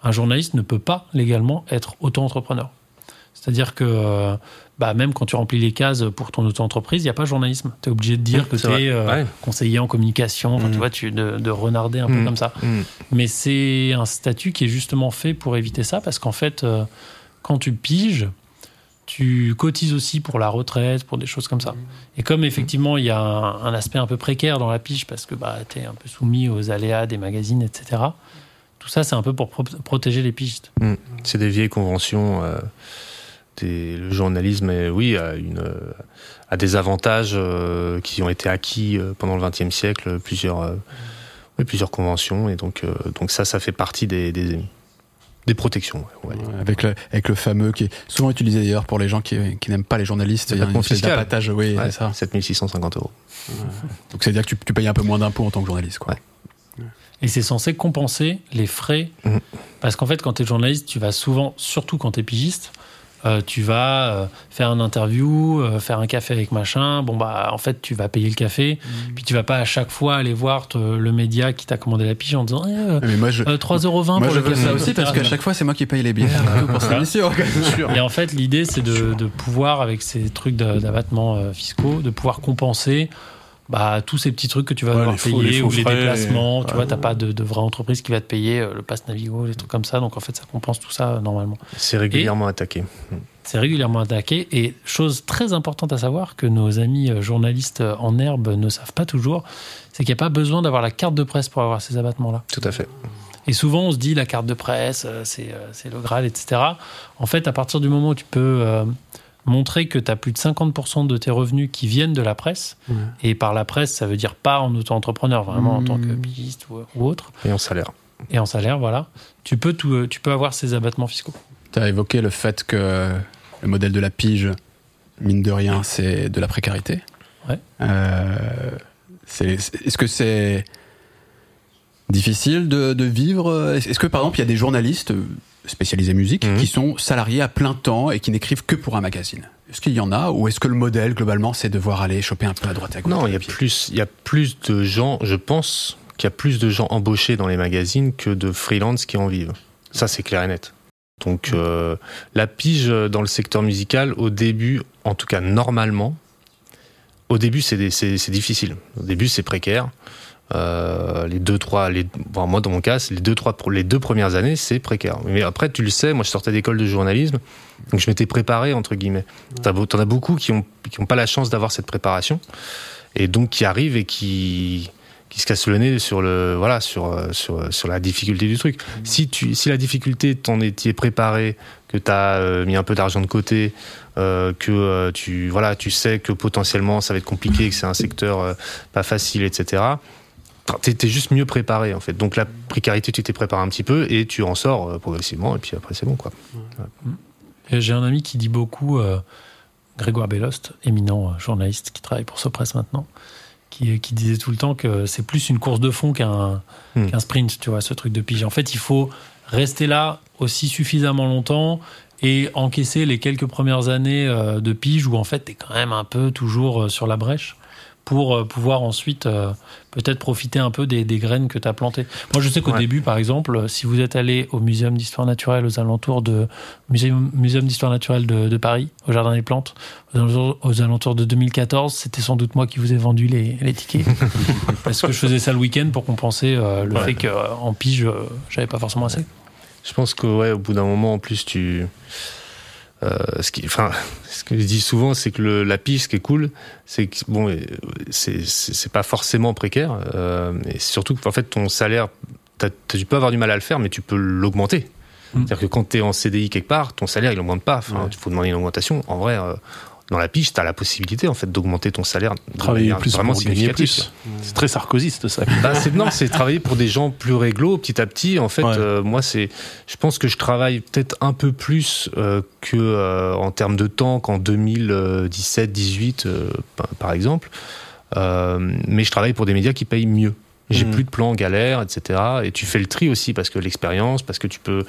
un journaliste ne peut pas légalement être auto-entrepreneur. C'est-à-dire que euh, bah, même quand tu remplis les cases pour ton auto-entreprise, il n'y a pas de journalisme. Tu es obligé de dire que tu es euh, Ouais. conseiller en communication, enfin, tu vois, tu, de, de renarder un peu Mhm. comme ça. Mm. Mais c'est un statut qui est justement fait pour éviter ça, parce qu'en fait, euh, quand tu piges, tu cotises aussi pour la retraite, pour des choses comme ça. Et comme effectivement, il y a un, aspect un peu précaire dans la pige, parce que bah, tu es un peu soumis aux aléas des magazines, etc., tout ça, c'est un peu pour pro- protéger les pigistes. C'est des vieilles conventions. euh, le journalisme, oui, a, des avantages euh, qui ont été acquis euh, pendant le XXe siècle, plusieurs, plusieurs conventions, et donc, donc ça, ça fait partie des, des, des protections. ouais, on va dire. Ouais, avec, le, avec le fameux qui est souvent utilisé d'ailleurs pour les gens qui, qui n'aiment pas les journalistes. Il y a d'abattage, oui, Ouais, c'est ça. 7650 euros. Donc c'est-à-dire que tu, tu payes un peu moins d'impôts en tant que journaliste. Quoi. Ouais. Et c'est censé compenser les frais. Mhm. Parce qu'en fait, quand tu es journaliste, tu vas souvent, surtout quand tu es pigiste, euh, tu vas euh, faire une interview, euh, faire un café avec machin. Bon, bah, en fait, tu vas payer le café. Puis tu vas pas à chaque fois aller voir te- le média qui t'a commandé la pige en disant eh, euh, Mais moi, je, euh, 3,20€ moi, pour je le veux café. ça aussi parce qu'à chaque fois, c'est moi qui paye les bières et tout pour cette émission. Et en fait, l'idée, c'est de, de pouvoir, avec ces trucs d'a- d'abattement euh, fiscaux, de pouvoir compenser bah, tous ces petits trucs que tu vas Ouais, devoir les faux- payer les ou les déplacements. Tu ouais. vois, t'as pas de, de vraie entreprise qui va te payer euh, le pass Navigo, les trucs comme ça. Donc en fait, ça compense tout ça euh, normalement. C'est régulièrement attaqué. C'est régulièrement attaqué. Et chose très importante à savoir que nos amis euh, journalistes en herbe ne savent pas toujours, c'est qu'il n'y a pas besoin d'avoir la carte de presse pour avoir ces abattements-là. Tout à fait. Et souvent, on se dit la carte de presse, c'est le Graal, etc. En fait, à partir du moment où tu peux montrer que tu as plus de 50% de tes revenus qui viennent de la presse, Ouais. et par la presse, ça veut dire pas en auto-entrepreneur, vraiment en tant que Mmh. pigiste ou, ou autre, Et en salaire. et en salaire, voilà, tu peux, tout, euh, tu peux avoir ces abattements fiscaux. Tu as évoqué le fait que le modèle de la pige, mine de rien, c'est de la précarité. Ouais. Euh, Est-ce que c'est difficile de, de vivre? Est-ce que par exemple, il y a des journalistes spécialisés musique Mhm. qui sont salariés à plein temps et qui n'écrivent que pour un magazine Est-ce qu'il y en a Ou est-ce que le modèle, globalement, c'est devoir aller choper un peu à droite et à gauche Non, il y a plus, il y a plus de gens, je pense qu'il y a plus de gens embauchés dans les magazines que de freelance qui en vivent. Ça, c'est clair et net. Donc, euh, la pige dans le secteur musical, au début, en tout cas normalement, au début, c'est difficile. Au début, c'est précaire. Euh, les deux, trois, les, bon, moi dans mon cas, les deux, trois, les deux premières années, c'est précaire. Mais après, tu le sais, moi je sortais d'école de journalisme, donc je m'étais préparé entre guillemets. T'en as beaucoup qui ont, qui ont pas la chance d'avoir cette préparation et donc qui arrivent et qui qui se cassent le nez sur le voilà sur euh, sur sur la difficulté du truc. Si tu si la difficulté t'en es t'y es préparé, que t'as euh, mis un peu d'argent de côté, euh, que euh, tu voilà tu sais que potentiellement ça va être compliqué, que c'est un secteur euh, pas facile, etc. T'es t'es juste mieux préparé en fait. Donc la précarité tu t'es préparé un petit peu et tu en sors euh, progressivement et puis après c'est bon quoi. J'ai un ami qui dit beaucoup, euh, Grégoire Bellost, éminent euh, journaliste qui travaille pour Sopress maintenant, qui, qui disait tout le temps que c'est plus une course de fond qu'un Hmm. qu'un sprint, tu vois, ce truc de pige. En fait, il faut rester là aussi suffisamment longtemps et encaisser les quelques premières années de pige où en fait tu es quand même un peu toujours sur la brèche pour euh, pouvoir ensuite euh, peut-être profiter un peu des, des graines que tu as plantées. Moi je sais qu'au Ouais. début par exemple, si vous êtes allé au Muséum d'histoire naturelle aux alentours de Muséum, Muséum d'histoire naturelle de, de Paris, au Jardin des Plantes, aux alentours, aux alentours de 2014, c'était sans doute moi qui vous ai vendu les, les tickets parce que je faisais ça le week-end pour compenser euh, le Ouais. fait qu'en pige j'avais pas forcément assez. Je pense que ouais, au bout d'un moment, en plus, tu. Euh, ce qui, enfin, ce que je dis souvent, c'est que le, la pige, ce qui est cool, c'est que bon, c'est pas forcément précaire, euh, et surtout qu'en fait, ton salaire, tu peux avoir du mal à le faire, mais tu peux l'augmenter. Mm. C'est-à-dire que quand tu es en CDI quelque part, ton salaire il augmente pas. Enfin, Ouais. il faut demander une augmentation. En vrai, euh, dans la pige, tu as la possibilité en fait d'augmenter ton salaire. Travailler plus vraiment pour gagner plus. C'est très sarkozyste ça. Bah, non, c'est travailler pour des gens plus réglo petit à petit. En fait, Ouais. euh, moi, c'est, je pense que je travaille peut-être un peu plus euh, que euh, en termes de temps qu'en 2017, 18, euh, par- exemple. Mais je travaille pour des médias qui payent mieux. J'ai Mhm. plus de plan galère, etc. Et tu fais le tri aussi parce que l'expérience, parce que tu peux,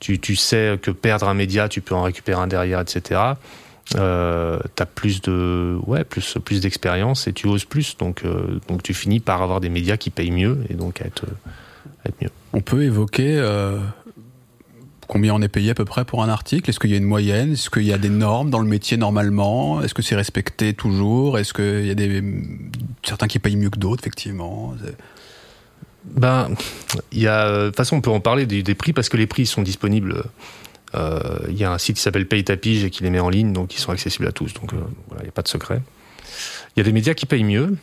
tu, tu sais que perdre un média, tu peux en récupérer un derrière, etc. Euh, t'as plus de, ouais, plus, plus d'expérience et tu oses plus. Donc, euh, donc tu finis par avoir des médias qui payent mieux et donc à être, à être mieux. On peut évoquer euh, combien on est payé à peu près pour un article? Est-ce qu'il y a une moyenne? Est-ce qu'il y a des normes dans le métier normalement? Est-ce que c'est respecté toujours? Est-ce qu'il y a des certains qui payent mieux que d'autres effectivement? Ben, il y a, de toute façon, on peut en parler des, des prix parce que les prix sont disponibles. Euh, Il y a un site qui s'appelle Paye ta pige et qui les met en ligne, donc ils sont accessibles à tous. Donc euh, voilà, il n'y a pas de secret. Il y a des médias qui payent mieux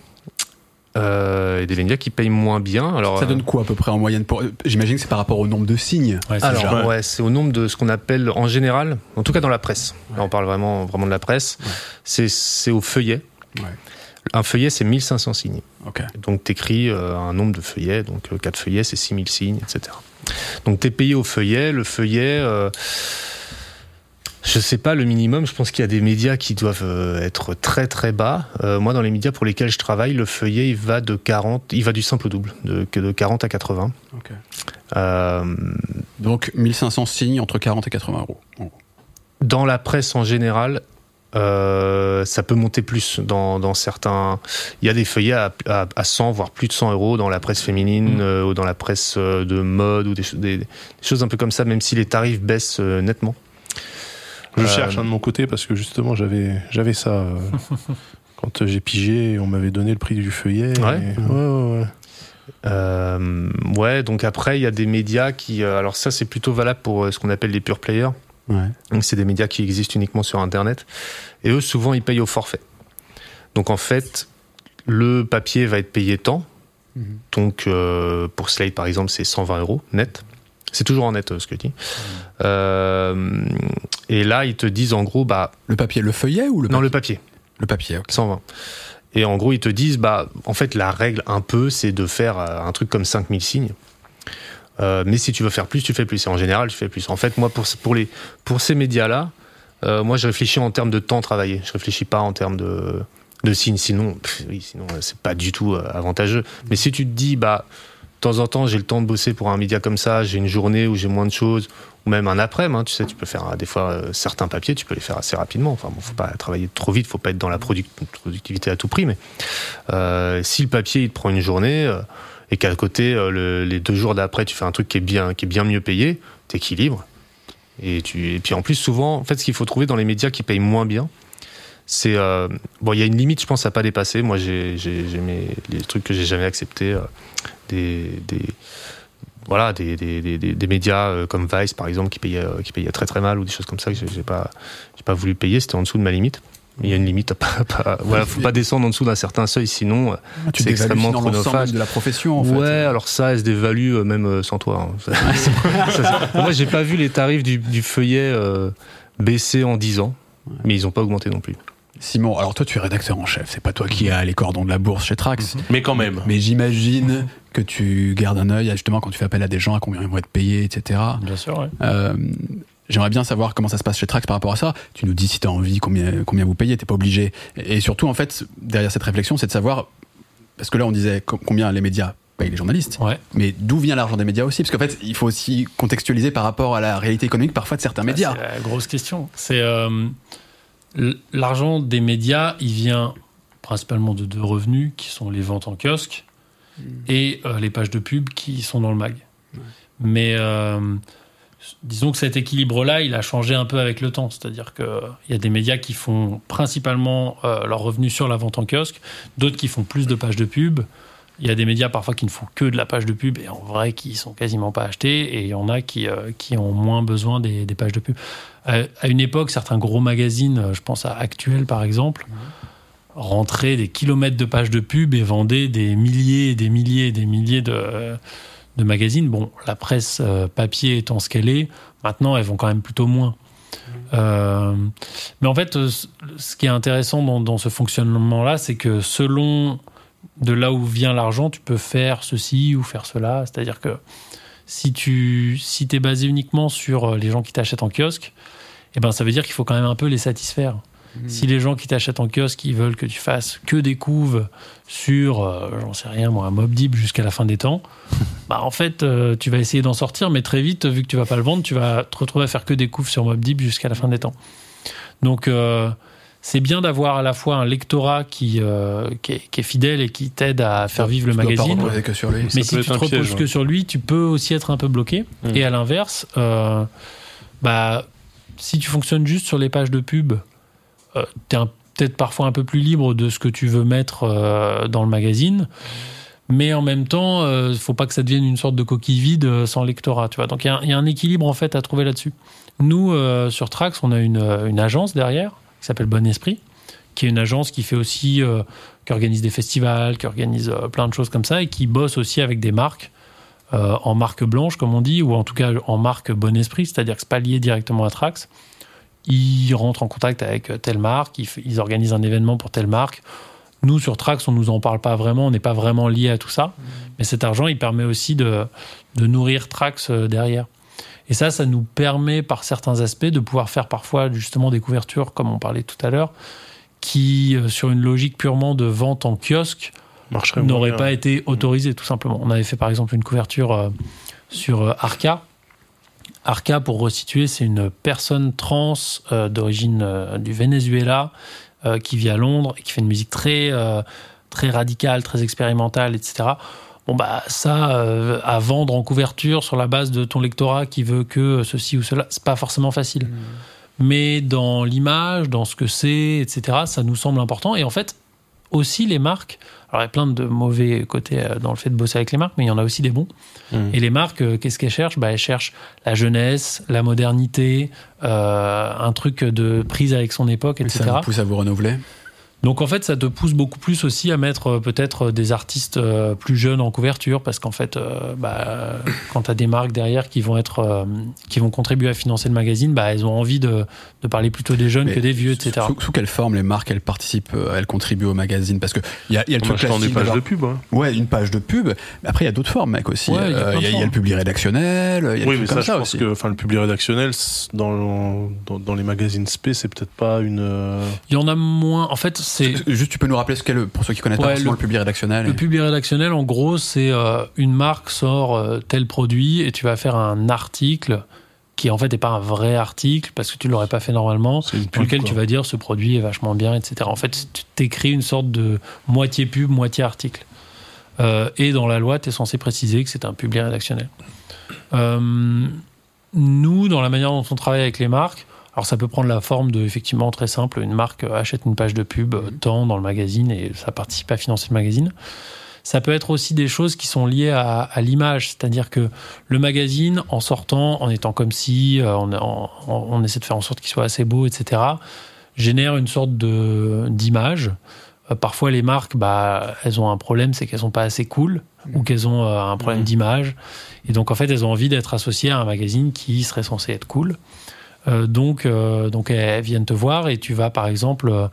euh, et des médias qui payent moins bien. Alors, Ça euh, donne quoi à peu près en moyenne pour... J'imagine que c'est par rapport au nombre de signes. Ouais, c'est alors, ouais, c'est au nombre de ce qu'on appelle en général, en tout cas dans la presse. Là, on parle vraiment, vraiment de la presse. Ouais. C'est, c'est au feuillet. Un feuillet, c'est 1500 signes. Donc tu écris un nombre de feuillets, donc 4 feuillets, c'est 6000 signes, etc. Donc tu es payé au feuillet. Le feuillet, euh, je sais pas le minimum, je pense qu'il y a des médias qui doivent euh, être très très bas. Euh, moi, dans les médias pour lesquels je travaille, le feuillet, il va de 40, il va du simple au double, de, que de 40 à 80. Ok. Euh, Donc 1500 signes entre 40 et 80 euros. dans la presse en général, euh, ça peut monter plus dans, dans certains. Il y a des feuillets à, à, à 100, voire plus de 100 euros dans la presse féminine Mm. euh, ou dans la presse euh, de mode ou des, cho- des- des choses un peu comme ça, même si les tarifs baissent euh, nettement. Je cherche un de mon côté parce que justement j'avais j'avais ça quand j'ai pigé, on m'avait donné le prix du feuillet. Ouais. et- ouais, ouais, ouais. Ouais, donc après, il y a des médias qui. alors, ça, c'est plutôt valable pour ce qu'on appelle les pure players. Ouais. Donc, c'est des médias qui existent uniquement sur Internet. Et eux, souvent, ils payent au forfait. Donc, en fait, le papier va être payé tant. Mhm. Donc, euh, pour Slate, par exemple, c'est 120 euros net. C'est toujours en net, euh, ce que je dis. Euh, et là, ils te disent, en gros, bah, Le papier, le feuillet ou le non, papier le papier. Le papier, ok. 120. Et en gros, ils te disent, bah, en fait, la règle un peu, c'est de faire un truc comme 5000 signes. Euh, mais si tu veux faire plus, tu fais plus. Et en général, tu fais plus. En fait, moi, pour, pour, les, pour ces médias-là, euh, moi, je réfléchis en termes de temps travaillé. Je réfléchis pas en termes de, de signes. Sinon, oui, sinon, euh, c'est pas du tout avantageux. Mais si tu te dis, bah, de temps en temps, j'ai le temps de bosser pour un média comme ça, j'ai une journée où j'ai moins de choses, ou même un après-midi, hein, tu sais, tu peux faire des fois certains papiers, tu peux les faire assez rapidement. Enfin, bon, faut pas travailler trop vite, faut pas être dans la produc- productivité à tout prix, mais si le papier il te prend une journée et qu'à côté euh, le- les deux jours d'après tu fais un truc qui est bien, qui est bien mieux payé, t'équilibres. Et puis en plus souvent, en fait, ce qu'il faut trouver dans les médias qui payent moins bien, c'est euh, bon, il y a une limite, je pense, à pas dépasser. Moi, j'ai mes trucs que j'ai jamais acceptés, euh, des voilà des, médias comme Vice par exemple qui payaient qui payaient très très mal ou des choses comme ça que j'ai pas j'ai pas voulu payer c'était en dessous de ma limite il y a une limite à pas, pas voilà faut pas descendre en dessous d'un certain seuil sinon euh, Tu C'est extrêmement chronophage. de la profession, en fait. ouais alors ça elle se dévalue euh, même euh, sans toi hein. Ça- ça- moi j'ai pas vu les tarifs du, du feuillet euh, baisser en 10 ans mais ils ont pas augmenté non plus Simon, alors toi tu es rédacteur en chef, c'est pas toi qui as les cordons de la bourse chez Trax. Mais quand même. Mais j'imagine que tu gardes un œil justement quand tu fais appel à des gens, à combien ils vont être payés, etc. Bien sûr, ouais. Euh, J'aimerais bien savoir comment ça se passe chez Trax par rapport à ça. Tu nous dis si tu as envie, combien, combien vous payez, t'es pas obligé. Et surtout, en fait, derrière cette réflexion, c'est de savoir, parce que là on disait co- combien les médias payent les journalistes, Ouais. mais d'où vient l'argent des médias aussi? Parce qu'en fait, il faut aussi contextualiser par rapport à la réalité économique parfois de certains médias. C'est la grosse question. C'est euh, l'argent des médias, il vient principalement de deux revenus qui sont les ventes en kiosque et euh, les pages de pub qui sont dans le mag. Mais euh, disons que cet équilibre-là, il a changé un peu avec le temps. C'est-à-dire qu'il y a des médias qui font principalement euh, leurs revenus sur la vente en kiosque, d'autres qui font plus de pages de pub. Il y a des médias parfois qui ne font que de la page de pub et en vrai qui sont quasiment pas achetés et il y en a qui, euh, ont moins besoin des, pages de pub. À une époque, certains gros magazines, je pense à Actuel par exemple, rentraient des kilomètres de pages de pub et vendaient des milliers et des milliers et des milliers de, de magazines. Bon, la presse euh, papier étant ce qu'elle est, maintenant elles vont quand même plutôt moins. Euh, mais en fait, euh, ce- qui est intéressant dans, ce fonctionnement-là, c'est que selon de là où vient l'argent, tu peux faire ceci ou faire cela. C'est-à-dire que si tu si es basé uniquement sur les gens qui t'achètent en kiosque, eh ben, ça veut dire qu'il faut quand même un peu les satisfaire. Si les gens qui t'achètent en kiosque, ils veulent que tu fasses que des couves sur, euh, j'en sais rien, moi, un Mob Deep jusqu'à la fin des temps, bah en fait, euh, tu vas essayer d'en sortir, mais très vite, vu que tu vas pas le vendre, tu vas te retrouver à faire que des couves sur Mob Deep jusqu'à la fin des temps. Donc, euh, c'est bien d'avoir à la fois un lectorat qui, euh, qui, est, qui est fidèle et qui t'aide à faire vivre le Tu magazine. reposer que sur lui. Mais si tu te reposes piège, que ouais. sur lui, tu peux aussi être un peu bloqué. Mm. Et à l'inverse, euh, bah, si tu fonctionnes juste sur les pages de pub, tu es peut-être parfois un peu plus libre de ce que tu veux mettre euh, dans le magazine. Mais en même temps, il faut pas que ça devienne une sorte de coquille vide euh, sans lectorat. Tu vois. Donc il y, a un- équilibre en fait à trouver là-dessus. Nous, euh, sur Trax, on a une, euh, agence derrière qui s'appelle Bon Esprit, qui est une agence qui fait aussi, euh, qui organise des festivals, qui organise euh, plein de choses comme ça et qui bosse aussi avec des marques euh, en marque blanche, comme on dit, ou en tout cas en marque Bon Esprit, c'est-à-dire que c'est pas lié directement à Trax. Ils rentrent en contact avec euh, telle marque, ils, organisent un événement pour telle marque. Nous, sur Trax, on nous en parle pas vraiment, on n'est pas vraiment lié à tout ça. Mais cet argent, il permet aussi de, de nourrir Trax euh, derrière. Et ça, ça nous permet, par certains aspects, de pouvoir faire parfois justement des couvertures, comme on parlait tout à l'heure, qui, euh, sur une logique purement de vente en kiosque, n'aurait pas été autorisé, tout simplement. On avait fait par exemple une couverture sur Arca. Arca, pour resituer, c'est une personne trans euh, d'origine euh, du Venezuela euh, qui vit à Londres et qui fait une musique très, très radicale, très expérimentale, etc. Bon, bah, ça, à vendre en couverture sur la base de ton lectorat qui veut que ceci ou cela, c'est pas forcément facile. Mais dans l'image, dans ce que c'est, etc., ça nous semble important. Et en fait, aussi les marques. Alors, il y a plein de mauvais côtés euh, dans le fait de bosser avec les marques, mais il y en a aussi des bons. Mhm. Et les marques, euh, qu'est-ce qu'elles cherchent? Bah, Elles cherchent la jeunesse, la modernité, euh, un truc de prise avec son époque, Et etc. ça vous pousse à vous renouveler. Donc en fait, ça te pousse beaucoup plus aussi à mettre euh, peut-être des artistes euh, plus jeunes en couverture, parce qu'en fait, euh, bah, quand tu as des marques derrière qui vont être, euh, qui vont contribuer à financer le magazine, bah, elles ont envie de, de parler plutôt des jeunes Mais que des vieux, etc. Sous, sous quelle forme les marques elles participent, euh, elles contribuent au magazine? Parce que il y a, il y a le truc des classique pages de pub. hein. Ouais, une page de pub. Après, il y a d'autres formes, mec, aussi. Ouais, il y a Euh, y, y le public rédactionnel, y a Oui, mais comme ça, je ça pense aussi. que enfin, le public rédactionnel, dans, dans, dans les magazines SP, c'est peut-être pas une. euh, Il y en a moins. En fait, c'est Juste, tu peux nous rappeler ce qu'est le, pour ceux qui connaissent Ouais, pas le- le, public rédactionnel. Le public rédactionnel, en gros, c'est euh, une marque sort euh, tel produit et tu vas faire un article qui en fait n'est pas un vrai article parce que tu l'aurais pas fait normalement, dans lequel quoi. tu vas dire ce produit est vachement bien, etc. En fait, tu t'écris une sorte de moitié pub, moitié article. Euh, et dans la loi, tu es censé préciser que c'est un public rédactionnel. Euh, nous, dans la manière dont on travaille avec les marques, alors ça peut prendre la forme de, effectivement, très simple, une marque achète une page de pub, euh, tant dans le magazine, et ça participe à financer le magazine. Ça peut être aussi des choses qui sont liées à, à l'image, c'est-à-dire que le magazine, en sortant, en étant comme si, euh, on, on- on essaie de faire en sorte qu'il soit assez beau, etc., génère une sorte de d'image. Euh, Parfois, les marques, bah, elles ont un problème, c'est qu'elles sont pas assez cool ou qu'elles ont euh, un problème Mhm. d'image. Et donc, en fait, elles ont envie d'être associées à un magazine qui serait censé être cool. Euh, donc, euh, donc, elles viennent te voir et tu vas, par exemple, euh,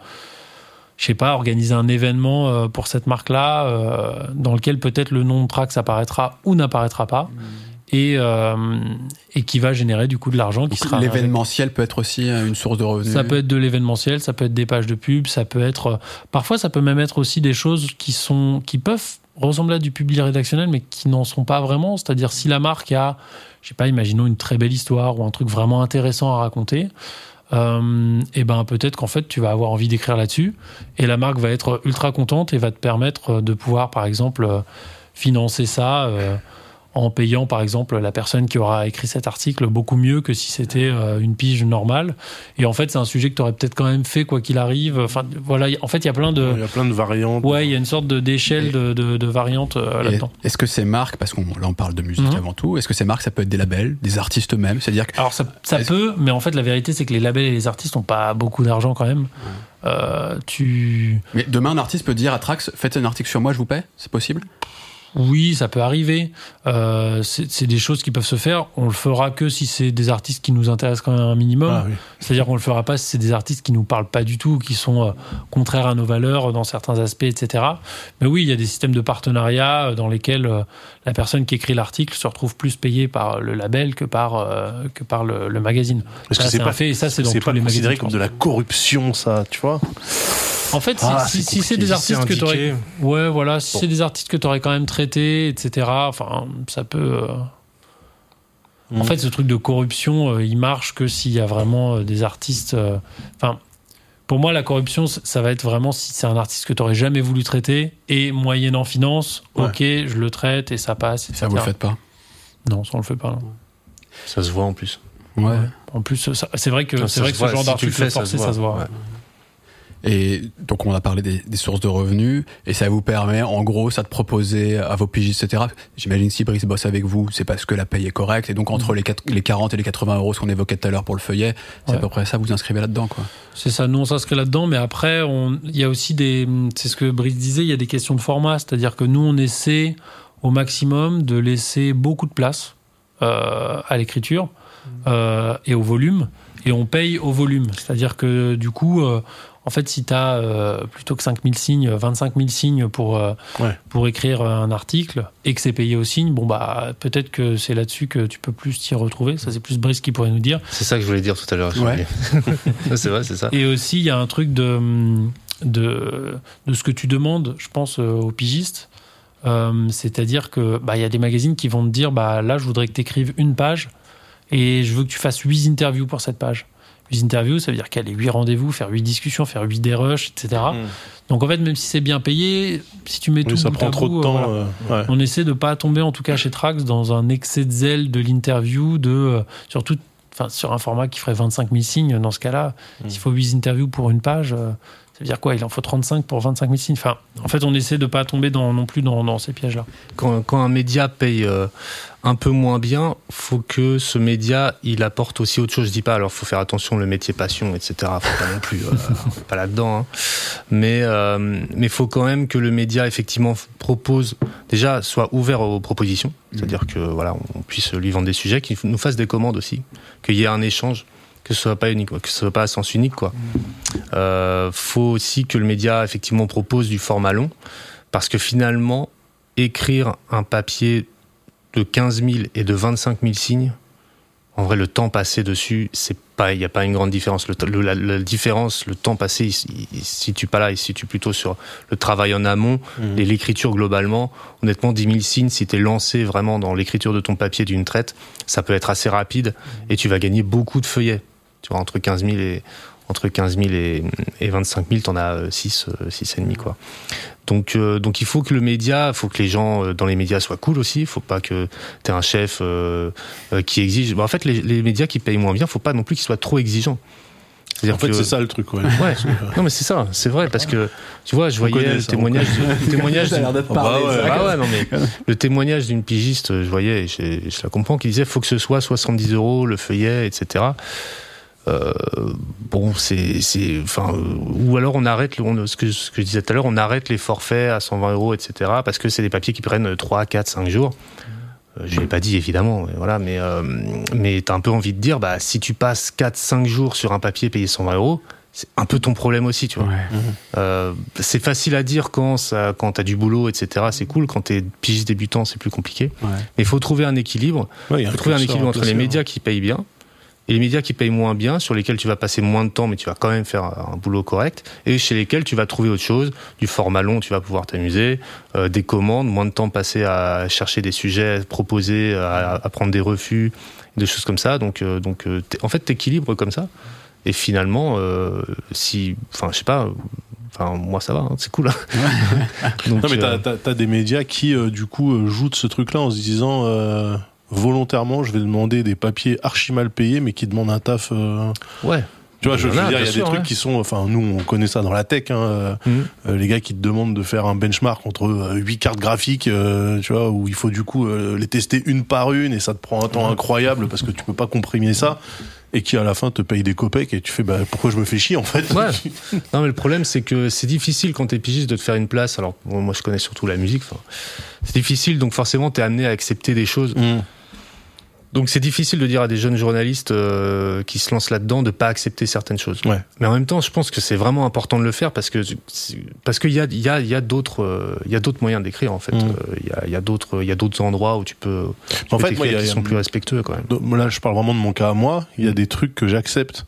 je sais pas, organiser un événement pour cette marque-là euh, dans lequel peut-être le nom de Trax apparaîtra ou n'apparaîtra pas. Et, euh, et qui va générer du coup de l'argent qui Donc, sera L'événementiel peut être aussi une source de revenus. ça peut être de l'événementiel, ça peut être des pages de pub, ça peut être. Parfois, ça peut même être aussi des choses qui sont, qui peuvent ressembler à du public rédactionnel, mais qui n'en sont pas vraiment. C'est-à-dire, si la marque a, je sais pas, imaginons une très belle histoire ou un truc vraiment intéressant à raconter, euh, et ben peut-être qu'en fait, tu vas avoir envie d'écrire là-dessus, et la marque va être ultra contente et va te permettre de pouvoir, par exemple, euh, financer ça. euh, en payant par exemple la personne qui aura écrit cet article beaucoup mieux que si c'était euh, une pige normale. Et en fait, c'est un sujet que tu aurais peut-être quand même fait quoi qu'il arrive. Enfin, voilà, en fait, il y a plein de. Il y a plein de variantes. Ouais, il y a une sorte de d'échelle de, de, de variantes euh, là-dedans. Est-ce que ces marques, parce qu'on là on parle de musique Mhm. avant tout, est-ce que ces marques ça peut être des labels, des artistes eux-mêmes? C'est-à-dire que Alors ça, ça peut, mais en fait la vérité c'est que les labels et les artistes n'ont pas beaucoup d'argent quand même. Euh, tu mais demain un artiste peut dire à Trax, faites un article sur moi, je vous paie C'est possible? Oui, ça peut arriver. Euh, c'est des choses qui peuvent se faire. On le fera que si c'est des artistes qui nous intéressent quand même un minimum. Ah, oui. C'est-à-dire qu'on le fera pas si c'est des artistes qui nous parlent pas du tout, qui sont euh, contraires à nos valeurs dans certains aspects, etc. Mais oui, il y a des systèmes de partenariat euh, dans lesquels euh, la personne qui écrit l'article se retrouve plus payée par le label que par euh, que par le, le magazine. Parce Ça, que c'est un pas fait, et ça c'est dans tous pas les magazines. considéré comme de la corruption, ça, tu vois? En fait, si, Ah, si, c'est si c'est des artistes que tu indiqué. Ouais, voilà. Si Bon. c'est des artistes que tu aurais quand même traités, etc., enfin, ça peut. euh, En Mm. fait, ce truc de corruption, euh, il marche que s'il y a vraiment euh, des artistes. euh, Enfin, pour moi, la corruption, ça va être vraiment si c'est un artiste que tu aurais jamais voulu traiter et moyennant finance, Ouais. ok, je le traite et ça passe. Ça, vous le faites pas? Non, ça on le fait pas. non. Ça se voit en plus. Ouais. En plus, c'est vrai que Ça c'est vrai que ce voit, genre si tu le d'article fais, ça forcé, se ça se voit. voit. ouais. Et donc on a parlé des, des sources de revenus et ça vous permet en gros ça de proposer à vos pigistes etc. J'imagine si Brice bosse avec vous c'est parce que la paye est correcte et donc entre les, quatre- les 40 et les 80 euros ce qu'on évoquait tout à l'heure pour le feuillet c'est Ouais. à peu près ça vous inscrivez là-dedans quoi. C'est ça, nous on s'inscrit là-dedans, mais après, il y a aussi des. C'est ce que Brice disait, il y a des questions de format, c'est-à-dire que nous on essaie au maximum de laisser beaucoup de place euh, à l'écriture euh, et au volume, et on paye au volume. C'est-à-dire que du coup, euh, en fait, si tu as plutôt que 5000 signes, 25 000 signes pour, euh, Ouais. pour écrire un article et que c'est payé au signe, bon bah peut-être que c'est là-dessus que tu peux plus t'y retrouver. Ça, c'est plus Brice qui pourrait nous dire. C'est ça que je voulais dire tout à l'heure. Ouais. c'est vrai, c'est ça. Et aussi, il y a un truc de, de, de ce que tu demandes, je pense, euh, aux pigistes. Euh, C'est-à-dire que bah, il y a des magazines qui vont te dire bah, là, je voudrais que tu écrives une page et je veux que tu fasses huit interviews pour cette page. Interviews, ça veut dire qu'elle est huit rendez-vous, faire huit discussions, faire huit dérushs, etc. Mm. Donc en fait, même si c'est bien payé, si tu mets Oui, tout ça bout prend à trop bout, de euh, temps. voilà. euh, ouais. On essaie de pas tomber, en tout cas chez Trax, dans un excès de zèle de l'interview, de euh, surtout, enfin sur un format qui ferait 25 000 signes. Dans ce cas-là, Mm. s'il faut 8 interviews pour une page, euh, ça veut dire quoi? Il en faut 35 pour 25 000 signes. Enfin, en fait, on essaie de pas tomber dans, non plus dans, dans ces pièges-là. quand, quand un média paye euh, un peu moins bien, faut que ce média il apporte aussi autre chose. Je dis pas, alors faut faire attention le métier passion, etc. Faut pas non plus, euh, pas là-dedans. hein. Mais euh, mais faut quand même que le média effectivement propose déjà soit ouvert aux propositions, c'est-à-dire que voilà on puisse lui vendre des sujets, qu'il nous fasse des commandes aussi, qu'il y ait un échange, que ce soit pas unique, que ce soit pas à sens unique quoi. Euh, faut aussi que le média effectivement propose du format long, parce que finalement écrire un papier de 15 000 et de 25 000 signes, en vrai, le temps passé dessus, c'est pas, il n'y a pas une grande différence. Le, le- la, la différence, le temps passé, il, il, il se situe pas là, il se situe plutôt sur le travail en amont Mhm. et l'écriture globalement. Honnêtement, 10 000 signes, si tu es lancé vraiment dans l'écriture de ton papier d'une traite, ça peut être assez rapide et tu vas gagner beaucoup de feuillets. Tu vois, entre 15 000 et, entre 15 000 et, et 25 000, t'en as 6, 6 et demi, quoi. Donc, euh, donc il faut que le média, il faut que les gens euh, dans les médias soient cool aussi. Il faut pas que tu aies un chef euh, euh, qui exige. Bon, en fait, les, les médias qui payent moins bien, faut pas non plus qu'ils soient trop exigeants. En fait, que- c'est ça le truc. Ouais. Ouais. non mais c'est ça, c'est vrai parce que tu vois, je voyais le ça, témoignage, le témoignage. Ça a l'air d'une- d'être bah parlé, ouais. ça. ah ouais, non mais le témoignage d'une pigiste, je voyais, et je, je la comprends, qui disait faut que ce soit 70 euros le feuillet, etc. Euh, bon, c'est, c'est, enfin, euh, ou alors on arrête, on- ce que, ce que je disais tout à l'heure, on arrête les forfaits à 120 euros, etc. Parce que c'est des papiers qui prennent 3, 4, 5 jours. Euh, Je l'ai pas dit évidemment, mais voilà, mais euh, mais t'as un peu envie de dire, bah si tu passes 4, 5 jours sur un papier payé 120 euros, c'est un peu ton problème aussi, tu vois. Ouais. Euh, c'est facile à dire quand ça, quand t'as du boulot, etc. C'est cool. Quand t'es pigiste débutant, c'est plus compliqué. Ouais. Mais il faut trouver un équilibre. Ouais, il y Il a faut trouver un équilibre entre les médias qui payent bien et les médias qui payent moins bien, sur lesquels tu vas passer moins de temps, mais tu vas quand même faire un boulot correct, et chez lesquels tu vas trouver autre chose, du format long, tu vas pouvoir t'amuser, euh, des commandes, moins de temps passé à chercher des sujets, proposer, à, à prendre des refus, des choses comme ça. Donc, euh, donc, euh, en fait, t'équilibres comme ça. Et finalement, euh, si, enfin, je sais pas. Enfin, moi ça va, hein, c'est cool. Donc, Non, mais euh, t'as, t'as- t'as des médias qui, euh, du coup, euh, jouent de ce truc-là en se disant euh, volontairement, je vais demander des papiers archi mal payés, mais qui demandent un taf. euh, ouais. Tu vois, je, veux dire, il y a des trucs ouais. qui sont. Enfin, nous, on connaît ça dans la tech. Hein, euh, Mhm. euh, les gars qui te demandent de faire un benchmark entre euh, huit cartes graphiques, euh, tu vois, où il faut du coup les tester une par une et ça te prend un temps incroyable parce que tu peux pas comprimer ça. Et qui à la fin te paye des copecs et tu fais bah pourquoi je me fais chier en fait? Ouais. non, mais le problème, c'est que c'est difficile quand t'es pigiste de te faire une place. Alors, bon, moi, je connais surtout la musique. C'est difficile, donc forcément, t'es amené à accepter des choses. Mm. Donc, c'est difficile de dire à des jeunes journalistes euh, qui se lancent là-dedans de pas accepter certaines choses. Ouais. Mais en même temps, je pense que c'est vraiment important de le faire parce que parce qu'il y a il y a il y a d'autres euh, il y a d'autres moyens d'écrire en fait. Mm. Euh, Il y a il y a d'autres il y a d'autres endroits où tu peux. tu En peux fait, moi, y a- qui il y a- sont plus respectueux quand même. Là, je parle vraiment de mon cas à moi. Il y a des trucs que j'accepte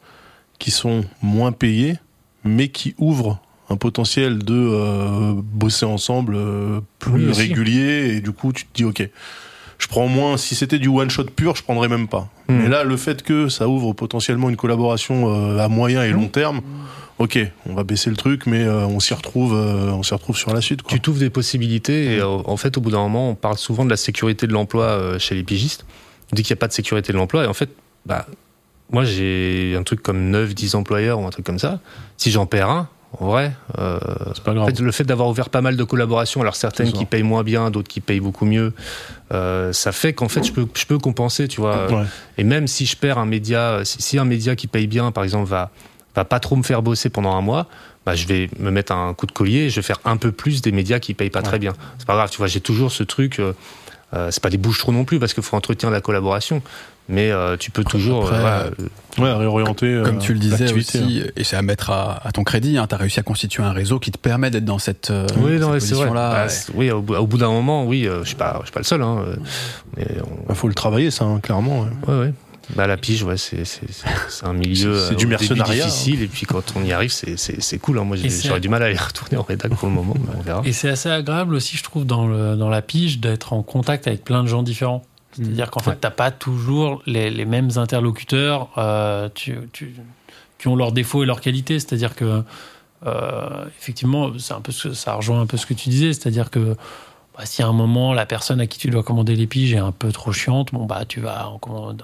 qui sont moins payés, mais qui ouvrent un potentiel de euh, bosser ensemble euh, plus Oui, régulier. Et du coup, tu te dis, ok, je prends moins. Si c'était du one shot pur, je prendrais même pas. Hmm. Mais là, le fait que ça ouvre potentiellement une collaboration euh, à moyen et long terme, ok, on va baisser le truc, mais euh, on s'y retrouve, euh, on s'y retrouve sur la suite. Quoi. Tu t'ouvres des possibilités et euh, en fait, au bout d'un moment, on parle souvent de la sécurité de l'emploi chez les pigistes. On dit qu'il n'y a pas de sécurité de l'emploi et en fait, bah, moi j'ai un truc comme 9, 10 employeurs ou un truc comme ça. Si j'en perds un, en vrai, euh, pas en fait, le fait d'avoir ouvert pas mal de collaborations, alors certaines qui payent moins bien, d'autres qui payent beaucoup mieux, euh, ça fait qu'en fait je peux, je peux compenser, tu vois. Ouais. Et même si je perds un média, si, si un média qui paye bien, par exemple, va, va pas trop me faire bosser pendant un mois, bah, je vais me mettre un coup de collier et je vais faire un peu plus des médias qui payent pas très bien. C'est pas grave, tu vois, j'ai toujours ce truc. Euh, euh, c'est pas des bouches trop non plus parce qu'il faut entretenir la collaboration, mais euh, tu peux toujours après, euh, Ouais, réorienter. Comme euh, tu le disais aussi, et c'est à mettre à, à ton crédit, hein, tu as réussi à constituer un réseau qui te permet d'être dans cette, euh, Oui, cette position-là. Bah, ouais. c'est- oui, au, bout- au bout d'un moment, oui, euh, je suis pas, je suis pas le seul. Hein, mais on- Bah, faut le travailler, ça, hein, clairement. ouais. Ouais, ouais. Bah, la pige, ouais, c'est, c'est, c'est- c'est un milieu C'est- euh, du mercenariat, hein. difficile, et puis quand on y arrive, c'est, c'est, c'est cool. Hein. Moi, j'aurais du mal à y retourner en rédac pour le moment, mais on verra. Et c'est assez agréable aussi, je trouve, dans, le, dans la pige, d'être en contact avec plein de gens différents. C'est-à-dire qu'en fait, t'as pas toujours les, les mêmes interlocuteurs euh, tu, tu- qui ont leurs défauts et leurs qualités. C'est-à-dire que, euh, effectivement, c'est un peu ce- ça rejoint un peu ce que tu disais. C'est-à-dire que bah, si à un moment, la personne à qui tu dois commander les piges est un peu trop chiante, bon, bah, tu vas en commander.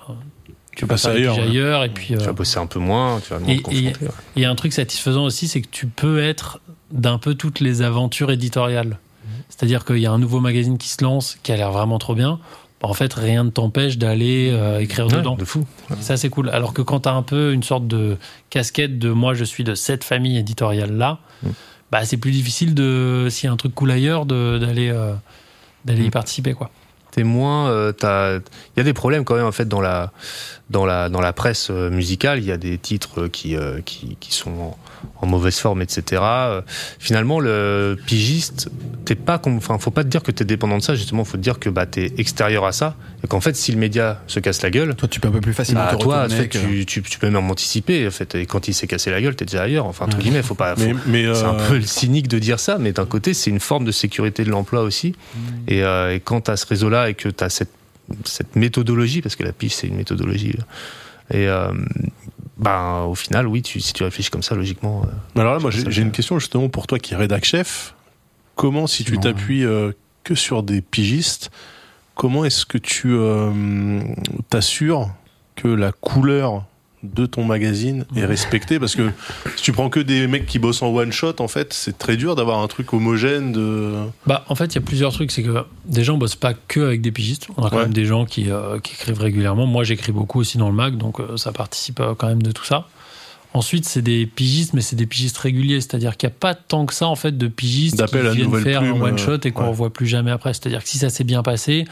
Tu vas les ailleurs, ouais. Et puis, Tu euh, vas bosser un peu moins, tu vas moins Et- te confronter. ouais. et un truc satisfaisant aussi, c'est que tu peux être d'un peu toutes les aventures éditoriales. C'est-à-dire qu'il y a un nouveau magazine qui se lance, qui a l'air vraiment trop bien. Bah, en fait, rien ne t'empêche d'aller euh, écrire Ouais, dedans. de fou. Ça, c'est cool. Alors que quand tu as un peu une sorte de casquette de moi, je suis de cette famille éditoriale-là, Mm. bah, c'est plus difficile de, s'il y a un truc cool ailleurs, de- d'aller euh, d'aller y participer. quoi. T'es moins, euh, il y a des problèmes quand même en fait dans la dans la dans la presse euh, musicale. Il y a des titres qui euh, qui, qui sont en, mauvaise forme, etc. Euh, Finalement, le pigiste, t'es pas, enfin, faut pas te dire que t'es dépendant de ça. Justement, faut te dire que bah t'es extérieur à ça et qu'en fait, si le média se casse la gueule, Toi, tu peux un peu plus facilement bah, te toi, fait, que- tu, tu, tu peux même anticiper. En fait, et quand il s'est cassé la gueule, t'es déjà ailleurs. Enfin, entre Ouais. guillemets, faut pas. faut- Mais, mais, c'est un euh, peu cynique de dire ça, mais d'un côté, c'est une forme de sécurité de l'emploi aussi. Et, euh, et quand tu as ce réseau-là et que tu as cette, cette méthodologie, parce que la pige, c'est une méthodologie, et euh, ben, au final, oui, tu, si tu réfléchis comme ça, logiquement. euh, Mais alors là, moi, j'ai une question justement pour toi qui est rédac chef. Comment, si tu t'appuies euh, que sur des pigistes, comment est-ce que tu euh, t'assures que la couleur de ton magazine est respectée Parce que si tu prends que des mecs qui bossent en one shot, en fait, c'est très dur d'avoir un truc homogène. De... Bah, en fait, il y a plusieurs trucs. C'est que des gens bossent pas que avec des pigistes. On a quand Ouais. même des gens qui, euh, qui écrivent régulièrement. Moi, j'écris beaucoup aussi dans le mag, donc euh, ça participe euh, quand même de tout ça. Ensuite, c'est des pigistes, mais c'est des pigistes réguliers. C'est-à-dire qu'il n'y a pas tant que ça, en fait, de pigistes qui viennent faire plume, un euh, one-shot et qu'on ouais. ne revoit plus jamais après. C'est-à-dire que si ça s'est bien passé,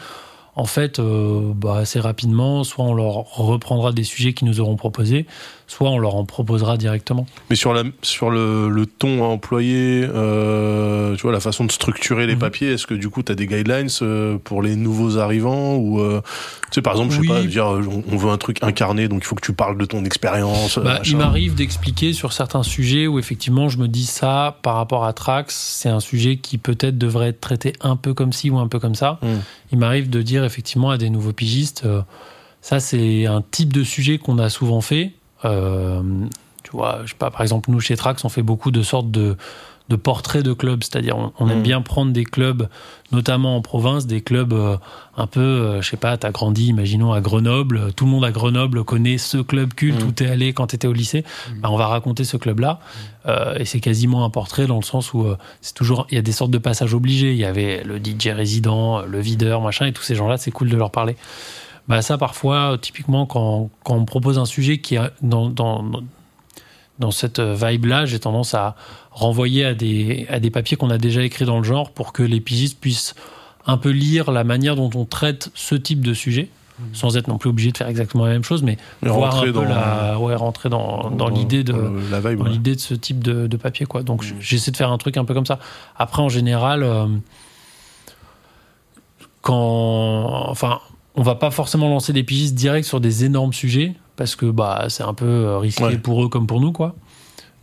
en fait, euh, bah, assez rapidement, soit on leur reprendra des sujets qu'ils nous auront proposés, soit on leur en proposera directement. Mais sur, la, sur le, le ton à employer, euh, tu vois, la façon de structurer les Mhm. papiers, est-ce que du coup, tu as des guidelines euh, pour les nouveaux arrivants ou euh, Tu sais, par exemple, je sais Oui. pas, dire, on on veut un truc incarné, donc il faut que tu parles de ton expérience. Bah, il m'arrive d'expliquer sur certains sujets où effectivement je me dis ça par rapport à Trax, c'est un sujet qui peut-être devrait être traité un peu comme ci ou un peu comme ça. Mm. Il m'arrive de dire effectivement à des nouveaux pigistes, ça c'est un type de sujet qu'on a souvent fait. Euh, tu vois, je sais pas, par exemple nous chez Trax on fait beaucoup de sortes de de portraits de clubs, c'est-à-dire on, on aime Mm. bien prendre des clubs, notamment en province, des clubs euh, un peu, euh, je sais pas, t'as grandi, imaginons à Grenoble, tout le monde à Grenoble connaît ce club culte Mm. où t'es allé quand t'étais au lycée. Bah, on va raconter ce club-là, Euh, et c'est quasiment un portrait dans le sens où c'est toujours, il y a des sortes de passages obligés. Il y avait le DJ résident, le videur, machin, et tous ces gens-là, c'est cool de leur parler. Bah ça, parfois, typiquement, quand, quand on me propose un sujet qui est dans, dans, dans cette vibe-là, j'ai tendance à renvoyer à des, à des papiers qu'on a déjà écrits dans le genre pour que les pigistes puissent un peu lire la manière dont on traite ce type de sujet sans être non plus obligé de faire exactement la même chose, mais, voir un rentrer peu dans- la, ouais, rentrer dans, dans l'idée de, la vibe. dans ouais. l'idée de ce type de, de papier, quoi. Donc, Mm. j- j'essaie de faire un truc un peu comme ça. Après, en général, euh, quand, enfin, on va pas forcément lancer des pigistes directs sur des énormes sujets parce que bah c'est un peu euh, risqué Ouais. pour eux comme pour nous, quoi.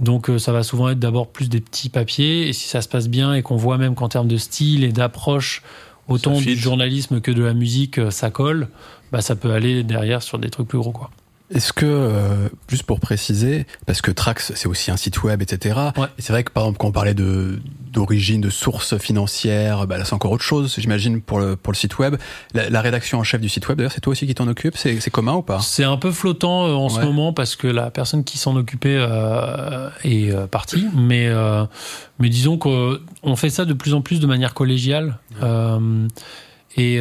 Donc euh, ça va souvent être d'abord plus des petits papiers et si ça se passe bien et qu'on voit même qu'en termes de style et d'approche autant du journalisme que de la musique euh, ça colle, bah ça peut aller derrière sur des trucs plus gros quoi. Est-ce que, euh, juste pour préciser, parce que Trax, c'est aussi un site web, etc. Ouais. Et c'est vrai que, par exemple, quand on parlait de d'origine, de sources financières, bah là, c'est encore autre chose, j'imagine, pour le, pour le site web. La, la rédaction en chef du site web, d'ailleurs, c'est toi aussi qui t'en occupe C'est c'est commun ou pas? C'est un peu flottant euh, en ce moment parce que la personne qui s'en occupait euh, est partie. Mais, mais disons qu'on fait ça de plus en plus de manière collégiale. Et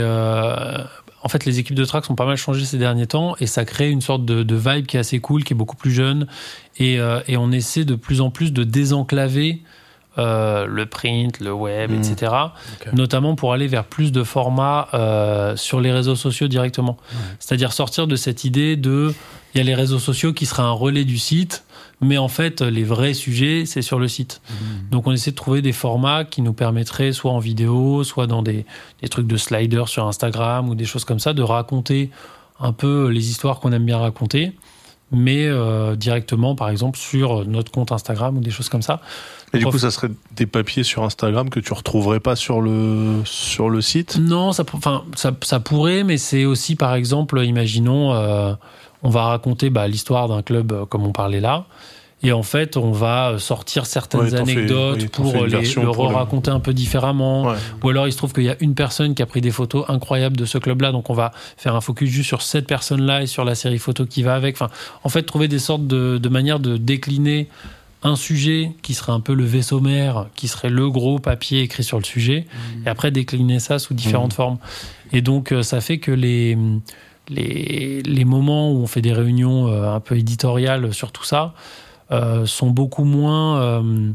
en fait, les équipes de track ont pas mal changé ces derniers temps et ça crée une sorte de, de vibe qui est assez cool, qui est beaucoup plus jeune. Et, euh, et on essaie de plus en plus de désenclaver euh, le print, le web, Mhm. etc. Notamment pour aller vers plus de formats euh, sur les réseaux sociaux directement. C'est-à-dire sortir de cette idée de il y a les réseaux sociaux qui seraient un relais du site, mais en fait les vrais sujets c'est sur le site. Donc on essaie de trouver des formats qui nous permettraient soit en vidéo, soit dans des, des trucs de sliders sur Instagram ou des choses comme ça, de raconter un peu les histoires qu'on aime bien raconter, mais euh, directement par exemple sur notre compte Instagram ou des choses comme ça. Et du coup, ça serait des papiers sur Instagram que tu retrouverais pas sur le sur le site? Non, ça, enfin, ça, ça pourrait, mais c'est aussi, par exemple, imaginons, euh, on va raconter bah, l'histoire d'un club euh, comme on parlait là. Et en fait, on va sortir certaines Ouais, anecdotes pour une les, le raconter un peu différemment. Ouais. Ou alors, il se trouve qu'il y a une personne qui a pris des photos incroyables de ce club-là, donc on va faire un focus juste sur cette personne-là et sur la série photo qui va avec. Enfin, en fait, trouver des sortes de, de manières de décliner un sujet qui serait un peu le vaisseau mère, qui serait le gros papier écrit sur le sujet, et après décliner ça sous différentes formes. Et donc, euh, ça fait que les, les, les moments où on fait des réunions euh, un peu éditoriales sur tout ça euh, sont beaucoup moins euh,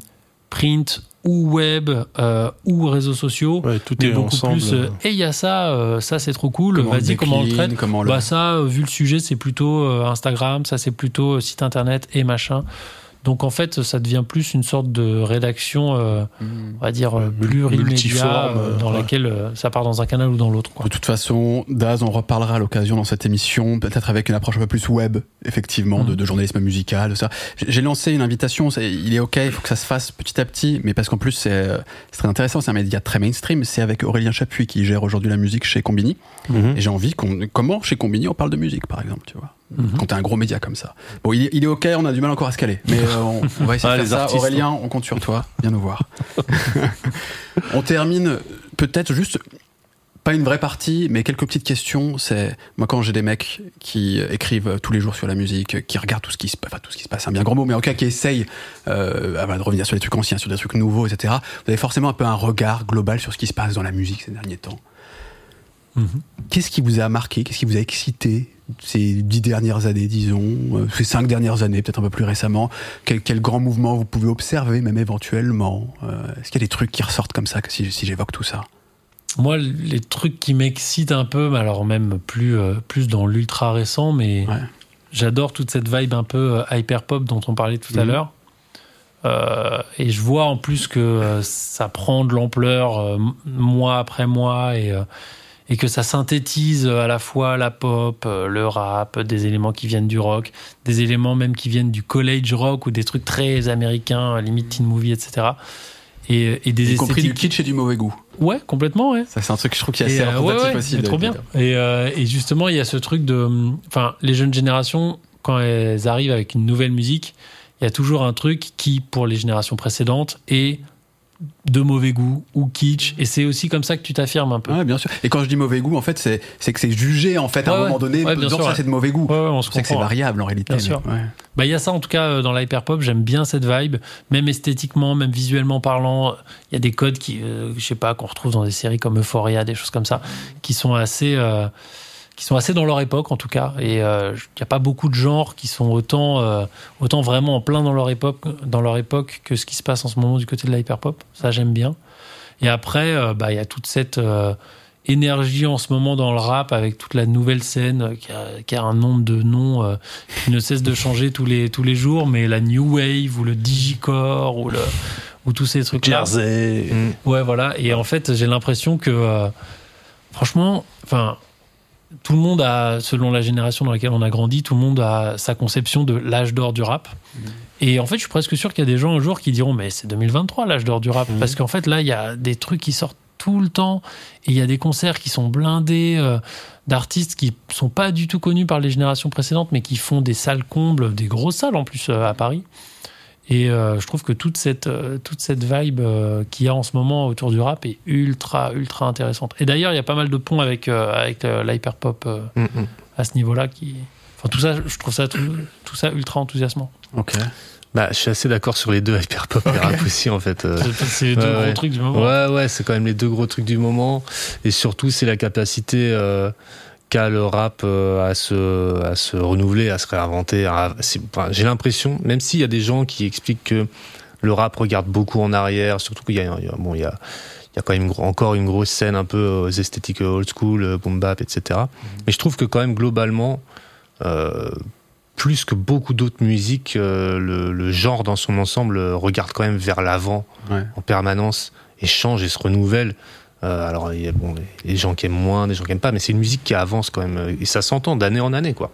print ou web euh, ou réseaux sociaux. Ouais, tout Mais est beaucoup ensemble. plus, euh, et il y a ça, euh, ça c'est trop cool, vas-y, comment on le traite comment le- Bah ça, vu le sujet, c'est plutôt euh, Instagram, ça c'est plutôt euh, site internet et machin. Donc en fait, ça devient plus une sorte de rédaction, euh, Hmm. on va dire, euh, plurimédia, multiforme, euh, dans ouais. laquelle euh, ça part dans un canal ou dans l'autre. quoi. De toute façon, Daz, on reparlera à l'occasion dans cette émission, peut-être avec une approche un peu plus web, effectivement, de, Mhm. de journalisme musical, de ça. J'ai lancé une invitation, c'est- il est ok, il faut que ça se fasse petit à petit, mais parce qu'en plus c'est euh, c'est très intéressant, c'est un média très mainstream, c'est avec Aurélien Chapuis qui gère aujourd'hui la musique chez Combini, Mhm. et j'ai envie qu'on, comment chez Combini on parle de musique par exemple, tu vois, Mhm. quand t'es un gros média comme ça. Bon, il est, il est ok, on a du mal encore à se caler, mais euh, on, on va essayer Ah, de faire ça. artistes, Aurélien, on compte sur toi, viens nous voir. on termine peut-être juste pas une vraie partie, mais quelques petites questions. C'est moi quand j'ai des mecs qui écrivent tous les jours sur la musique, qui regardent tout ce qui se, enfin tout ce qui se passe, un bien grand mot, mais en tout cas qui essayent euh, voilà, de revenir sur des trucs anciens, sur des trucs nouveaux, etc. Vous avez forcément un peu un regard global sur ce qui se passe dans la musique ces derniers temps. Mhm. Qu'est-ce qui vous a marqué? Qu'est-ce qui vous a excité? Ces dix dernières années, disons, euh, ces cinq dernières années, peut-être un peu plus récemment Quel, quel grand mouvement vous pouvez observer, même éventuellement Euh, Est-ce qu'il y a des trucs qui ressortent comme ça, que si, si j'évoque tout ça? Moi, les trucs qui m'excitent un peu, alors même plus, euh, plus dans l'ultra récent, mais Ouais. j'adore toute cette vibe un peu hyper pop dont on parlait tout à Mhm. l'heure. Euh, et je vois en plus que ça prend de l'ampleur euh, mois après mois et, et que ça synthétise à la fois la pop, euh, le rap, des éléments qui viennent du rock, des éléments même qui viennent du college rock ou des trucs très américains, limite teen movie, etc. Et, et des Y compris du kitsch et du mauvais goût. Ouais, complètement, ouais. Ça, c'est un truc que je trouve qui est assez euh, ouais, ouais, aussi. de- trop bien. Et, euh, et justement, il y a ce truc de. Enfin, les jeunes générations, quand elles arrivent avec une nouvelle musique, il y a toujours un truc qui, pour les générations précédentes, est de mauvais goût ou kitsch. Et c'est aussi comme ça que tu t'affirmes un peu. Ouais, bien sûr. Et quand je dis mauvais goût, en fait, c'est c'est que c'est jugé en fait à Ouais, un moment donné, Ouais, en bien sûr, ça c'est de mauvais goût. On se sais que c'est variable en réalité. Bien sûr. mais- ouais. Bah, il y a ça en tout cas euh, dans l'hyper pop. J'aime bien cette vibe, même esthétiquement, même visuellement parlant. Il y a des codes qui, euh, je sais pas, qu'on retrouve dans des séries comme Euphoria, des choses comme ça, qui sont assez, euh, qui sont assez dans leur époque en tout cas. Et il n'y a pas beaucoup de genres qui sont autant, autant vraiment en plein dans leur époque, dans leur époque que ce qui se passe en ce moment du côté de l'hyperpop. Ça j'aime bien. Et après, bah il y a toute cette énergie en ce moment dans le rap avec toute la nouvelle scène qui a, qui a un nombre de noms euh, qui ne cesse de changer tous les tous les jours mais la new wave ou le digicore ou le ou tous ces trucs là Jersey. Ouais voilà et en fait j'ai l'impression que euh, franchement enfin tout le monde a selon la génération dans laquelle on a grandi tout le monde a sa conception de l'âge d'or du rap. Et en fait je suis presque sûr qu'il y a des gens un jour qui diront mais c'est 2023 l'âge d'or du rap. Parce qu'en fait là il y a des trucs qui sortent tout le temps. Et il y a des concerts qui sont blindés euh, d'artistes qui sont pas du tout connus par les générations précédentes mais qui font des salles combles des grosses salles en plus euh, à Paris et euh, je trouve que toute cette euh, toute cette vibe euh, qu'il y a en ce moment autour du rap est ultra ultra intéressante et d'ailleurs il y a pas mal de ponts avec avec l'hyperpop Mm, mm. à ce niveau là qui enfin tout ça je trouve ça tout, tout ça ultra enthousiasmant Ok. Bah, je suis assez d'accord sur les deux, hyperpop et rap aussi, en fait. c'est les deux Ouais, gros ouais. trucs du moment Ouais, ouais, c'est quand même les deux gros trucs du moment. Et surtout, c'est la capacité euh, qu'a le rap euh, à, se, à se renouveler, à se réinventer. enfin, J'ai l'impression, même s'il y a des gens qui expliquent que le rap regarde beaucoup en arrière, surtout qu'il y a, bon, il y a, il y a quand même encore une grosse scène un peu aux esthétiques old school, euh, boom bap, etc. Mais je trouve que quand même globalement, euh, plus que beaucoup d'autres musiques, euh, le, le genre dans son ensemble regarde quand même vers l'avant Ouais. en permanence et change et se renouvelle. Euh, alors, il y a bon, les, gens qui aiment moins, des gens qui aiment pas, mais c'est une musique qui avance quand même euh, et ça s'entend d'année en année, quoi.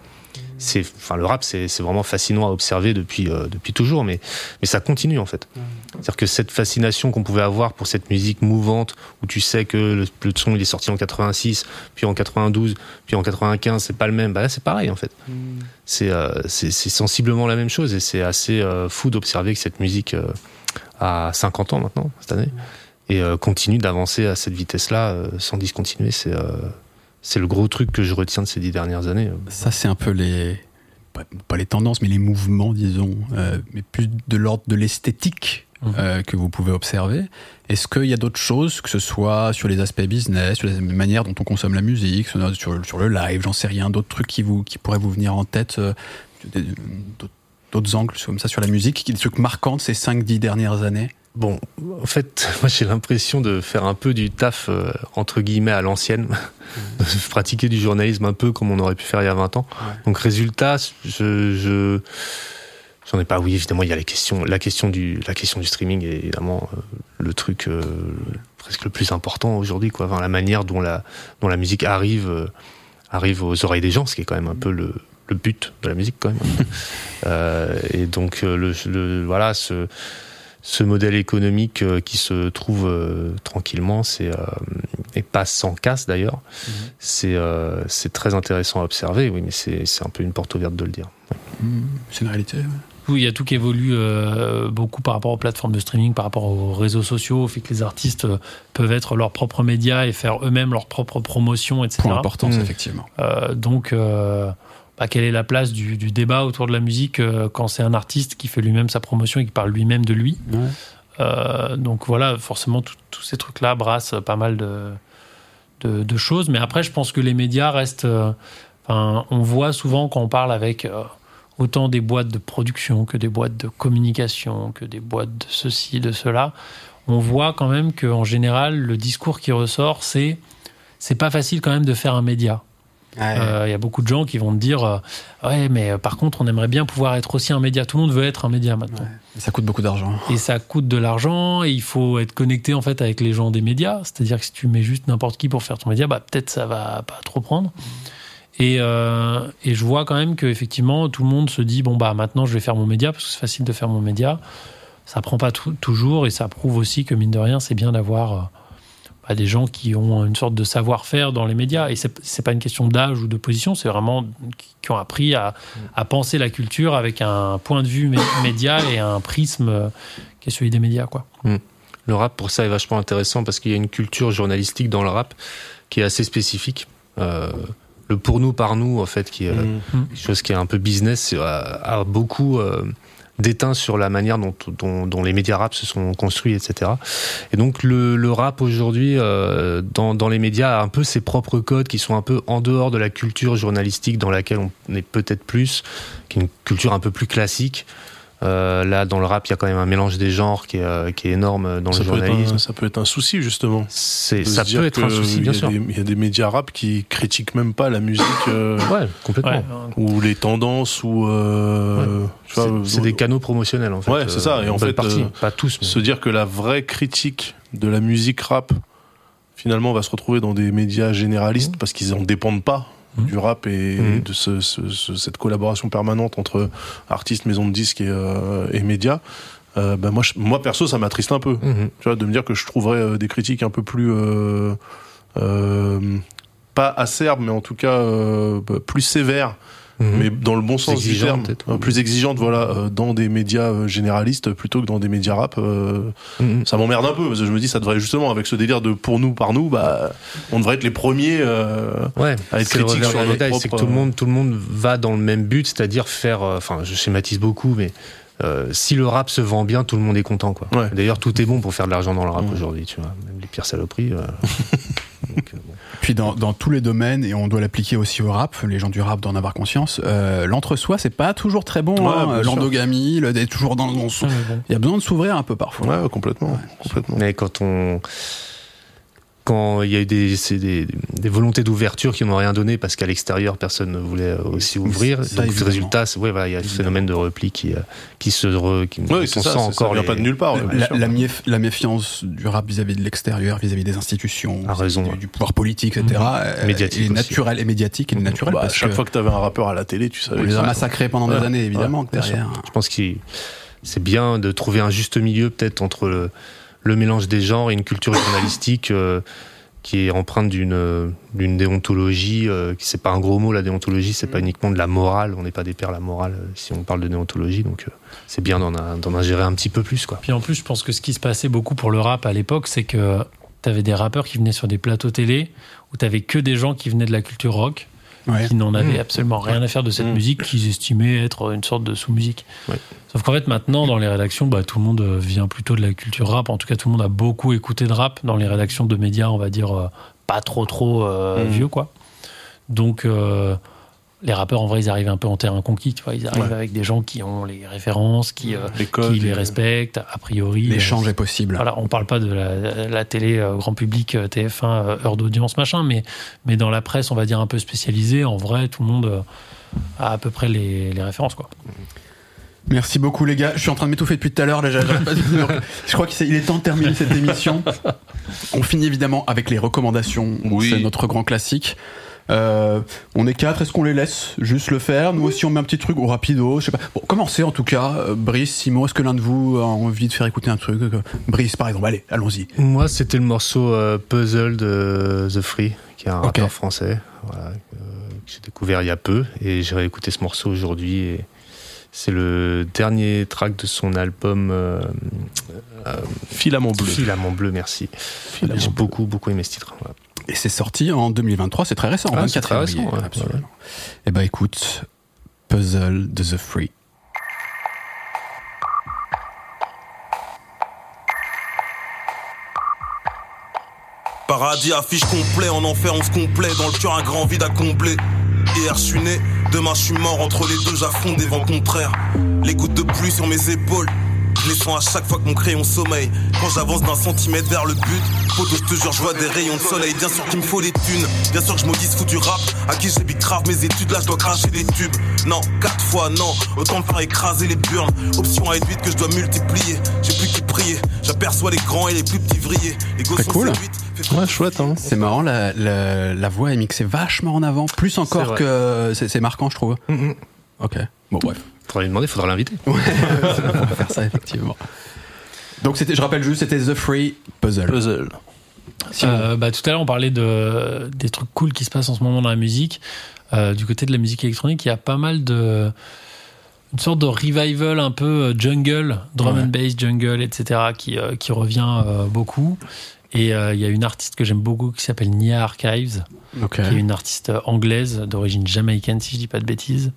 C'est, enfin, le rap, c'est, vraiment fascinant à observer depuis, euh, depuis toujours, mais, mais ça continue en fait. C'est-à-dire que cette fascination qu'on pouvait avoir pour cette musique mouvante, où tu sais que le, le son il est sorti en 86, puis en 92, puis en 95, c'est pas le même. Bah là, c'est pareil en fait. C'est, euh, c'est, c'est sensiblement la même chose et c'est assez euh, fou d'observer que cette musique euh, a 50 ans maintenant cette année et euh, continue d'avancer à cette vitesse-là euh, sans discontinuer. C'est, euh, c'est le gros truc que je retiens de ces dix dernières années. Ça, c'est un peu les. Pas, les tendances, mais les mouvements, disons, euh, mais plus de l'ordre de l'esthétique euh, que vous pouvez observer. Est-ce qu'il y a d'autres choses, que ce soit sur les aspects business, sur la manière dont on consomme la musique, sur, sur- le live, j'en sais rien, d'autres trucs qui, vous, qui pourraient vous venir en tête, euh, d'autres- d'autres angles comme ça sur la musique, qui- des trucs marquants de ces 5-10 dernières années Bon, en fait, moi j'ai l'impression de faire un peu du taf euh, entre guillemets à l'ancienne, de pratiquer du journalisme un peu comme on aurait pu faire il y a 20 ans. Ouais. Donc résultat, je, je j'en ai pas. Oui, évidemment, il y a les questions, la question du, la question du streaming est évidemment euh, le truc euh, presque le plus important aujourd'hui, quoi. Enfin, la manière dont la, dont la musique arrive, euh, arrive aux oreilles des gens, ce qui est quand même un peu le, le but de la musique, quand même. Euh, et donc euh, le, le- voilà ce ce modèle économique euh, qui se trouve euh, tranquillement, c'est euh, et pas sans casse d'ailleurs. C'est euh, c'est très intéressant à observer, oui, mais c'est c'est un peu une porte ouverte de le dire. Hmm, C'est une réalité. ouais. Oui, il y a tout qui évolue euh, beaucoup par rapport aux plateformes de streaming, par rapport aux réseaux sociaux, au fait que les artistes euh, peuvent être leurs propres médias et faire eux-mêmes leur propre promotion, etc. Point d'importance, Mm. effectivement. Euh, donc, euh, bah, quelle est la place du, du débat autour de la musique euh, quand c'est un artiste qui fait lui-même sa promotion et qui parle lui-même de lui Ouais. Euh, Donc voilà, forcément, tous ces trucs-là brassent pas mal de, de, de choses. Mais après, je pense que les médias restent... euh, Enfin, on voit souvent quand on parle avec autant des boîtes de production que des boîtes de communication, que des boîtes de ceci, de cela, on voit quand même qu'en général, le discours qui ressort, c'est c'est pas facile quand même de faire un média. Euh, Il y a beaucoup de gens qui vont te dire euh, Ouais, mais euh, par contre, on aimerait bien pouvoir être aussi un média. Tout le monde veut être un média maintenant. Ça coûte beaucoup d'argent. Et ça coûte de l'argent et il faut être connecté en fait avec les gens des médias. C'est-à-dire que si tu mets juste n'importe qui pour faire ton média, bah, peut-être ça va pas trop prendre. Et, et je vois quand même que effectivement tout le monde se dit bon bah maintenant je vais faire mon média parce que c'est facile de faire mon média. Ça prend pas toujours et ça prouve aussi que mine de rien c'est bien d'avoir bah, des gens qui ont une sorte de savoir-faire dans les médias. Et c'est c'est pas une question d'âge ou de position, c'est vraiment qui- ont appris à, à penser la culture avec un point de vue mé- média et un prisme euh, qui est celui des médias quoi. Le rap pour ça est vachement intéressant parce qu'il y a une culture journalistique dans le rap qui est assez spécifique. Euh, le pour nous par nous en fait qui est euh, Mm. quelque chose qui est un peu business a beaucoup euh, déteint sur la manière dont, dont, dont, les médias rap se sont construits, etc. Et donc le, le rap aujourd'hui, euh, dans, dans, les médias, a un peu ses propres codes qui sont un peu en dehors de la culture journalistique dans laquelle on est peut-être plus, qui est une culture un peu plus classique. Euh, là, dans le rap, il y a quand même un mélange des genres qui est, euh, qui est énorme dans ça le journalisme. Un, ça peut être un souci, justement. C'est, ça peut être un souci, bien sûr. Il y a des médias rap qui critiquent même pas la musique. Euh, ouais, complètement. Ouais. Ou les tendances, ou. Euh, ouais. C'est, des canaux promotionnels, en fait. Ouais, c'est ça. Et en fait, partie, pas tous. Mais... se dire que la vraie critique de la musique rap, finalement, va se retrouver dans des médias généralistes parce qu'ils en dépendent pas du rap et mmh. de ce, ce, ce, cette collaboration permanente entre artistes, maisons de disques et, euh, et médias. Euh, ben moi, je, moi perso, ça m'attriste un peu. Mmh. Tu vois, de me dire que je trouverais euh, des critiques un peu plus pas acerbes, mais en tout cas plus sévères Mmh. mais dans le bon sens du terme, euh, plus exigeante, voilà, euh, dans des médias euh, généralistes plutôt que dans des médias rap. Euh, mmh. Ça m'emmerde un peu parce que je me dis ça devrait justement avec ce délire de pour nous par nous, bah on devrait être les premiers ouais, à être critiques sur notre propre. C'est que tout le monde, tout le monde va dans le même but, c'est-à-dire faire. Enfin, je schématise beaucoup, mais euh, si le rap se vend bien, tout le monde est content, quoi. Ouais. D'ailleurs, tout est bon pour faire de l'argent dans le rap mmh. aujourd'hui, tu vois. Même les pires saloperies. Euh... Donc, euh, bon. Puis dans, dans, tous les domaines, et on doit l'appliquer aussi au rap, les gens du rap doivent en avoir conscience, euh, l'entre-soi, c'est pas toujours très bon. Ouais, hein, l'endogamie, le, toujours dans, dans son... Il y a besoin de s'ouvrir un peu parfois. Ouais, complètement. complètement. Mais quand on quand il y a eu des, des, des volontés d'ouverture qui n'ont rien donné parce qu'à l'extérieur personne ne voulait aussi ouvrir. Ça, Donc, le résultat, ouais, voilà, il y a le phénomène de repli qui, qui se re, qui oui, ça, encore. Ça les... pas de nulle part. La, la, méf la, méfiance du rap vis-à-vis -vis de l'extérieur, vis-à-vis des institutions, à raison, du, du, pouvoir politique, etc. Mmh. Médiatique est naturel et médiatique, et naturel. Bah, parce chaque que fois que tu avais un rappeur à la télé, tu savais. On les a massacrés pendant ouais. des années, évidemment, ouais, derrière. Je pense que c'est bien de trouver un juste milieu, peut-être entre le, le, mélange des genres et une culture journalistique. Euh, qui est empreinte d'une d'une déontologie euh, qui c'est pas un gros mot la déontologie c'est pas uniquement de la morale. On n'est pas des pères la morale euh, si on parle de déontologie donc euh, c'est bien d'en d'en ingérer un petit peu plus quoi. Puis en plus je pense que ce qui se passait beaucoup pour le rap à l'époque c'est que t'avais des rappeurs qui venaient sur des plateaux télé où t'avais que des gens qui venaient de la culture rock ouais. qui n'en avaient mmh. absolument rien à faire de cette mmh. musique qu'ils estimaient être une sorte de sous-musique. Ouais. Sauf qu'en fait, maintenant, dans les rédactions, bah, tout le monde vient plutôt de la culture rap. En tout cas, tout le monde a beaucoup écouté de rap dans les rédactions de médias, on va dire, euh, pas trop, trop euh, mmh. vieux, quoi. Donc, euh, les rappeurs, en vrai, ils arrivent un peu en terrain conquis. Tu vois, ils arrivent Ouais. avec des gens qui ont les références, qui, euh, Les codes, qui les euh, respectent, a priori. L'échange est possible. Voilà, on parle pas de la, la télé euh, grand public, euh, TF1, euh, heure d'audience, machin, mais, mais dans la presse, on va dire un peu spécialisée, en vrai, tout le monde euh, a à peu près les, les références, quoi. Merci beaucoup les gars. Je suis en train de m'étouffer depuis tout à l'heure. déjà. j'arrête pas de- Je crois qu'il est temps de terminer cette émission. On finit évidemment avec les recommandations. Oui. C'est notre grand classique. Euh, on est quatre. Est-ce qu'on les laisse juste le faire? Nous aussi, on met un petit truc au rapido. Je sais pas. Bon, commencez en tout cas. Euh, Brice, Simon, est-ce que l'un de vous a envie de faire écouter un truc? Euh, Brice, par exemple. Allez, allons-y. moi c'était le morceau euh, Puzzle de The Free qui est un Ok. rappeur français voilà, euh, que j'ai découvert il y a peu et j'ai réécouté ce morceau aujourd'hui et c'est le dernier track de son album euh, euh, Filament bleu. Filament bleu merci Filament j'ai beaucoup beaucoup aimé ce titre voilà. Et c'est sorti en 2023. C'est très récent. Ah, 24 c'est très récent, ouais. Absolument. Eh ben, écoute, Puzzle de The Free. Paradis affiche complet, en enfer on se complaît, dans le cœur un grand vide à combler. Hier je suis né, demain je suis mort, entre les deux j'affonde des vents contraires. Les gouttes de pluie sur mes épaules, je les sens à chaque fois que mon crayon sommeille. Quand j'avance d'un centimètre vers le but, poto je te jure je vois des rayons de soleil. Bien sûr qu'il me faut des thunes, bien sûr que je maudisse fou du rap. À qui j'ai grave mes études, là je dois cracher des tubes. Non, quatre fois non, autant me faire écraser les burnes. Option à être vite que je dois multiplier. J'ai plus qui prier, j'aperçois les grands et les plus petits vrillés. Les gosses sont cool. Ouais, chouette, hein. C'est marrant, la, la, la voix est mixée vachement en avant, plus encore que c'est c'est marquant, je trouve. Mm-hmm. Ok. Bon, bref. Faudra lui demander faudra l'inviter Ouais, on va faire ça effectivement. Donc c'était, je rappelle juste, c'était The Free Puzzle. Puzzle. Euh, bah, tout à l'heure, on parlait de, des trucs cool qui se passent en ce moment dans la musique. Euh, du côté de la musique électronique, il y a pas mal de. Une sorte de revival un peu euh, jungle, drum Ouais. and bass, jungle, etc., qui, euh, qui revient euh, beaucoup. Et euh, il y a une artiste que j'aime beaucoup qui s'appelle Nia Archives, qui est une artiste anglaise d'origine jamaïcaine, si je dis pas de bêtises,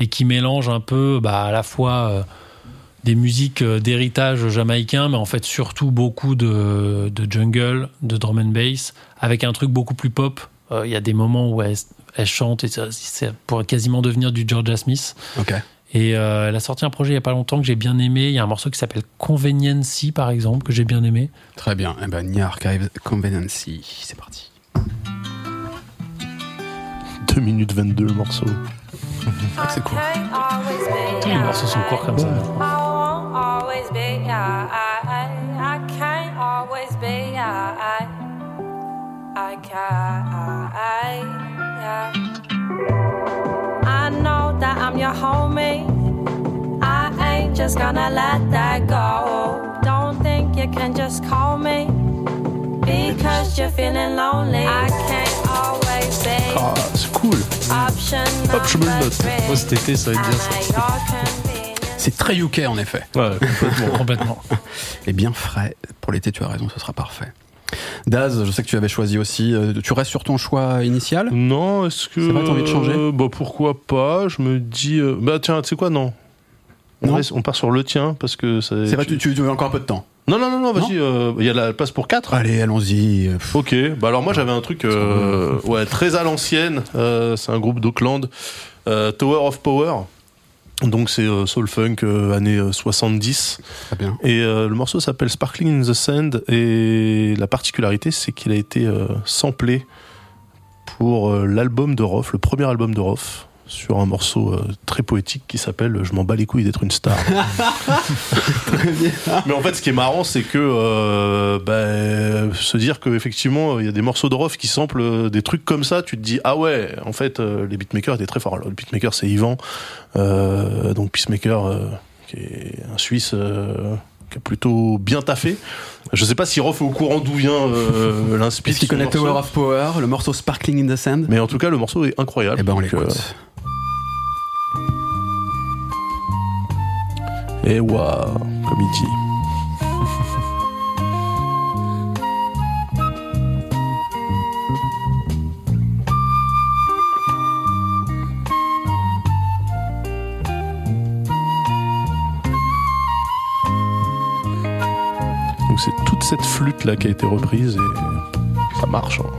et qui mélange un peu bah, à la fois euh, des musiques euh, d'héritage jamaïcain, mais en fait surtout beaucoup de, de jungle, de drum and bass, avec un truc beaucoup plus pop. Euh, Il y a des moments où elle, elle chante et ça, ça pourrait quasiment devenir du Georgia Smith. Ok. Et euh, elle a sorti un projet il y a pas longtemps que j'ai bien aimé. Il y a un morceau qui s'appelle Conveniency par exemple que j'ai bien aimé. Très bien. Eh ben, Nia Archives Convenancy, c'est parti. 2 minutes 22 le morceau. C'est cool. Tous les morceaux sont courts comme ça. always be I, I, I can't always be I, I, I can't. I know that I'm your homie I ain't just gonna let that go Don't think you can just call me Because you're feeling lonely I can't always be Ah, c'est cool. option Hop, je me le note. Moi, cet été, ça va être bien ça. C'est très UK en effet. Ouais, complètement. Complètement. Et bien frais. Pour l'été, tu as raison, ce sera parfait. Daz, je sais que tu avais choisi aussi. euh, Tu restes sur ton choix initial Non, est-ce que. C'est vrai, t'as envie de changer euh, Bah pourquoi pas? Je me dis. euh, Bah tiens, tu sais quoi? Non. On, Non. reste- on part sur le tien parce que ça. C'est vrai, tu, tu, tu as encore un peu de temps. Non, non, non, non, vas-y. euh, Il y a la place pour 4 Allez, allons-y. Ok, bah alors moi j'avais un truc euh, ouais, très à l'ancienne, euh, c'est un groupe d'Auckland, Tower of Power, donc c'est soul funk années euh, 70, Très bien. et le morceau s'appelle Sparkling in the Sand, et la particularité c'est qu'il a été samplé pour l'album de Roth, le premier album de Roth, sur un morceau euh, très poétique qui s'appelle Je m'en bats les couilles d'être une star. Mais en fait, ce qui est marrant, c'est que euh, bah, se dire qu'effectivement, il y a des morceaux de Roth qui samplent euh, des trucs comme ça, tu te dis, ah ouais, en fait, euh, les beatmakers étaient très forts. Alors, le beatmaker, c'est Yvan, donc Peacemaker, qui est un Suisse. qui a plutôt bien taffé. Je sais pas si Roth est au courant d'où vient euh, l'inspiration. Est-ce qu'il connaît Tower of Power, le morceau Sparkling in the Sand? Mais en tout cas, le morceau est incroyable. Eh ben, on l'écoute. Et waouh, comme il dit. Donc c'est toute cette flûte là qui a été reprise et ça marche. hein.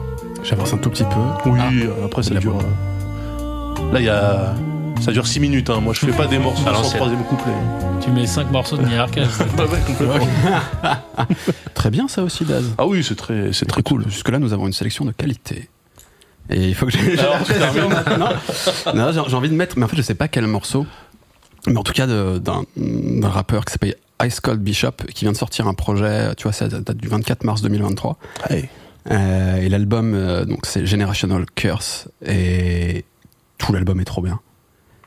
J'avance un tout petit peu. Oui, Ah, après ça la dure. voix. euh, Là il y a ça dure 6 minutes hein. Moi je fais pas des morceaux sans troisième couplet. Tu mets 5 morceaux de. Ouais, ouais, complètement. Très bien ça aussi, Daz. Ah oui, c'est très c'est très cool. Jusque-là, nous avons une sélection de qualité. Et il faut que j'ai. J'ai j'ai envie de mettre, mais en fait, je sais pas quel morceau. Mais en tout cas, de- d'un d'un rappeur qui s'appelle Ice Cold Bishop, qui vient de sortir un projet, tu vois, ça date du 24 mars 2023. Hey. Euh, et l'album, euh, donc c'est Generational Curse, et tout l'album est trop bien.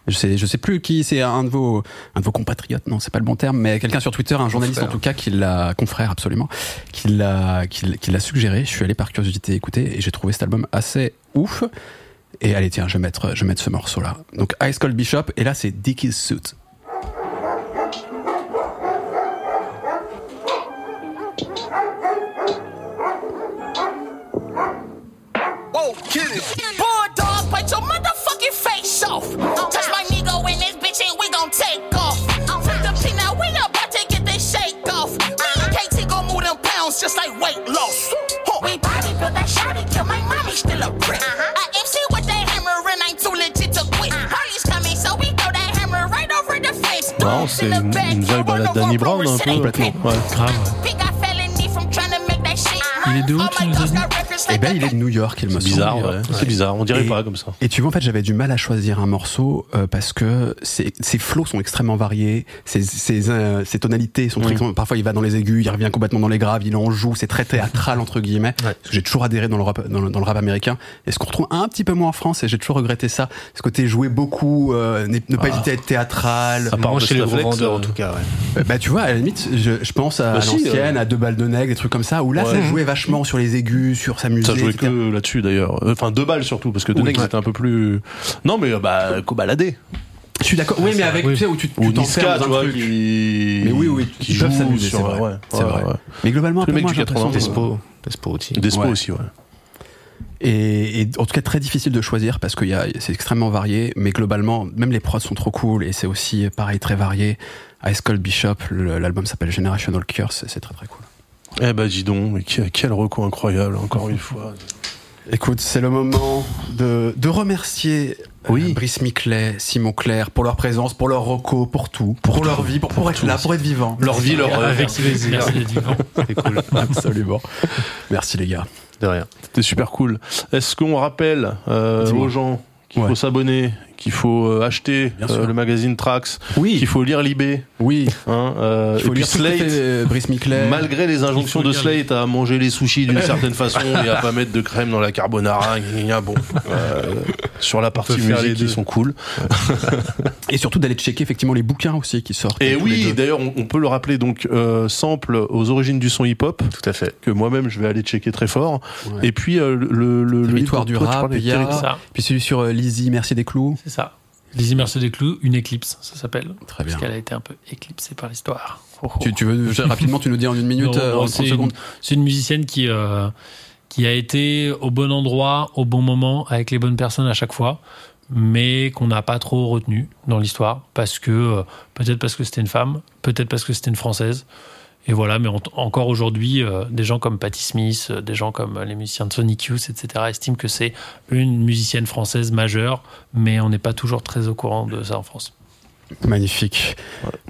Je sais, je sais plus qui, c'est un de vos, un de vos compatriotes, non, c'est pas le bon terme, mais quelqu'un sur Twitter, un journaliste en tout cas, qui l'a, confrère absolument, qui l'a, qui, l'a- qui l'a suggéré. Je suis allé par curiosité écouter et j'ai trouvé cet album assez ouf. Et allez, tiens, je vais mettre, je vais mettre ce morceau-là. Donc Ice Cold Bishop, et là c'est Dickie's Suit. Bulldog, c'est une, une vibe à la Danny Brown un peu. Complètement. Ouais. Grave, ouais. Big got felony from trying to make that shit. Il est de où, tu nous as dit? Eh ben, il est de New York, il me C'est semble. bizarre, ouais. C'est bizarre. On dirait Et- pas comme ça. Et tu vois, en fait, j'avais du mal à choisir un morceau euh, parce que ses, ses flots sont extrêmement variés, ses, ses, euh, ses tonalités sont très, parfois il va dans les aigus, il revient complètement dans les graves, il en joue, c'est très théâtral entre guillemets. Parce que j'ai toujours adhéré dans le rap, dans le, dans le rap américain et ce qu'on retrouve un petit peu moins en France et j'ai toujours regretté ça, ce côté jouer beaucoup, euh, ne pas hésiter à être théâtral. Moi, chez les revendeurs, euh, en tout cas, ouais. Euh, Bah tu vois, à la limite, je, je pense à Bah si, l'ancienne, à deux balles de nègre, des trucs comme ça, où là Ouais. ça jouait vachement sur les aigus, sur sa musique. Ça jouait etc. que là-dessus d'ailleurs. Enfin deux balles surtout parce que Oui. Denex c'était un peu plus. Non mais bah Kobalade. Je suis d'accord. Oui, mais avec oui. tu sais où tu tu Ou Niska, tu un vois, truc. qui. Mais oui, oui, qui ils peuvent joue s'amuser, c'est vrai. ouais, C'est ouais, vrai. ouais. Mais globalement, Le mec du j'ai l'impression. 80, Despo, Despo aussi. Despo Ouais. aussi, ouais. Et, et en tout cas très difficile de choisir parce que y a- c'est extrêmement varié, mais globalement, même les prods sont trop cool et c'est aussi pareil très varié. Ice Cold Bishop, l'album s'appelle Generational Curse, et c'est très très cool. Eh ben dis donc, mais quel, recours incroyable, encore une fois. Écoute, c'est le moment de, de remercier euh. Brice Miclet, Simon Claire pour leur présence, pour leur reco, pour tout, pour, leur vie, pour, pour être là, pour être vivant. Leur vie, leur. Avec plaisir. Merci d'être vivant. C'est cool. Absolument. Merci les gars. De rien. C'était super cool. Est-ce qu'on rappelle euh, aux gens qu'il Ouais. faut s'abonner, qu'il faut euh, acheter euh, le magazine Trax, Oui, qu'il faut lire Libé, oui. hein, euh, Il faut et puis lire Slate. fait, euh, Brice Miclet. Malgré les injonctions de Slate à manger les sushis d'une certaine façon et à pas mettre de crème dans la carbonara, bon, euh, sur la partie musique, ils sont cool. Et surtout d'aller checker effectivement les bouquins aussi qui sortent. Et les oui, d'ailleurs, on, on peut le rappeler, donc, euh, sample aux origines du son hip-hop, Tout à fait. que moi-même je vais aller checker très fort. Ouais. Et puis, euh, le, le, le livre du rap, Puis celui sur euh, Lizzie, Merci des clous. Ça. Les immersions des clous, une éclipse, ça s'appelle. Très bien. Parce qu'elle a été un peu éclipsée par l'histoire. Tu, tu veux rapidement, tu nous dis en une minute, Non, euh, en c'est 30 une- secondes. C'est une musicienne qui, euh, qui a été au bon endroit, au bon moment, avec les bonnes personnes à chaque fois, mais qu'on n'a pas trop retenu dans l'histoire, parce que euh, peut-être parce que c'était une femme, peut-être parce que c'était une française. Et voilà, mais encore aujourd'hui, euh, des gens comme Patti Smith, euh, des gens comme euh, les musiciens de Sonic Youth, etc., estiment que c'est une musicienne française majeure, mais on n'est pas toujours très au courant de ça en France. Magnifique.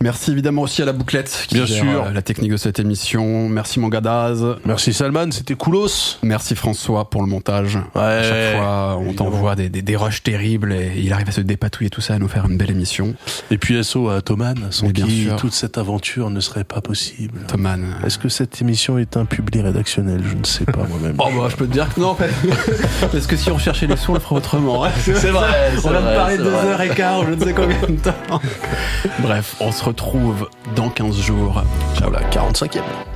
Merci évidemment aussi à la bouclette qui Bien gère, sûr. euh, la technique de cette émission. Merci mon gars Daz. Merci Salman, c'était coolos. Merci François pour le montage. Ouais, à chaque fois, on t'envoie des, des, des rushs terribles et il arrive à se dépatouiller tout ça et à nous faire une belle émission. Et puis SO à Thoman, sans bien qui sûr. toute cette aventure ne serait pas possible. Thoman. Est-ce que cette émission est un public rédactionnel? Je ne sais pas moi-même. Oh bah je peux te dire que non, parce que si on cherchait les sons, on le ferait autrement. c'est vrai, On vient de parler de deux heures et quart je ne sais combien de temps. Bref, on se retrouve dans 15 jours. Ciao la 45e.